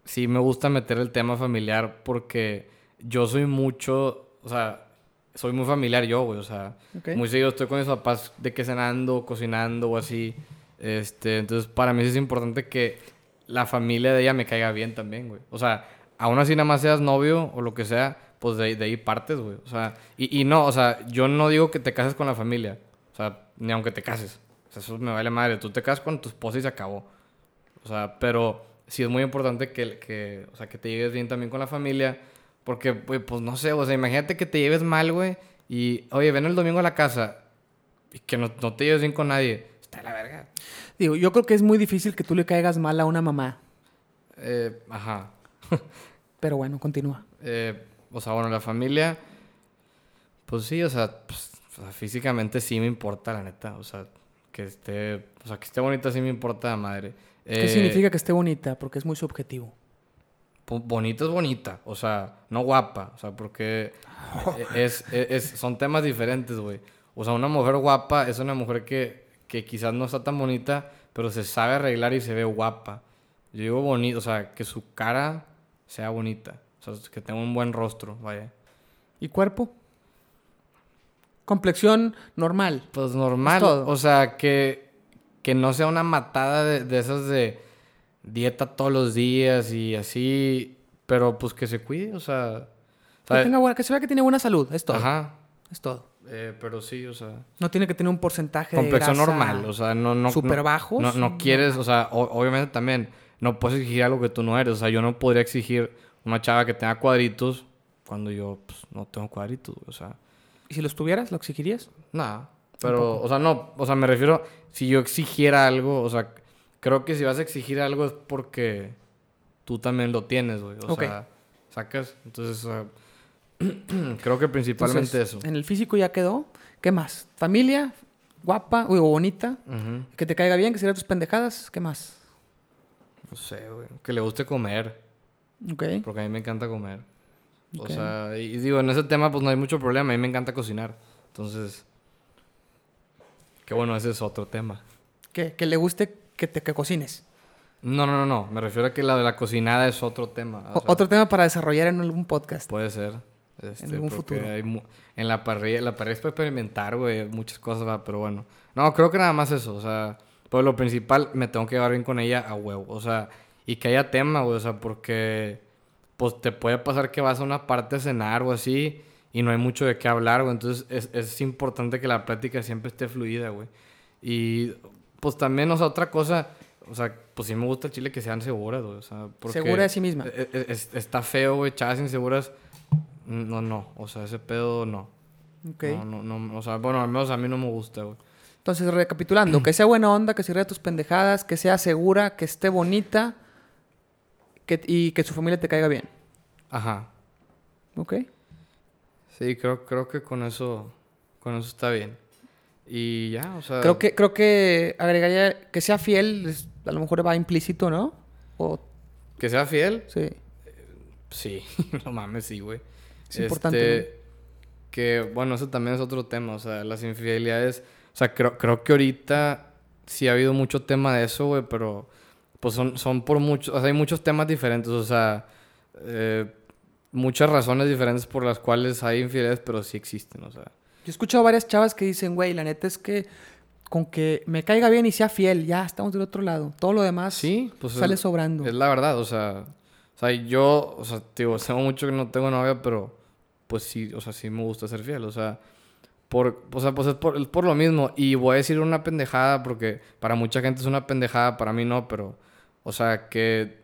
Sí me gusta meter el tema familiar porque yo soy mucho. O sea, soy muy familiar yo, güey. O sea, Ok. muy seguido estoy con mis papás de que cenando, cocinando o así. Este, entonces para mí sí es importante que la familia de ella me caiga bien también, güey. O sea, aún así nada más seas novio o lo que sea, pues de, de ahí partes, güey. O sea, y, y no, o sea, yo no digo que te cases con la familia. O sea, ni aunque te cases. O sea, eso me vale madre. Tú te casas con tu esposa y se acabó. O sea, pero sí es muy importante que, que, o sea, que te lleves bien también con la familia. Porque, güey, pues no sé, o sea, imagínate que te lleves mal, güey. Y, oye, ven el domingo a la casa y que no, no te lleves bien con nadie. Está la verga. Digo, yo creo que es muy difícil que tú le caigas mal a una mamá. Eh, ajá. Pero bueno, continúa. Eh, o sea, bueno, la familia, pues sí, o sea, pues, o sea, físicamente sí me importa, la neta. O sea, que esté, o sea, que esté bonita sí me importa madre. ¿Qué Eh, significa que esté bonita? Porque es muy subjetivo. Bonita es bonita, o sea, no guapa, o sea, porque es, es- es- son temas diferentes, güey. O sea, una mujer guapa es una mujer que, que quizás no está tan bonita, pero se sabe arreglar y se ve guapa. Yo digo bonito, o sea, que su cara sea bonita, o sea, que tenga un buen rostro, vaya. ¿Y cuerpo? Complexión normal. Pues normal. O sea, que, que no sea una matada de, de esas de dieta todos los días y así. Pero pues que se cuide, o sea. Que, tenga buena- que se vea que tiene buena salud. Es todo. Ajá. Es todo. Eh, pero sí, o sea. No tiene que tener un porcentaje de Complexión grasa normal. O sea, no. no súper no- bajos. No, no quieres, o sea, o- obviamente también. No puedes exigir algo que tú no eres. O sea, yo no podría exigir una chava que tenga cuadritos cuando yo pues, no tengo cuadritos, güey, O sea. ¿Y si los tuvieras, lo exigirías? Nada. Pero, o sea, no, o sea, me refiero, si yo exigiera algo, o sea, creo que si vas a exigir algo es porque tú también lo tienes, güey. O sea, sacas. Entonces, Creo que principalmente Entonces, eso. En el físico ya quedó. ¿Qué más? Familia, guapa o bonita, que te caiga bien, que sean tus pendejadas. ¿Qué más? No sé, güey. Que le guste comer. Ok. Porque a mí me encanta comer. Ok. O sea, y, y digo, en ese tema pues no hay mucho problema. A mí me encanta cocinar. Entonces... Que bueno, ese es otro tema. Que, que le guste que te que cocines. No, no, no, no. Me refiero a que la de la cocinada es otro tema. o sea, Otro tema para desarrollar en algún podcast. Puede ser. Este, algún porque futuro. en la parrilla, la parrilla es para experimentar, güey, muchas cosas, pero bueno. No, creo que nada más eso, o sea, pero lo principal, me tengo que llevar bien con ella a huevo, o sea, y que haya tema, güey, o sea, porque, pues, te puede pasar que vas a una parte a cenar o así, y no hay mucho de qué hablar, güey, entonces es, es importante que la plática siempre esté fluida, güey. Y, pues, también, o sea, otra cosa, o sea, pues sí me gusta el chile que sean seguras, güey, o sea, porque... Segura de sí misma. e- e- es- está feo, güey, chavas inseguras. No, no. O sea, ese pedo no. Ok. No, no, no. O sea, bueno, al menos a mí no me gusta, güey. Entonces, recapitulando, que sea buena onda, que se ría tus pendejadas, que sea segura, que esté bonita que, y que su familia te caiga bien. Ajá. ¿Ok? Sí, creo, creo que con eso, con eso está bien. Y ya, o sea. Creo que, creo que agregaría que sea fiel, es- a lo mejor va implícito, ¿no? O, Que sea fiel. sí. Sí, no mames, sí, güey. Es importante, Este, Que, bueno, eso también es otro tema. O sea, las infidelidades. O sea, creo, creo que ahorita sí ha habido mucho tema de eso, güey, pero pues son, son por muchos. O sea, hay muchos temas diferentes. O sea, eh, muchas razones diferentes por las cuales hay infidelidades, pero sí existen, o sea. Yo he escuchado varias chavas que dicen, güey, la neta es que con que me caiga bien y sea fiel, ya estamos del otro lado. Todo lo demás Sí, pues sale es, sobrando. es la verdad, o sea, o sea, yo, o sea, digo, sé mucho que no tengo novia, pero pues sí, o sea, sí me gusta ser fiel, o sea, por, o sea, pues es por, es por lo mismo, y voy a decir una pendejada porque para mucha gente es una pendejada, para mí no, pero, o sea, que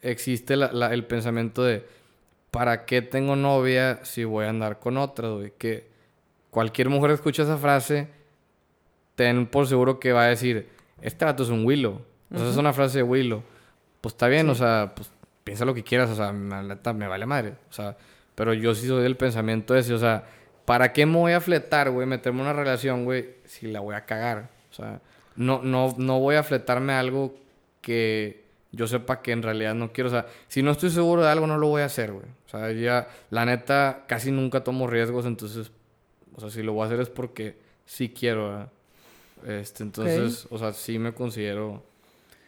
existe la- la- el pensamiento de, ¿para qué tengo novia si voy a andar con otra, güey? Que cualquier mujer escucha esa frase, ten por seguro que va a decir, este vato es un Willow. O sea, es una frase de Willow. Pues está bien, o sea, pues piensa lo que quieras, o sea, me vale madre. O sea, pero yo sí soy del pensamiento ese, o sea, ¿para qué me voy a fletar, güey, meterme en una relación, güey, si la voy a cagar? O sea, no, no, no voy a fletarme a algo que yo sepa que en realidad no quiero. O sea, si no estoy seguro de algo, no lo voy a hacer, güey. O sea, ya, la neta, casi nunca tomo riesgos, entonces, o sea, si lo voy a hacer es porque sí quiero, ¿verdad? Este, entonces, o sea, sí me considero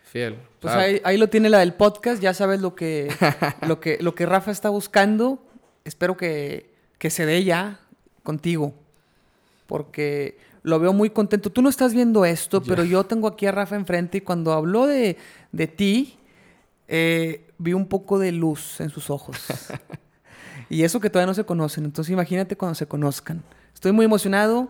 fiel. Pues ahí, ahí lo tiene la del podcast, ya sabes lo que, lo que, lo que Rafa está buscando. Espero que, que se dé ya contigo. Porque lo veo muy contento. Tú no estás viendo esto, pero yo tengo aquí a Rafa enfrente y cuando habló de, de ti, eh, vi un poco de luz en sus ojos. y eso que todavía no se conocen. Entonces imagínate cuando se conozcan. Estoy muy emocionado.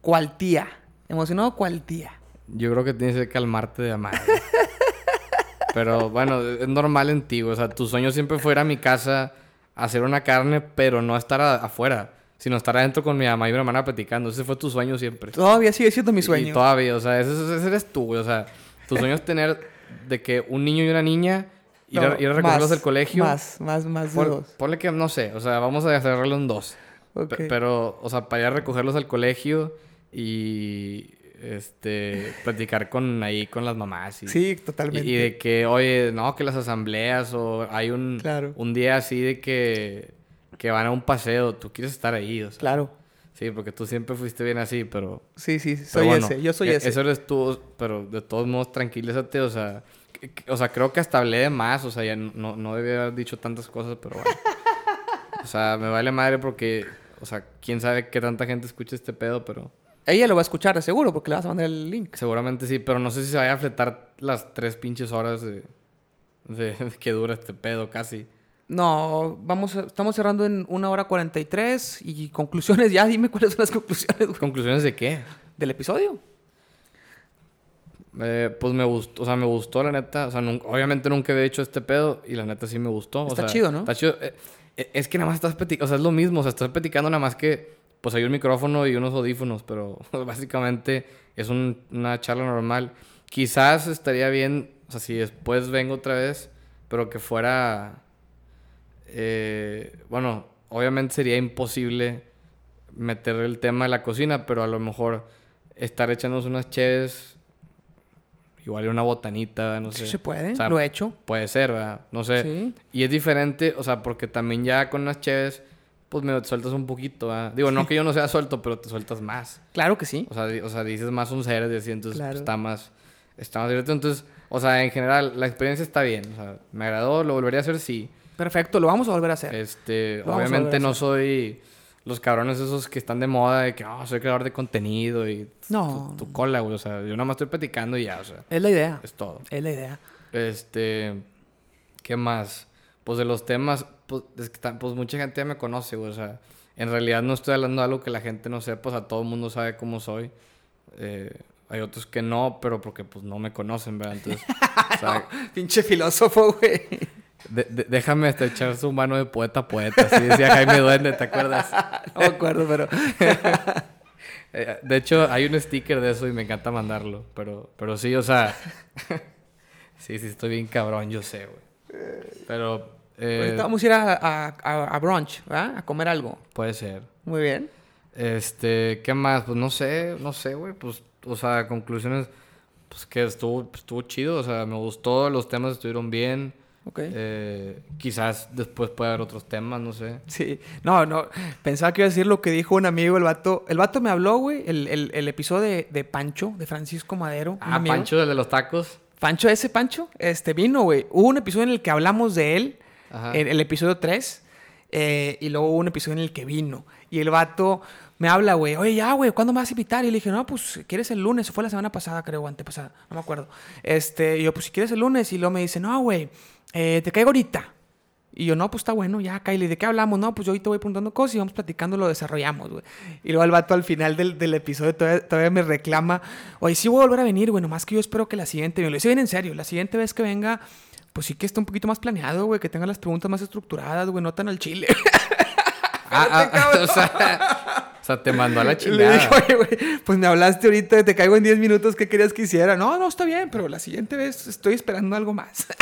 Cual tía. Emocionado cual tía. Yo creo que tienes que calmarte de amar. pero bueno, es normal en ti. O sea, tu sueño siempre fue ir a mi casa a hacer una carne, pero no estar afuera, sino estar adentro con mi mamá y mi hermana platicando. Ese fue tu sueño siempre. Todavía sigue siendo mi Y sueño. todavía, o sea, ese, ese eres tú, güey. O sea, tu sueño es tener de que un niño y una niña ir, a, ir a recogerlos al colegio. Más, más, más de dos. ponle que, no sé, o sea, vamos a cerrarlo en dos. Ok. Pe- Pero, o sea, para ir a recogerlos al colegio y este platicar con ahí con las mamás y, Sí, y, totalmente. y de que, oye, no, que las asambleas o hay un, Claro. un día así de que, que van a un paseo, tú quieres estar ahí, o sea. Claro. Sí, porque tú siempre fuiste bien así, pero... Sí, sí, soy bueno, ese. Yo soy e- ese. Eso eres tú, pero de todos modos tranquilízate, o sea... O sea, creo que hasta hablé de más, o sea, ya no, no debía haber dicho tantas cosas, pero bueno. o sea, me vale madre porque, o sea, quién sabe qué tanta gente escucha este pedo, pero Ella lo va a escuchar, de seguro, porque le vas a mandar el link. seguramente sí, pero no sé si se vaya a fletar las tres pinches horas de, de, que dura este pedo casi. No, vamos, estamos cerrando en una hora 43 y conclusiones. Ya dime cuáles son las conclusiones güey, ¿Conclusiones de qué? del episodio. Eh, pues me gustó, o sea, me gustó la neta. O sea, obviamente nunca había hecho este pedo y la neta sí me gustó. o Está sea, chido, ¿no? Está chido. Eh, eh, es que nada más estás platicando, o sea, es lo mismo, o sea, estás platicando nada más que, pues hay un micrófono y unos audífonos, pero básicamente es un- una charla normal. Quizás estaría bien, o sea, si después vengo otra vez, pero que fuera, eh, bueno, obviamente sería imposible meter el tema de la cocina, pero a lo mejor estar echándonos unas cheves, igual una botanita, no sé. Sí se puede, O sea, lo he hecho. Puede ser, ¿verdad? No sé. Sí. Y es diferente, o sea, porque también ya con unas cheves, pues me sueltas un poquito, ¿verdad? Digo, no que yo no sea suelto, pero te sueltas más. Claro que sí. O sea, o sea dices más un ser y así, entonces Claro. pues, está más... Está más divertido. Entonces, o sea, en general, la experiencia está bien. O sea, me agradó, lo volvería a hacer, sí. Perfecto, lo vamos a volver a hacer. Este, Lo obviamente no soy los cabrones esos que están de moda de que, oh, soy creador de contenido y No. tu, tu cola, güey. O sea, yo nada más estoy platicando y ya, o sea, Es la idea. es todo. Es la idea. Este, ¿qué más? Pues de los temas, pues, es que pues mucha gente ya me conoce, güey. O sea, en realidad no estoy hablando de algo que la gente no sepa. O sea, todo el mundo sabe cómo soy. Eh, hay otros que no, pero porque pues no me conocen, ¿verdad? Entonces, o sea, Pinche filósofo, güey. De- de- déjame hasta echar su mano de poeta a poeta. Así decía Jaime Duende, ¿te acuerdas? No me acuerdo, pero. Eh, de hecho, hay un sticker de eso y me encanta mandarlo. Pero, pero sí, o sea. sí, sí, estoy bien cabrón, yo sé, güey. Pero. eh, Ahorita vamos a ir a, a, a- a brunch, ¿verdad? A comer algo. puede ser. Muy bien. Este, ¿qué más? Pues no sé, no sé, güey. Pues, o sea, conclusiones. Pues que estuvo, pues, estuvo chido, o sea, me gustó, los temas estuvieron bien. Ok. Eh, quizás después pueda haber otros temas, no sé. Sí. No, no. Pensaba que iba a decir lo que dijo un amigo, el vato. El vato me habló, güey, el, el, el episodio de, de Pancho, de Francisco Madero. Ah, amigo. Pancho, el de los tacos. Pancho, ese Pancho, este vino, güey. Hubo un episodio en el que hablamos de él, Ajá. el, el episodio 3, eh, y luego hubo un episodio en el que vino. Y el vato me habla, güey, oye, ya, güey, ¿cuándo me vas a invitar? Y le dije, no, pues, ¿quieres el lunes? Fue la semana pasada, creo, o antepasada, no me acuerdo. Este, y yo, pues, si quieres el lunes. Y luego me dice, no, güey, eh, te caigo ahorita. Y yo, no, pues está bueno, ya, Kylie, ¿de qué hablamos? No, pues yo ahorita voy preguntando cosas y vamos platicando, lo desarrollamos, güey. Y luego el vato al final del, del episodio todavía, todavía me reclama, oye, sí voy a volver a venir, güey, nomás que yo espero que la siguiente, me lo dice bien en serio, la siguiente vez que venga, pues sí que esté un poquito más planeado, güey, que tenga las preguntas más estructuradas, güey, no tan al chile. Ah, ah, o, sea, o sea, te mandó a la Le chingada. dije, oye, güey, pues me hablaste ahorita, te caigo en 10 minutos, ¿qué querías que hiciera? No, no, está bien, pero la siguiente vez estoy esperando algo más.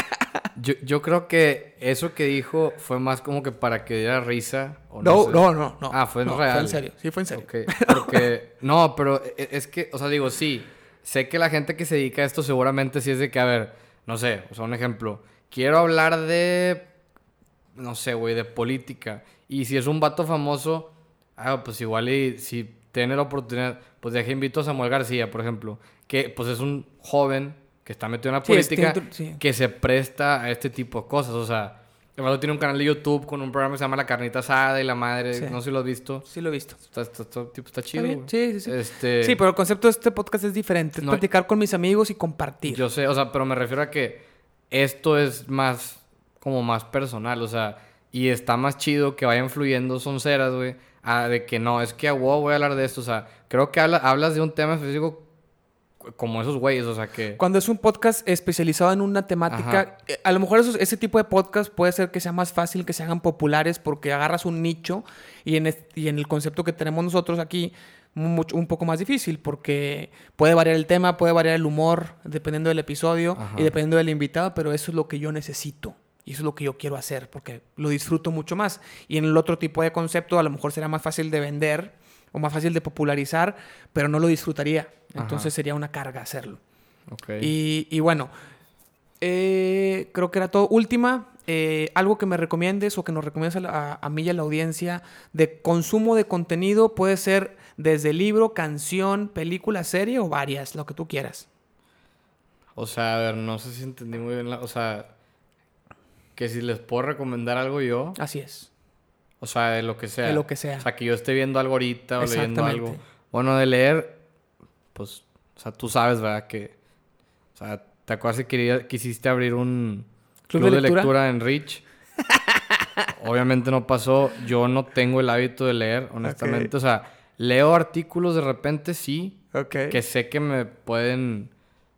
Yo, yo creo que eso que dijo fue más como que para que diera risa. o No, sé. no, no, no. Ah, fue en No, real. Fue en serio, sí, fue en serio. Ok, Porque, no, pero e- es que, o sea, digo, sí. Sé que la gente que se dedica a esto seguramente sí es de que, a ver, no sé, o sea, un ejemplo. Quiero hablar de, no sé, güey, de política. Y si es un vato famoso, ah, pues igual y si tiene la oportunidad, pues deja invito a Samuel García, por ejemplo, que pues es un joven que está metido en la Sí, política, otro- sí. que se presta a este tipo de cosas. O sea, el tiene un canal de YouTube con un programa que se llama La Carnita Asada y la madre, Sí. no sé si lo has visto. Sí lo he visto. Está, está- está- tipo, está chido. güey. Sí, sí, sí. Este, Sí, pero el concepto de este podcast es diferente. Es No- platicar con mis amigos y compartir. Yo sé, o sea, pero me refiero a que esto es más, como más personal, o sea, y está más chido que vayan fluyendo sonceras, güey, a de que no, es que a huevo voy a hablar de esto, o sea, creo que habla- hablas de un tema específico como esos güeyes, o sea, que... Cuando es un podcast especializado en una temática, eh, a lo mejor esos- ese tipo de podcast puede ser que sea más fácil que se hagan populares porque agarras un nicho y en, y en el concepto que tenemos nosotros aquí, mucho- un poco más difícil porque puede variar el tema, puede variar el humor dependiendo del episodio Ajá. y dependiendo del invitado, pero eso es lo que yo necesito. Y eso es lo que yo quiero hacer porque lo disfruto mucho más. Y en el otro tipo de concepto a lo mejor será más fácil de vender o más fácil de popularizar, pero no lo disfrutaría. Entonces Ajá. sería una carga hacerlo. Y, y bueno, eh, creo que era todo. Última, eh, algo que me recomiendes o que nos la- a- a mí y a la audiencia de consumo de contenido puede ser desde libro, canción, película, serie o varias, lo que tú quieras. O sea, a ver, no sé si entendí muy bien, la- o sea, que si les puedo recomendar algo yo, Así es. o sea, de lo que sea. De lo que sea. O sea, que yo esté viendo algo ahorita o leyendo algo. Bueno, de leer, pues, o sea, tú sabes, ¿verdad? Que, o sea, ¿te acuerdas que quería- quisiste abrir un ¿Club club, de de, lectura? lectura? en Rich? Obviamente no pasó. Yo no tengo el hábito de leer, honestamente. O sea, leo artículos de repente, sí, Ok. que sé que me pueden...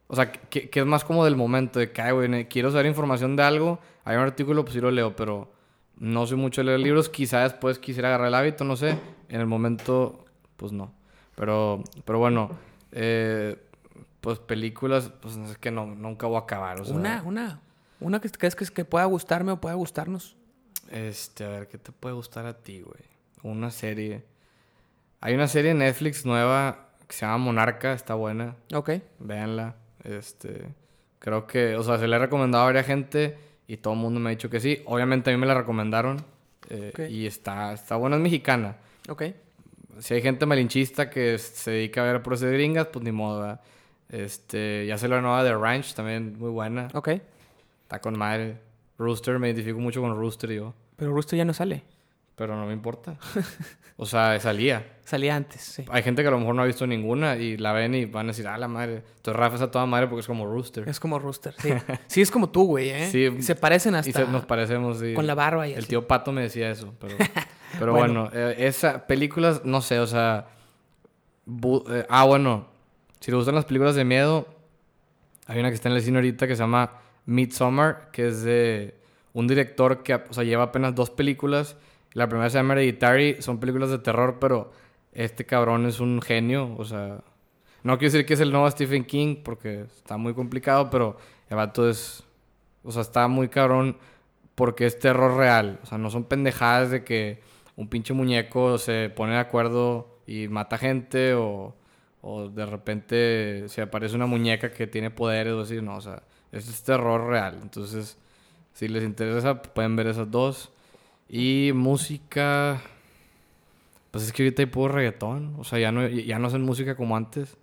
O sea, que, que es más como del momento, de que, ay, güey, quiero saber información de algo, hay un artículo, pues sí lo leo, pero no soy mucho de leer libros, quizá después quisiera agarrar el hábito, no sé, en el momento, pues no. Pero, pero bueno, eh, pues películas, pues es que no, nunca voy a acabar, o sea... Una, una. Una que crees que, que pueda gustarme o pueda gustarnos. Este, a ver, ¿qué te puede gustar a ti, güey? Una serie. Hay una serie en Netflix nueva que se llama Monarca, está buena. Ok. Véanla. Este, creo que, o sea, se le ha recomendado a varias gente y todo el mundo me ha dicho que sí. Obviamente a mí me la recomendaron eh, y está, está buena, es mexicana. Ok. Si hay gente malinchista que se dedica a ver de gringas, pues ni modo, ¿verdad? Este, ya se la nueva de Ranch, también muy buena. Ok. Está con madre. Rooster, me identifico mucho con Rooster yo. Pero Rooster ya no sale. Pero no me importa. o sea, salía. Salía antes, sí. Hay gente que a lo mejor no ha visto ninguna y la ven y van a decir, ah, la madre. Entonces Rafa es a toda madre porque es como Rooster. Es como Rooster, sí. Sí, es como tú, güey, ¿eh? Sí. Se parecen hasta Y se- nos parecemos, sí. con la barba y El así. tío Pato me decía eso, pero... Pero Bueno. bueno, eh, esa... Películas, no sé, o sea... bu- eh, ah, bueno. Si le gustan las películas de miedo... Hay una que está en el cine ahorita que se llama Midsommar, que es de un director que, o sea, lleva apenas dos películas. La primera se llama Hereditary, son películas de terror, pero este cabrón es un genio, o sea... No quiero decir que es el nuevo Stephen King, porque está muy complicado, pero el vato es... O sea, está muy cabrón porque es terror real. O sea, no son pendejadas de que un pinche muñeco se pone de acuerdo y mata gente o, o de repente se aparece una muñeca que tiene poderes o así. No, o sea, es terror real. Entonces, si les interesa, pueden ver esas dos. Y música... Pues es que ahorita hay puro reggaetón. O sea, ya no, ya no hacen música como antes.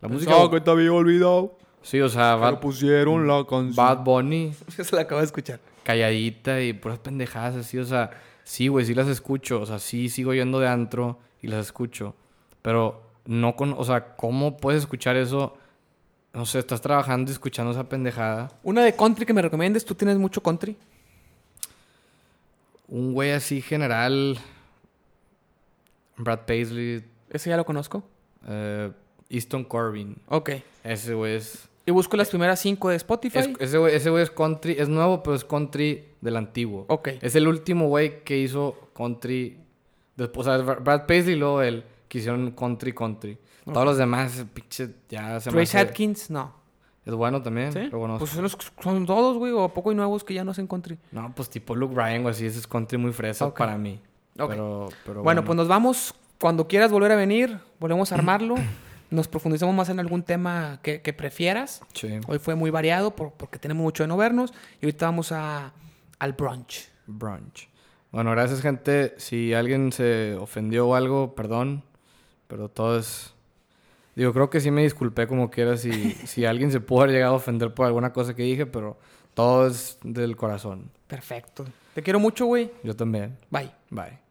La música... Pensaba que te había olvidado. Sí, o sea, Bad, pusieron la canción. Bad Bunny Se la acabo de escuchar. calladita y puras pendejadas así, o sea, sí, güey, sí las escucho, o sea, sí sigo yendo de antro y las escucho, pero no con, o sea, ¿cómo puedes escuchar eso? No sé, estás trabajando y escuchando esa pendejada. Una de country que me recomiendes. ¿Tú tienes mucho country? Un güey así general, Brad Paisley, Ese ya lo conozco. eh, Easton Corbin, Ok. ese güey es, Y busco las primeras cinco de Spotify. es- ese güey ese güey es country, es nuevo, pero es country del antiguo. Ok. Es el último güey que hizo country. Después, o sea, Brad Paisley y luego él que hicieron country country. Todos los demás, pinche, ya se me Trace Atkins, no. Es bueno también. ¿Sí? lo conozco. Pues son, los- son todos, güey. O a poco hay nuevos que ya no hacen country. No, pues tipo Luke Bryan o así, ese es country muy fresa Ok. para mí. Ok. Pero, pero Bueno, pues nos vamos. Cuando quieras volver a venir, volvemos a armarlo. Nos profundizamos más en algún tema que, que prefieras. Sí. Hoy fue muy variado por- porque tenemos mucho de no vernos. Y ahorita vamos a, al brunch. Brunch. Bueno, gracias, gente. Si alguien se ofendió o algo, perdón. Pero todo es. Digo, creo que sí me disculpé como quiera si, si alguien se pudo haber llegado a ofender por alguna cosa que dije, pero todo es del corazón. Perfecto. Te quiero mucho, güey. Yo también. Bye. Bye.